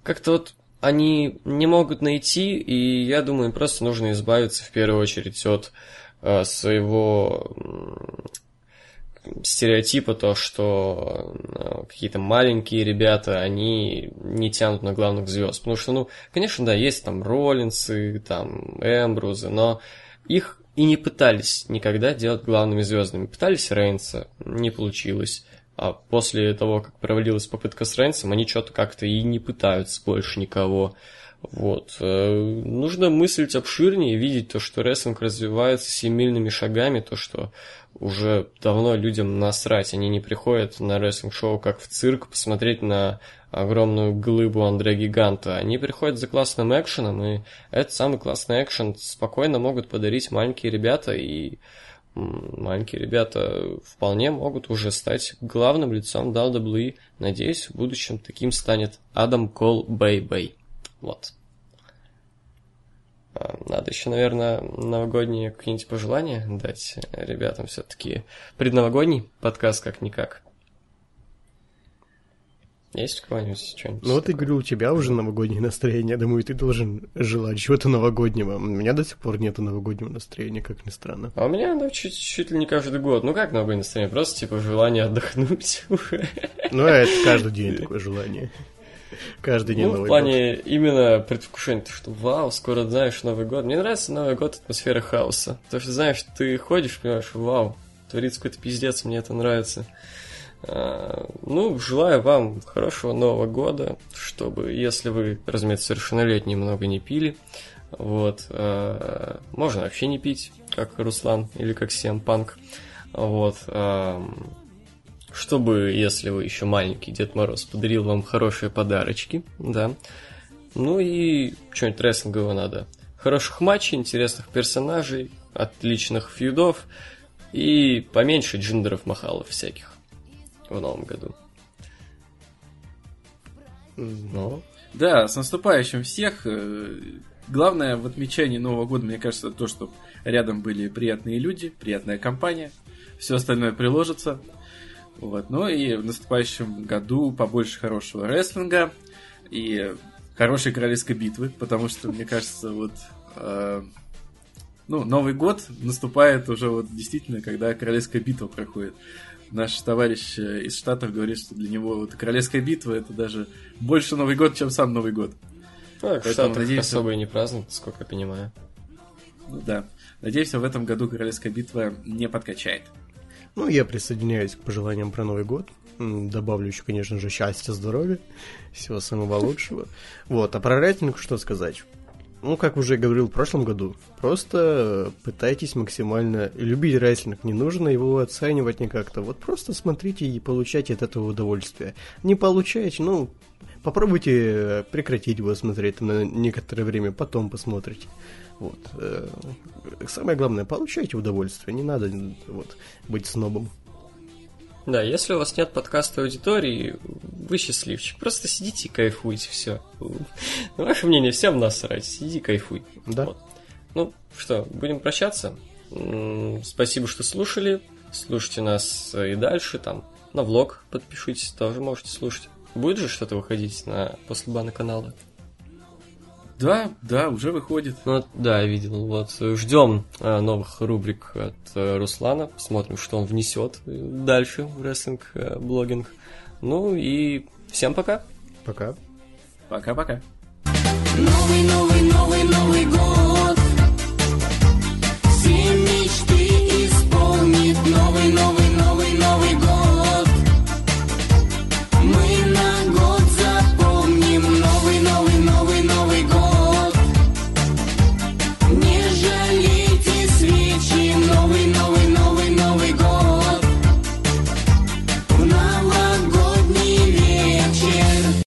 как-то вот они не могут найти, и я думаю, им просто нужно избавиться в первую очередь от э, своего стереотипа то, что э, какие-то маленькие ребята, они не тянут на главных звезд. Потому что, ну, конечно, да, есть там Роллинсы, там Эмбрузы, но их и не пытались никогда делать главными звездами. Пытались Рейнса, не получилось. А после того, как провалилась попытка с Рейнсом, они что-то как-то и не пытаются больше никого. Вот. Э, нужно мыслить обширнее, видеть то, что рестлинг развивается семимильными шагами, то, что уже давно людям насрать. Они не приходят на рестлинг-шоу как в цирк посмотреть на огромную глыбу Андре Гиганта. Они приходят за классным экшеном, и этот самый классный экшен спокойно могут подарить маленькие ребята, и маленькие ребята вполне могут уже стать главным лицом WWE. Надеюсь, в будущем таким станет Адам Кол Бэй Бэй. Вот. А, надо еще, наверное, новогодние какие-нибудь пожелания дать ребятам все-таки. Предновогодний подкаст как-никак. Есть у кого-нибудь что-нибудь? Ну вот я говорю, у тебя уже новогоднее настроение. Думаю, ты должен желать чего-то новогоднего. У меня до сих пор нет новогоднего настроения, как ни странно. А у меня, да, чуть, чуть ли не каждый год. Ну как новогоднее настроение? Просто, типа, желание отдохнуть. Ну, это каждый день такое желание. Каждый день ну, Новый в плане год. именно предвкушения, что вау, скоро знаешь Новый год. Мне нравится Новый год атмосфера хаоса. Потому что, знаешь, ты ходишь, понимаешь, вау, творится какой-то пиздец, мне это нравится. А, ну, желаю вам хорошего Нового года, чтобы, если вы, разумеется, совершеннолетние, много не пили, вот, а, можно вообще не пить, как Руслан или как Сем Панк, вот, а, чтобы, если вы еще маленький, Дед Мороз подарил вам хорошие подарочки, да. Ну и что-нибудь рестлингового надо. Хороших матчей, интересных персонажей, отличных фьюдов и поменьше джиндеров махалов всяких в новом году. Ну. Да, с наступающим всех. Э, главное в отмечании Нового года, мне кажется, то, что рядом были приятные люди, приятная компания. Все остальное приложится. Вот. Ну и в наступающем году побольше хорошего рестлинга и хорошей королевской битвы, потому что, мне кажется, вот э, ну, Новый год наступает уже вот действительно, когда королевская битва проходит. Наш товарищ э, из Штатов говорит, что для него вот королевская битва это даже больше Новый год, чем сам Новый год. В Штатах надеемся... особо и не празднуют, сколько я понимаю. Ну да. Надеемся, в этом году королевская битва не подкачает. Ну, я присоединяюсь к пожеланиям про Новый год. Добавлю еще, конечно же, счастья, здоровья, всего самого лучшего. Вот, а про рейтинг что сказать? Ну, как уже говорил в прошлом году, просто пытайтесь максимально любить рестлинг, не нужно его оценивать никак-то. Вот просто смотрите и получайте от этого удовольствие. Не получаете, ну, попробуйте прекратить его смотреть на некоторое время, потом посмотрите. Вот. Э, самое главное, получайте удовольствие, не надо вот, быть снобом. Да, если у вас нет подкаста аудитории, вы счастливчик. Просто сидите и кайфуйте, все. Ваше мнение всем насрать, сиди кайфуй. Да. Вот. Ну что, будем прощаться. Спасибо, что слушали. Слушайте нас и дальше, там, на влог подпишитесь, тоже можете слушать. Будет же что-то выходить на после бана канала? Да, да, уже выходит. Ну, да, я видел. Вот ждем э, новых рубрик от э, Руслана. Посмотрим, что он внесет дальше в рестлинг, э, блогинг. Ну и всем пока. Пока. Пока-пока. Новый, новый, новый, Новый год.